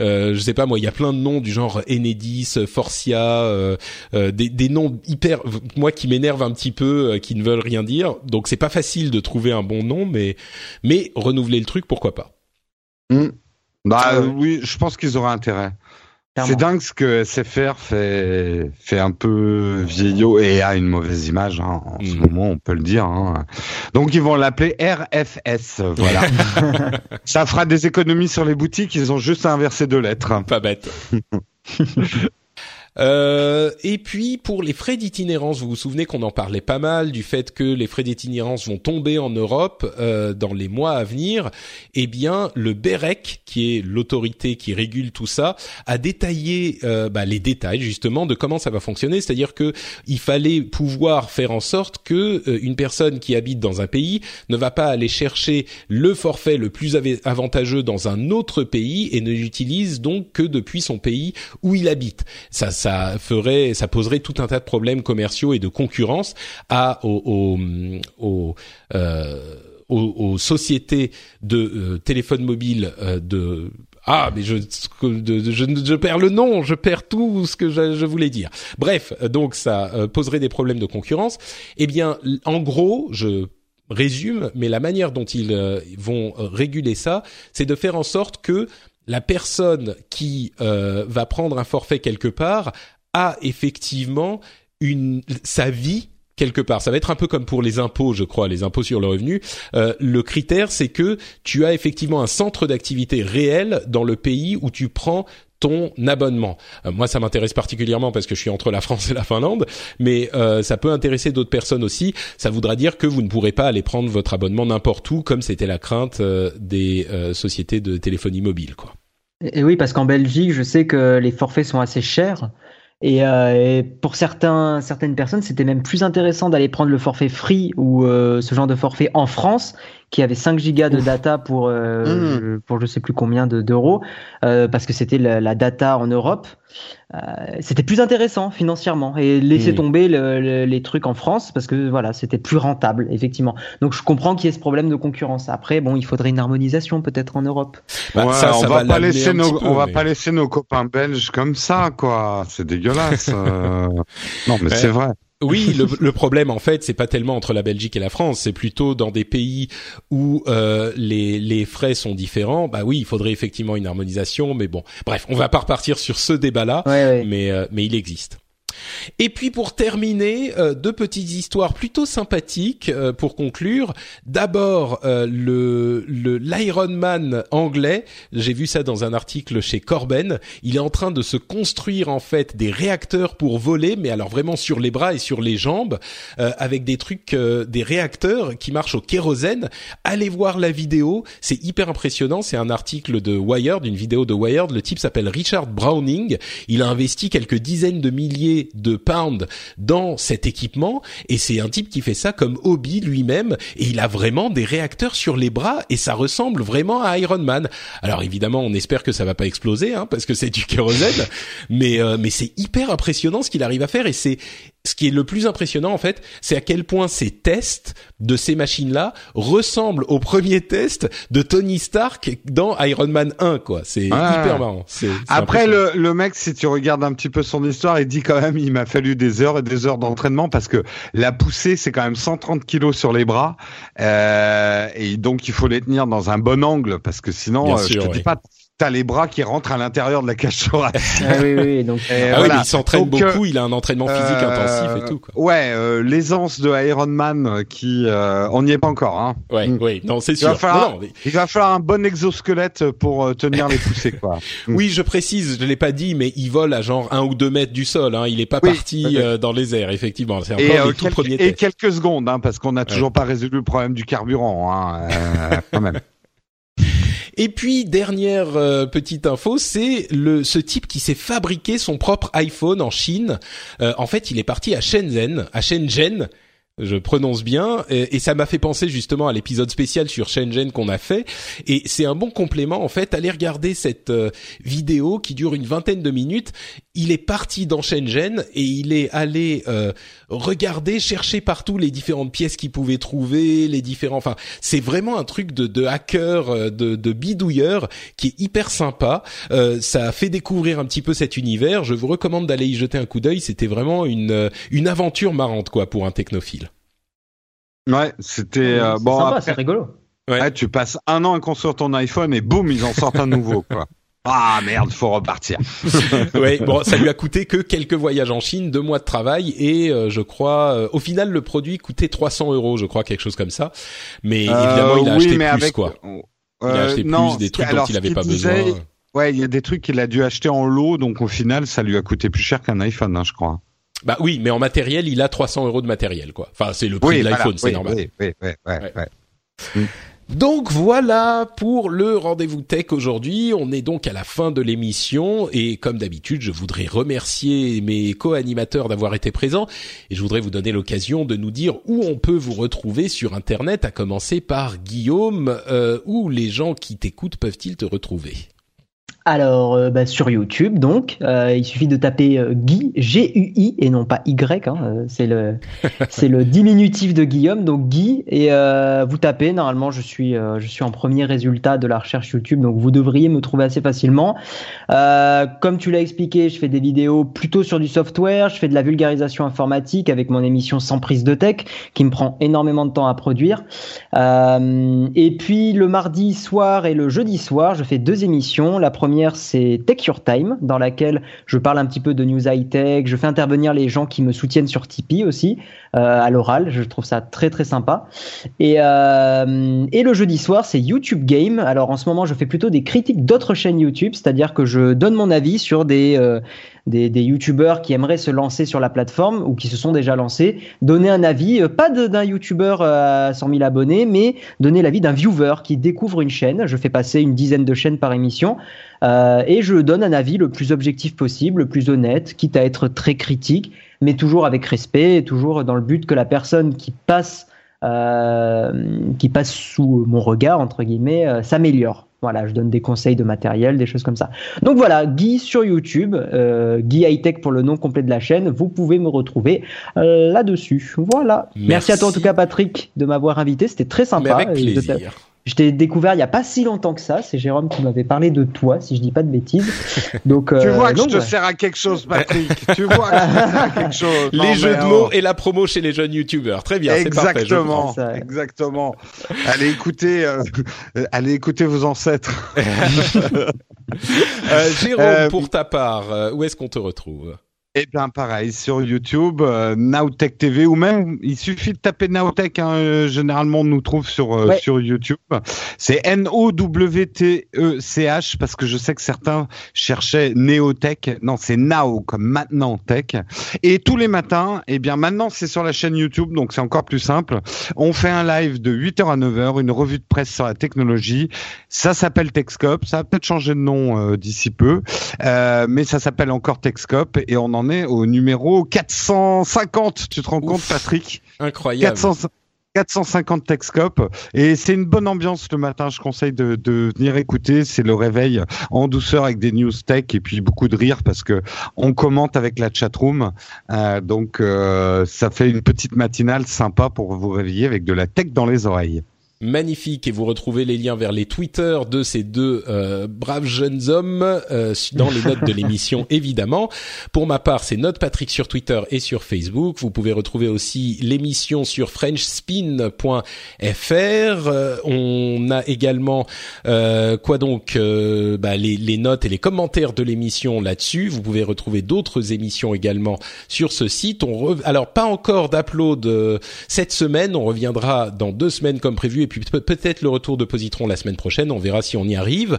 je sais pas moi, il y a plein de noms du genre Enedis, Forcia, euh, euh, des, des, noms hyper, moi qui m'énervent un petit peu, euh, qui ne veulent rien dire. Donc c'est pas facile de trouver un bon nom, mais mais renouveler le truc, pourquoi pas? Mmh. Bah oui, je pense qu'ils auraient intérêt. C'est dingue ce que SFR fait, fait un peu vieillot et a une mauvaise image hein, en ce mm. moment, on peut le dire. Hein. Donc ils vont l'appeler RFS, voilà. (laughs) Ça fera des économies sur les boutiques, ils ont juste à inverser deux lettres. Pas bête. (laughs) Euh, et puis pour les frais d'itinérance, vous vous souvenez qu'on en parlait pas mal du fait que les frais d'itinérance vont tomber en Europe euh, dans les mois à venir. Eh bien, le BEREC, qui est l'autorité qui régule tout ça, a détaillé euh, bah, les détails justement de comment ça va fonctionner. C'est-à-dire que il fallait pouvoir faire en sorte que euh, une personne qui habite dans un pays ne va pas aller chercher le forfait le plus avantageux dans un autre pays et ne l'utilise donc que depuis son pays où il habite. Ça ça ferait, ça poserait tout un tas de problèmes commerciaux et de concurrence à aux, aux, euh, aux, sociétés de euh, téléphones mobiles euh, de ah, mais je, je, je, perds le nom, je perds tout ce que je, je voulais dire. Bref, donc ça euh, poserait des problèmes de concurrence. Eh bien, en gros, je résume, mais la manière dont ils vont réguler ça, c'est de faire en sorte que la personne qui euh, va prendre un forfait quelque part a effectivement une sa vie quelque part. Ça va être un peu comme pour les impôts, je crois, les impôts sur le revenu. Euh, le critère, c'est que tu as effectivement un centre d'activité réel dans le pays où tu prends ton abonnement. Euh, moi, ça m'intéresse particulièrement parce que je suis entre la France et la Finlande, mais euh, ça peut intéresser d'autres personnes aussi. Ça voudra dire que vous ne pourrez pas aller prendre votre abonnement n'importe où, comme c'était la crainte euh, des sociétés de téléphonie mobile, quoi. Oui, parce qu'en Belgique, je sais que les forfaits sont assez chers. Et, pour certains, certaines personnes, c'était même plus intéressant d'aller prendre le forfait free ou ce genre de forfait en France qui avait 5 gigas de data pour euh, mmh. pour je sais plus combien d'euros euh, parce que c'était la, data en Europe. Euh, c'était plus intéressant financièrement et laisser mmh. tomber les trucs en France parce que voilà c'était plus rentable effectivement. Donc je comprends qu'il y ait ce problème de concurrence. Après bon il faudrait une harmonisation peut-être en Europe. Bah, ça, on va, pas laisser nos on va pas laisser nos copains belges comme ça quoi. C'est dégueulasse. (laughs) non mais c'est vrai. Oui, le, le, problème en fait, c'est pas tellement entre la Belgique et la France, c'est plutôt dans des pays où euh, les, les frais sont différents. Bah oui, il faudrait effectivement une harmonisation, mais bon, bref, on va pas repartir sur ce débat-là, mais euh, mais il existe. Et puis pour terminer, euh, deux petites histoires plutôt sympathiques euh, pour conclure. D'abord euh, le l'Iron Man anglais, j'ai vu ça dans un article chez Corben. Il est en train de se construire en fait des réacteurs pour voler, mais alors vraiment sur les bras et sur les jambes, avec des trucs, des réacteurs qui marchent au kérosène. Allez voir la vidéo, c'est hyper impressionnant. C'est un article de Wired, une vidéo de Wired. Le type s'appelle Richard Browning. Il a investi quelques dizaines de milliers de pounds dans cet équipement. Et c'est un type qui fait ça comme hobby lui-même. Et il a vraiment des réacteurs sur les bras et ça ressemble vraiment à Iron Man. Alors évidemment, on espère que ça va pas exploser hein, parce que c'est du kérosène, (laughs) mais euh, mais c'est hyper impressionnant ce qu'il arrive à faire. Et c'est ce qui est le plus impressionnant en fait, c'est à quel point ces tests de ces machines-là ressemblent aux premiers tests de Tony Stark dans Iron Man 1 quoi. C'est hyper marrant. Après le, le mec, si tu regardes un petit peu son histoire, il dit quand même il m'a fallu des heures et des heures d'entraînement parce que la poussée c'est quand même 130 kilos sur les bras euh, et donc il faut les tenir dans un bon angle parce que sinon euh, je te dis pas t'as les bras qui rentrent à l'intérieur de la cage thoracique. Ah oui, oui, donc. ah oui, il s'entraîne beaucoup, il a un entraînement physique euh, intensif et tout. Quoi. Ouais, euh, l'aisance de Iron Man qui, euh, on n'y est pas encore. Hein. Ouais, mm. oui, non, c'est sûr. Il va, falloir, il va falloir un bon exosquelette pour euh, tenir les poussées, quoi. (laughs) Oui, je précise, je l'ai pas dit, mais il vole à genre un ou deux mètres du sol. Hein. Il est pas parti dans les airs, effectivement. C'est encore les tout premiers Et quelques secondes, hein, parce qu'on n'a toujours pas résolu le problème du carburant, hein, quand même. (laughs) Et puis dernière euh, petite info, c'est le ce type qui s'est fabriqué son propre iPhone en Chine. Euh, en fait, il est parti à Shenzhen, à Shenzhen je prononce bien, et, ça m'a fait penser justement à l'épisode spécial sur Shenzhen qu'on a fait, et c'est un bon complément en fait. Allez regarder cette euh, vidéo qui dure une vingtaine de minutes. Il est parti dans Shenzhen et il est allé euh, regarder, chercher partout les différentes pièces qu'il pouvait trouver, les différents. Enfin, c'est vraiment un truc de, de hacker, euh, de, de bidouilleur qui est hyper sympa. ça a fait découvrir un petit peu cet univers. Je vous recommande d'aller y jeter un coup d'œil. C'était vraiment une une aventure marrante quoi pour un technophile. Ouais, c'était euh, bon. C'est rigolo. Ouais. tu passes un an à construire ton iPhone et boum, ils en sortent un nouveau, quoi. (laughs) Ah merde, faut repartir. (laughs) oui, bon, ça lui a coûté que quelques voyages en Chine, deux mois de travail et euh, je crois, euh, au final, le produit coûtait 300 euros, je crois, quelque chose comme ça. Mais évidemment, il a acheté plus, quoi. il a acheté plus des trucs dont il n'avait pas besoin. Ouais, il y a des trucs qu'il a dû acheter en lot, donc au final, ça lui a coûté plus cher qu'un iPhone, hein, je crois. Bah oui, mais en matériel, il a 300 euros de matériel, quoi. Enfin, c'est le prix de l'iPhone, c'est normal. Oui, oui, oui, ouais, ouais. Mm. Donc voilà pour le rendez-vous tech aujourd'hui. On est donc à la fin de l'émission et comme d'habitude, je voudrais remercier mes co-animateurs d'avoir été présents et je voudrais vous donner l'occasion de nous dire où on peut vous retrouver sur Internet, à commencer par Guillaume, euh, où les gens qui t'écoutent peuvent-ils te retrouver? Alors, euh, bah, sur YouTube, donc, euh, il suffit de taper euh, Guy, G-U-I, et non pas Y, hein, c'est le, (laughs) c'est le diminutif de Guillaume, donc Guy, et vous tapez, normalement, je suis, je suis en premier résultat de la recherche YouTube, donc vous devriez me trouver assez facilement. comme tu l'as expliqué, je fais des vidéos plutôt sur du software, je fais de la vulgarisation informatique avec mon émission Sans prise de tech, qui me prend énormément de temps à produire. et puis, le mardi soir et le jeudi soir, je fais deux émissions. La première c'est Take Your Time, dans laquelle je parle un petit peu de news high tech. Je fais intervenir les gens qui me soutiennent sur Tipeee aussi, euh, à l'oral. Je trouve ça très très sympa. Et, euh, et le jeudi soir, c'est YouTube Game. Alors en ce moment, je fais plutôt des critiques d'autres chaînes YouTube, c'est-à-dire que je donne mon avis sur des, euh, des, des youtubeurs qui aimeraient se lancer sur la plateforme ou qui se sont déjà lancés, donner un avis, euh, pas d'un youtubeur à 100 000 abonnés, mais donner l'avis d'un viewer qui découvre une chaîne. Je fais passer une dizaine de chaînes par émission euh, et je donne un avis le plus objectif possible, le plus honnête, quitte à être très critique, mais toujours avec respect et toujours dans le but que la personne qui passe euh, qui passe sous mon regard entre guillemets euh, s'améliore. Voilà, je donne des conseils de matériel, des choses comme ça. Donc voilà, Guy sur YouTube, euh, Guy High Tech pour le nom complet de la chaîne. Vous pouvez me retrouver euh, là-dessus. Voilà. Merci. à toi en tout cas, Patrick, de m'avoir invité. C'était très sympa. avec plaisir. Je t'ai découvert il n'y a pas si longtemps que ça. C'est Jérôme qui m'avait parlé de toi, si je dis pas de bêtises. (laughs) Donc, tu vois que je te sers à quelque chose, Patrick. tu vois que je te sers à quelque chose. (laughs) les jeux de mots et la promo chez les jeunes youtubeurs. Très bien, parfait. Exactement, exactement. allez écouter, euh, (laughs) allez écouter vos ancêtres. euh, Jérôme, euh, pour ta part, euh, où est-ce qu'on te retrouve? Eh bien, pareil, sur YouTube, euh, Nowtech TV, ou même, il suffit de taper Nowtech, hein, euh, généralement on nous trouve sur, euh, sur YouTube. C'est N-O-W-T-E-C-H, parce que je sais que certains cherchaient Neotech. Non, c'est Now, comme maintenant Tech. Et tous les matins, eh bien, maintenant c'est sur la chaîne YouTube, donc c'est encore plus simple. On fait un live de 8h à 9h, une revue de presse sur la technologie. Ça s'appelle Techscope, ça va peut-être changer de nom d'ici peu, mais ça s'appelle encore Techscope, et on en on est au numéro 450. Tu te rends compte, Patrick? Incroyable. 450 Techscope et c'est une bonne ambiance le matin. Je conseille de, venir écouter. C'est le réveil en douceur avec des news tech et puis beaucoup de rire parce que on commente avec la chatroom. Euh, donc euh, ça fait une petite matinale sympa pour vous réveiller avec de la tech dans les oreilles magnifique et vous retrouvez les liens vers les Twitter de ces deux euh, braves jeunes hommes euh, dans les notes de l'émission (laughs) évidemment. Pour ma part, c'est Note Patrick sur Twitter et sur Facebook. Vous pouvez retrouver aussi l'émission sur frenchspin.fr. Euh, on a également quoi donc bah, les, les, notes et les commentaires de l'émission là-dessus. Vous pouvez retrouver d'autres émissions également sur ce site. On alors pas encore d'upload cette semaine. On reviendra dans deux semaines comme prévu puis peut-être le retour de Positron la semaine prochaine. On verra si on y arrive.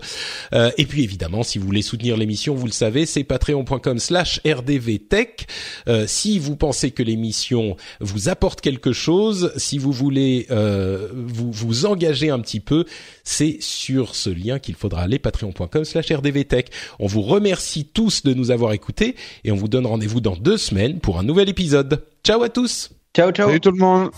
Euh, et puis évidemment, si vous voulez soutenir l'émission, vous le savez, c'est patreon.com/slash rdvtech. Euh, si vous pensez que l'émission vous apporte quelque chose, si vous voulez euh, vous vous engager un petit peu, c'est sur ce lien qu'il faudra aller patreon.com/slash rdvtech. On vous remercie tous de nous avoir écoutés et on vous donne rendez-vous dans deux semaines pour un nouvel épisode. Ciao à tous. Ciao ciao. Salut tout le monde.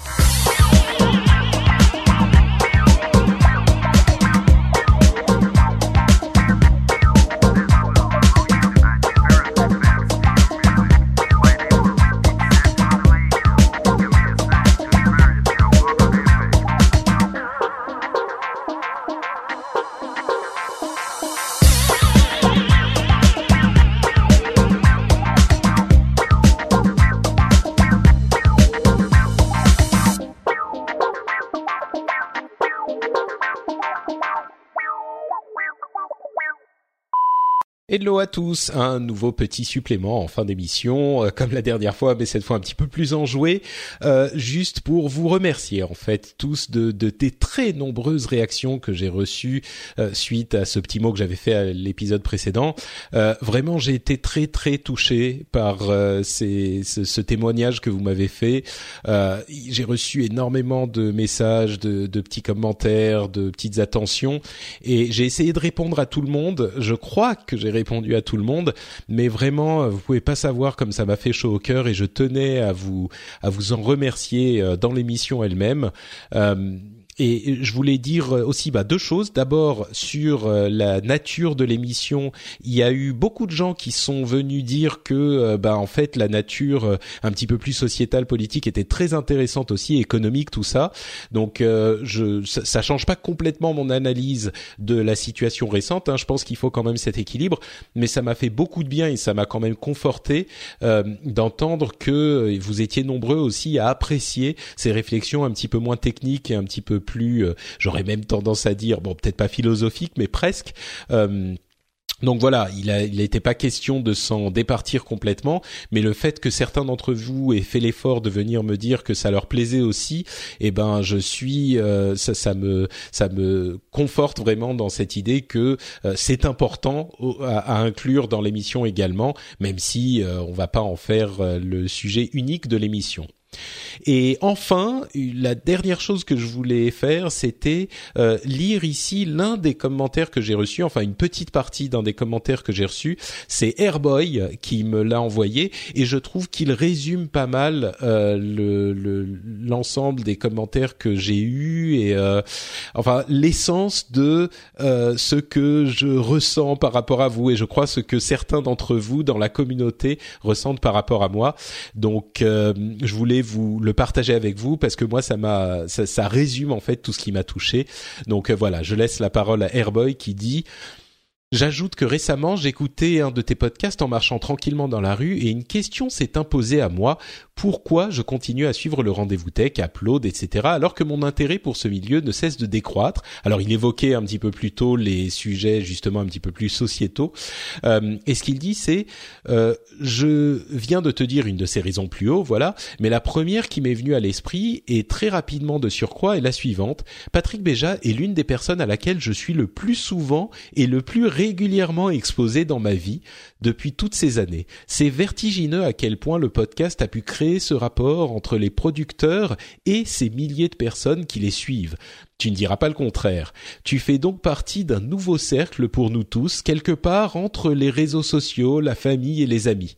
Hello à tous, un nouveau petit supplément en fin d'émission, euh, comme la dernière fois, mais cette fois un petit peu plus enjoué, euh, juste pour vous remercier en fait tous de, de des très nombreuses réactions que j'ai reçues euh, suite à ce petit mot que j'avais fait à l'épisode précédent. Euh, vraiment, j'ai été très très touché par ce, témoignage que vous m'avez fait. j'ai reçu énormément de messages, de petits commentaires, de petites attentions, et j'ai essayé de répondre à tout le monde. Je crois que j'ai répondu à tout le monde, mais vraiment, vous pouvez pas savoir comme ça m'a fait chaud au cœur et je tenais à vous à vous en remercier euh, dans l'émission elle-même. Euh, et je voulais dire aussi bah, deux choses. D'abord sur euh, la nature de l'émission, il y a eu beaucoup de gens qui sont venus dire que euh, bah en fait la nature euh, un petit peu plus sociétale, politique était très intéressante aussi, économique tout ça. Donc je ça, ça, change pas complètement mon analyse de la situation récente. Hein. Je pense qu'il faut quand même cet équilibre, mais ça m'a fait beaucoup de bien et ça m'a quand même conforté d'entendre que vous étiez nombreux aussi à apprécier ces réflexions un petit peu moins techniques et un petit peu plus, euh, j'aurais même tendance à dire, bon peut-être pas philosophique, mais presque. Euh, donc voilà, il n'était pas question de s'en départir complètement, mais le fait que certains d'entre vous aient fait l'effort de venir me dire que ça leur plaisait aussi, eh ben je suis, euh, ça, me, ça me conforte vraiment dans cette idée que c'est important à, inclure dans l'émission également, même si on va pas en faire le sujet unique de l'émission. Et enfin, la dernière chose que je voulais faire, c'était euh, lire ici l'un des commentaires que j'ai reçus, enfin une petite partie d'un des commentaires que j'ai reçus. C'est Airboy qui me l'a envoyé et je trouve qu'il résume pas mal euh, l'ensemble le, des commentaires que j'ai eus et euh, enfin l'essence de euh, ce que je ressens par rapport à vous et je crois ce que certains d'entre vous dans la communauté ressentent par rapport à moi. Donc euh, je voulais vous le partager avec vous parce que moi ça m'a ça, résume en fait tout ce qui m'a touché. Donc euh, voilà, je laisse la parole à Airboy qui dit J'ajoute que récemment, j'écoutais un de tes podcasts en marchant tranquillement dans la rue et une question s'est imposée à moi. Pourquoi je continue à suivre le rendez-vous tech, Upload, etc. alors que mon intérêt pour ce milieu ne cesse de décroître Alors il évoquait un petit peu plus tôt les sujets justement un petit peu plus sociétaux. Euh, et ce qu'il dit c'est, euh, je viens de te dire une de ces raisons plus haut, voilà. Mais la première qui m'est venue à l'esprit et très rapidement de surcroît est la suivante. Patrick Béja est l'une des personnes à laquelle je suis le plus souvent et le plus régulièrement exposé dans ma vie depuis toutes ces années. C'est vertigineux à quel point le podcast a pu créer ce rapport entre les producteurs et ces milliers de personnes qui les suivent. Tu ne diras pas le contraire. Tu fais donc partie d'un nouveau cercle pour nous tous, quelque part entre les réseaux sociaux, la famille et les amis.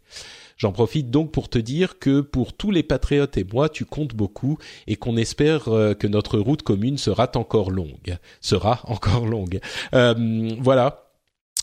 J'en profite donc pour te dire que pour tous les patriotes et moi, tu comptes beaucoup et qu'on espère euh, que notre route commune sera encore longue. Sera encore longue. Euh, voilà.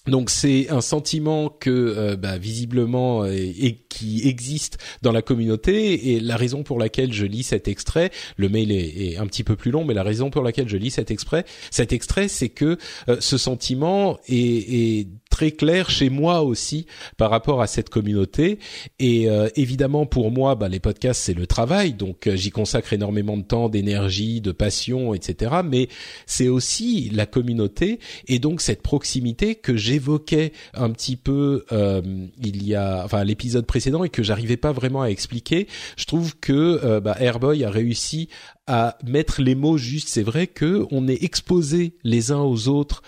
Donc c'est un sentiment que euh, bah, visiblement et, qui existe dans la communauté. Et la raison pour laquelle je lis cet extrait, le mail est, un petit peu plus long, mais la raison pour laquelle je lis cet extrait, cet extrait, c'est que euh, ce sentiment est, est très clair chez moi aussi par rapport à cette communauté. Et euh, évidemment, pour moi, bah, les podcasts, c'est le travail, donc euh, j'y consacre énormément de temps, d'énergie, de passion, etc. Mais c'est aussi la communauté et donc cette proximité que j'évoquais un petit peu euh, il y a, enfin, l'épisode précédent et que j'arrivais pas vraiment à expliquer. Je trouve que bah, Airboy a réussi à mettre les mots justes. C'est vrai que on est exposé les uns aux autres.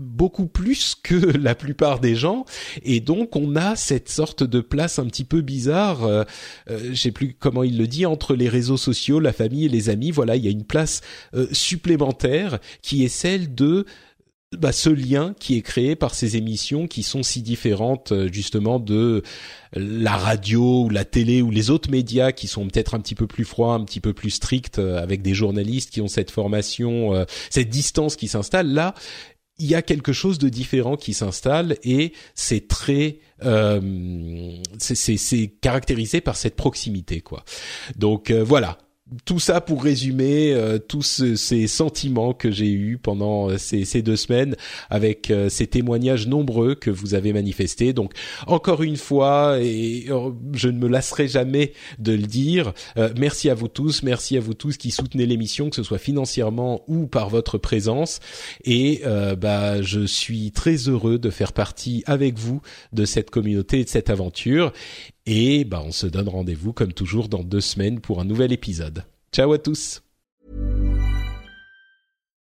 Euh, beaucoup plus que (laughs) la plupart des gens et donc on a cette sorte de place un petit peu bizarre euh, euh, je sais plus comment il le dit entre les réseaux sociaux la famille et les amis voilà il y a une place euh, supplémentaire qui est celle de bah, ce lien qui est créé par ces émissions qui sont si différentes euh, justement de la radio ou la télé ou les autres médias qui sont peut-être un petit peu plus froids, un petit peu plus stricts avec des journalistes qui ont cette formation, cette distance qui s'installe. Là, il y a quelque chose de différent qui s'installe et c'est très euh, c'est caractérisé par cette proximité quoi. Donc euh, voilà. Tout ça pour résumer euh, tous ces sentiments que j'ai eus pendant euh, ces, deux semaines avec euh, ces témoignages nombreux que vous avez manifestés. Donc encore une fois, et je ne me lasserai jamais de le dire, merci à vous tous, merci à vous tous qui soutenez l'émission, que ce soit financièrement ou par votre présence. Et bah, je suis très heureux de faire partie avec vous de cette communauté de cette aventure. Et bah, on se donne rendez-vous comme toujours dans deux semaines pour un nouvel épisode. Ciao à tous.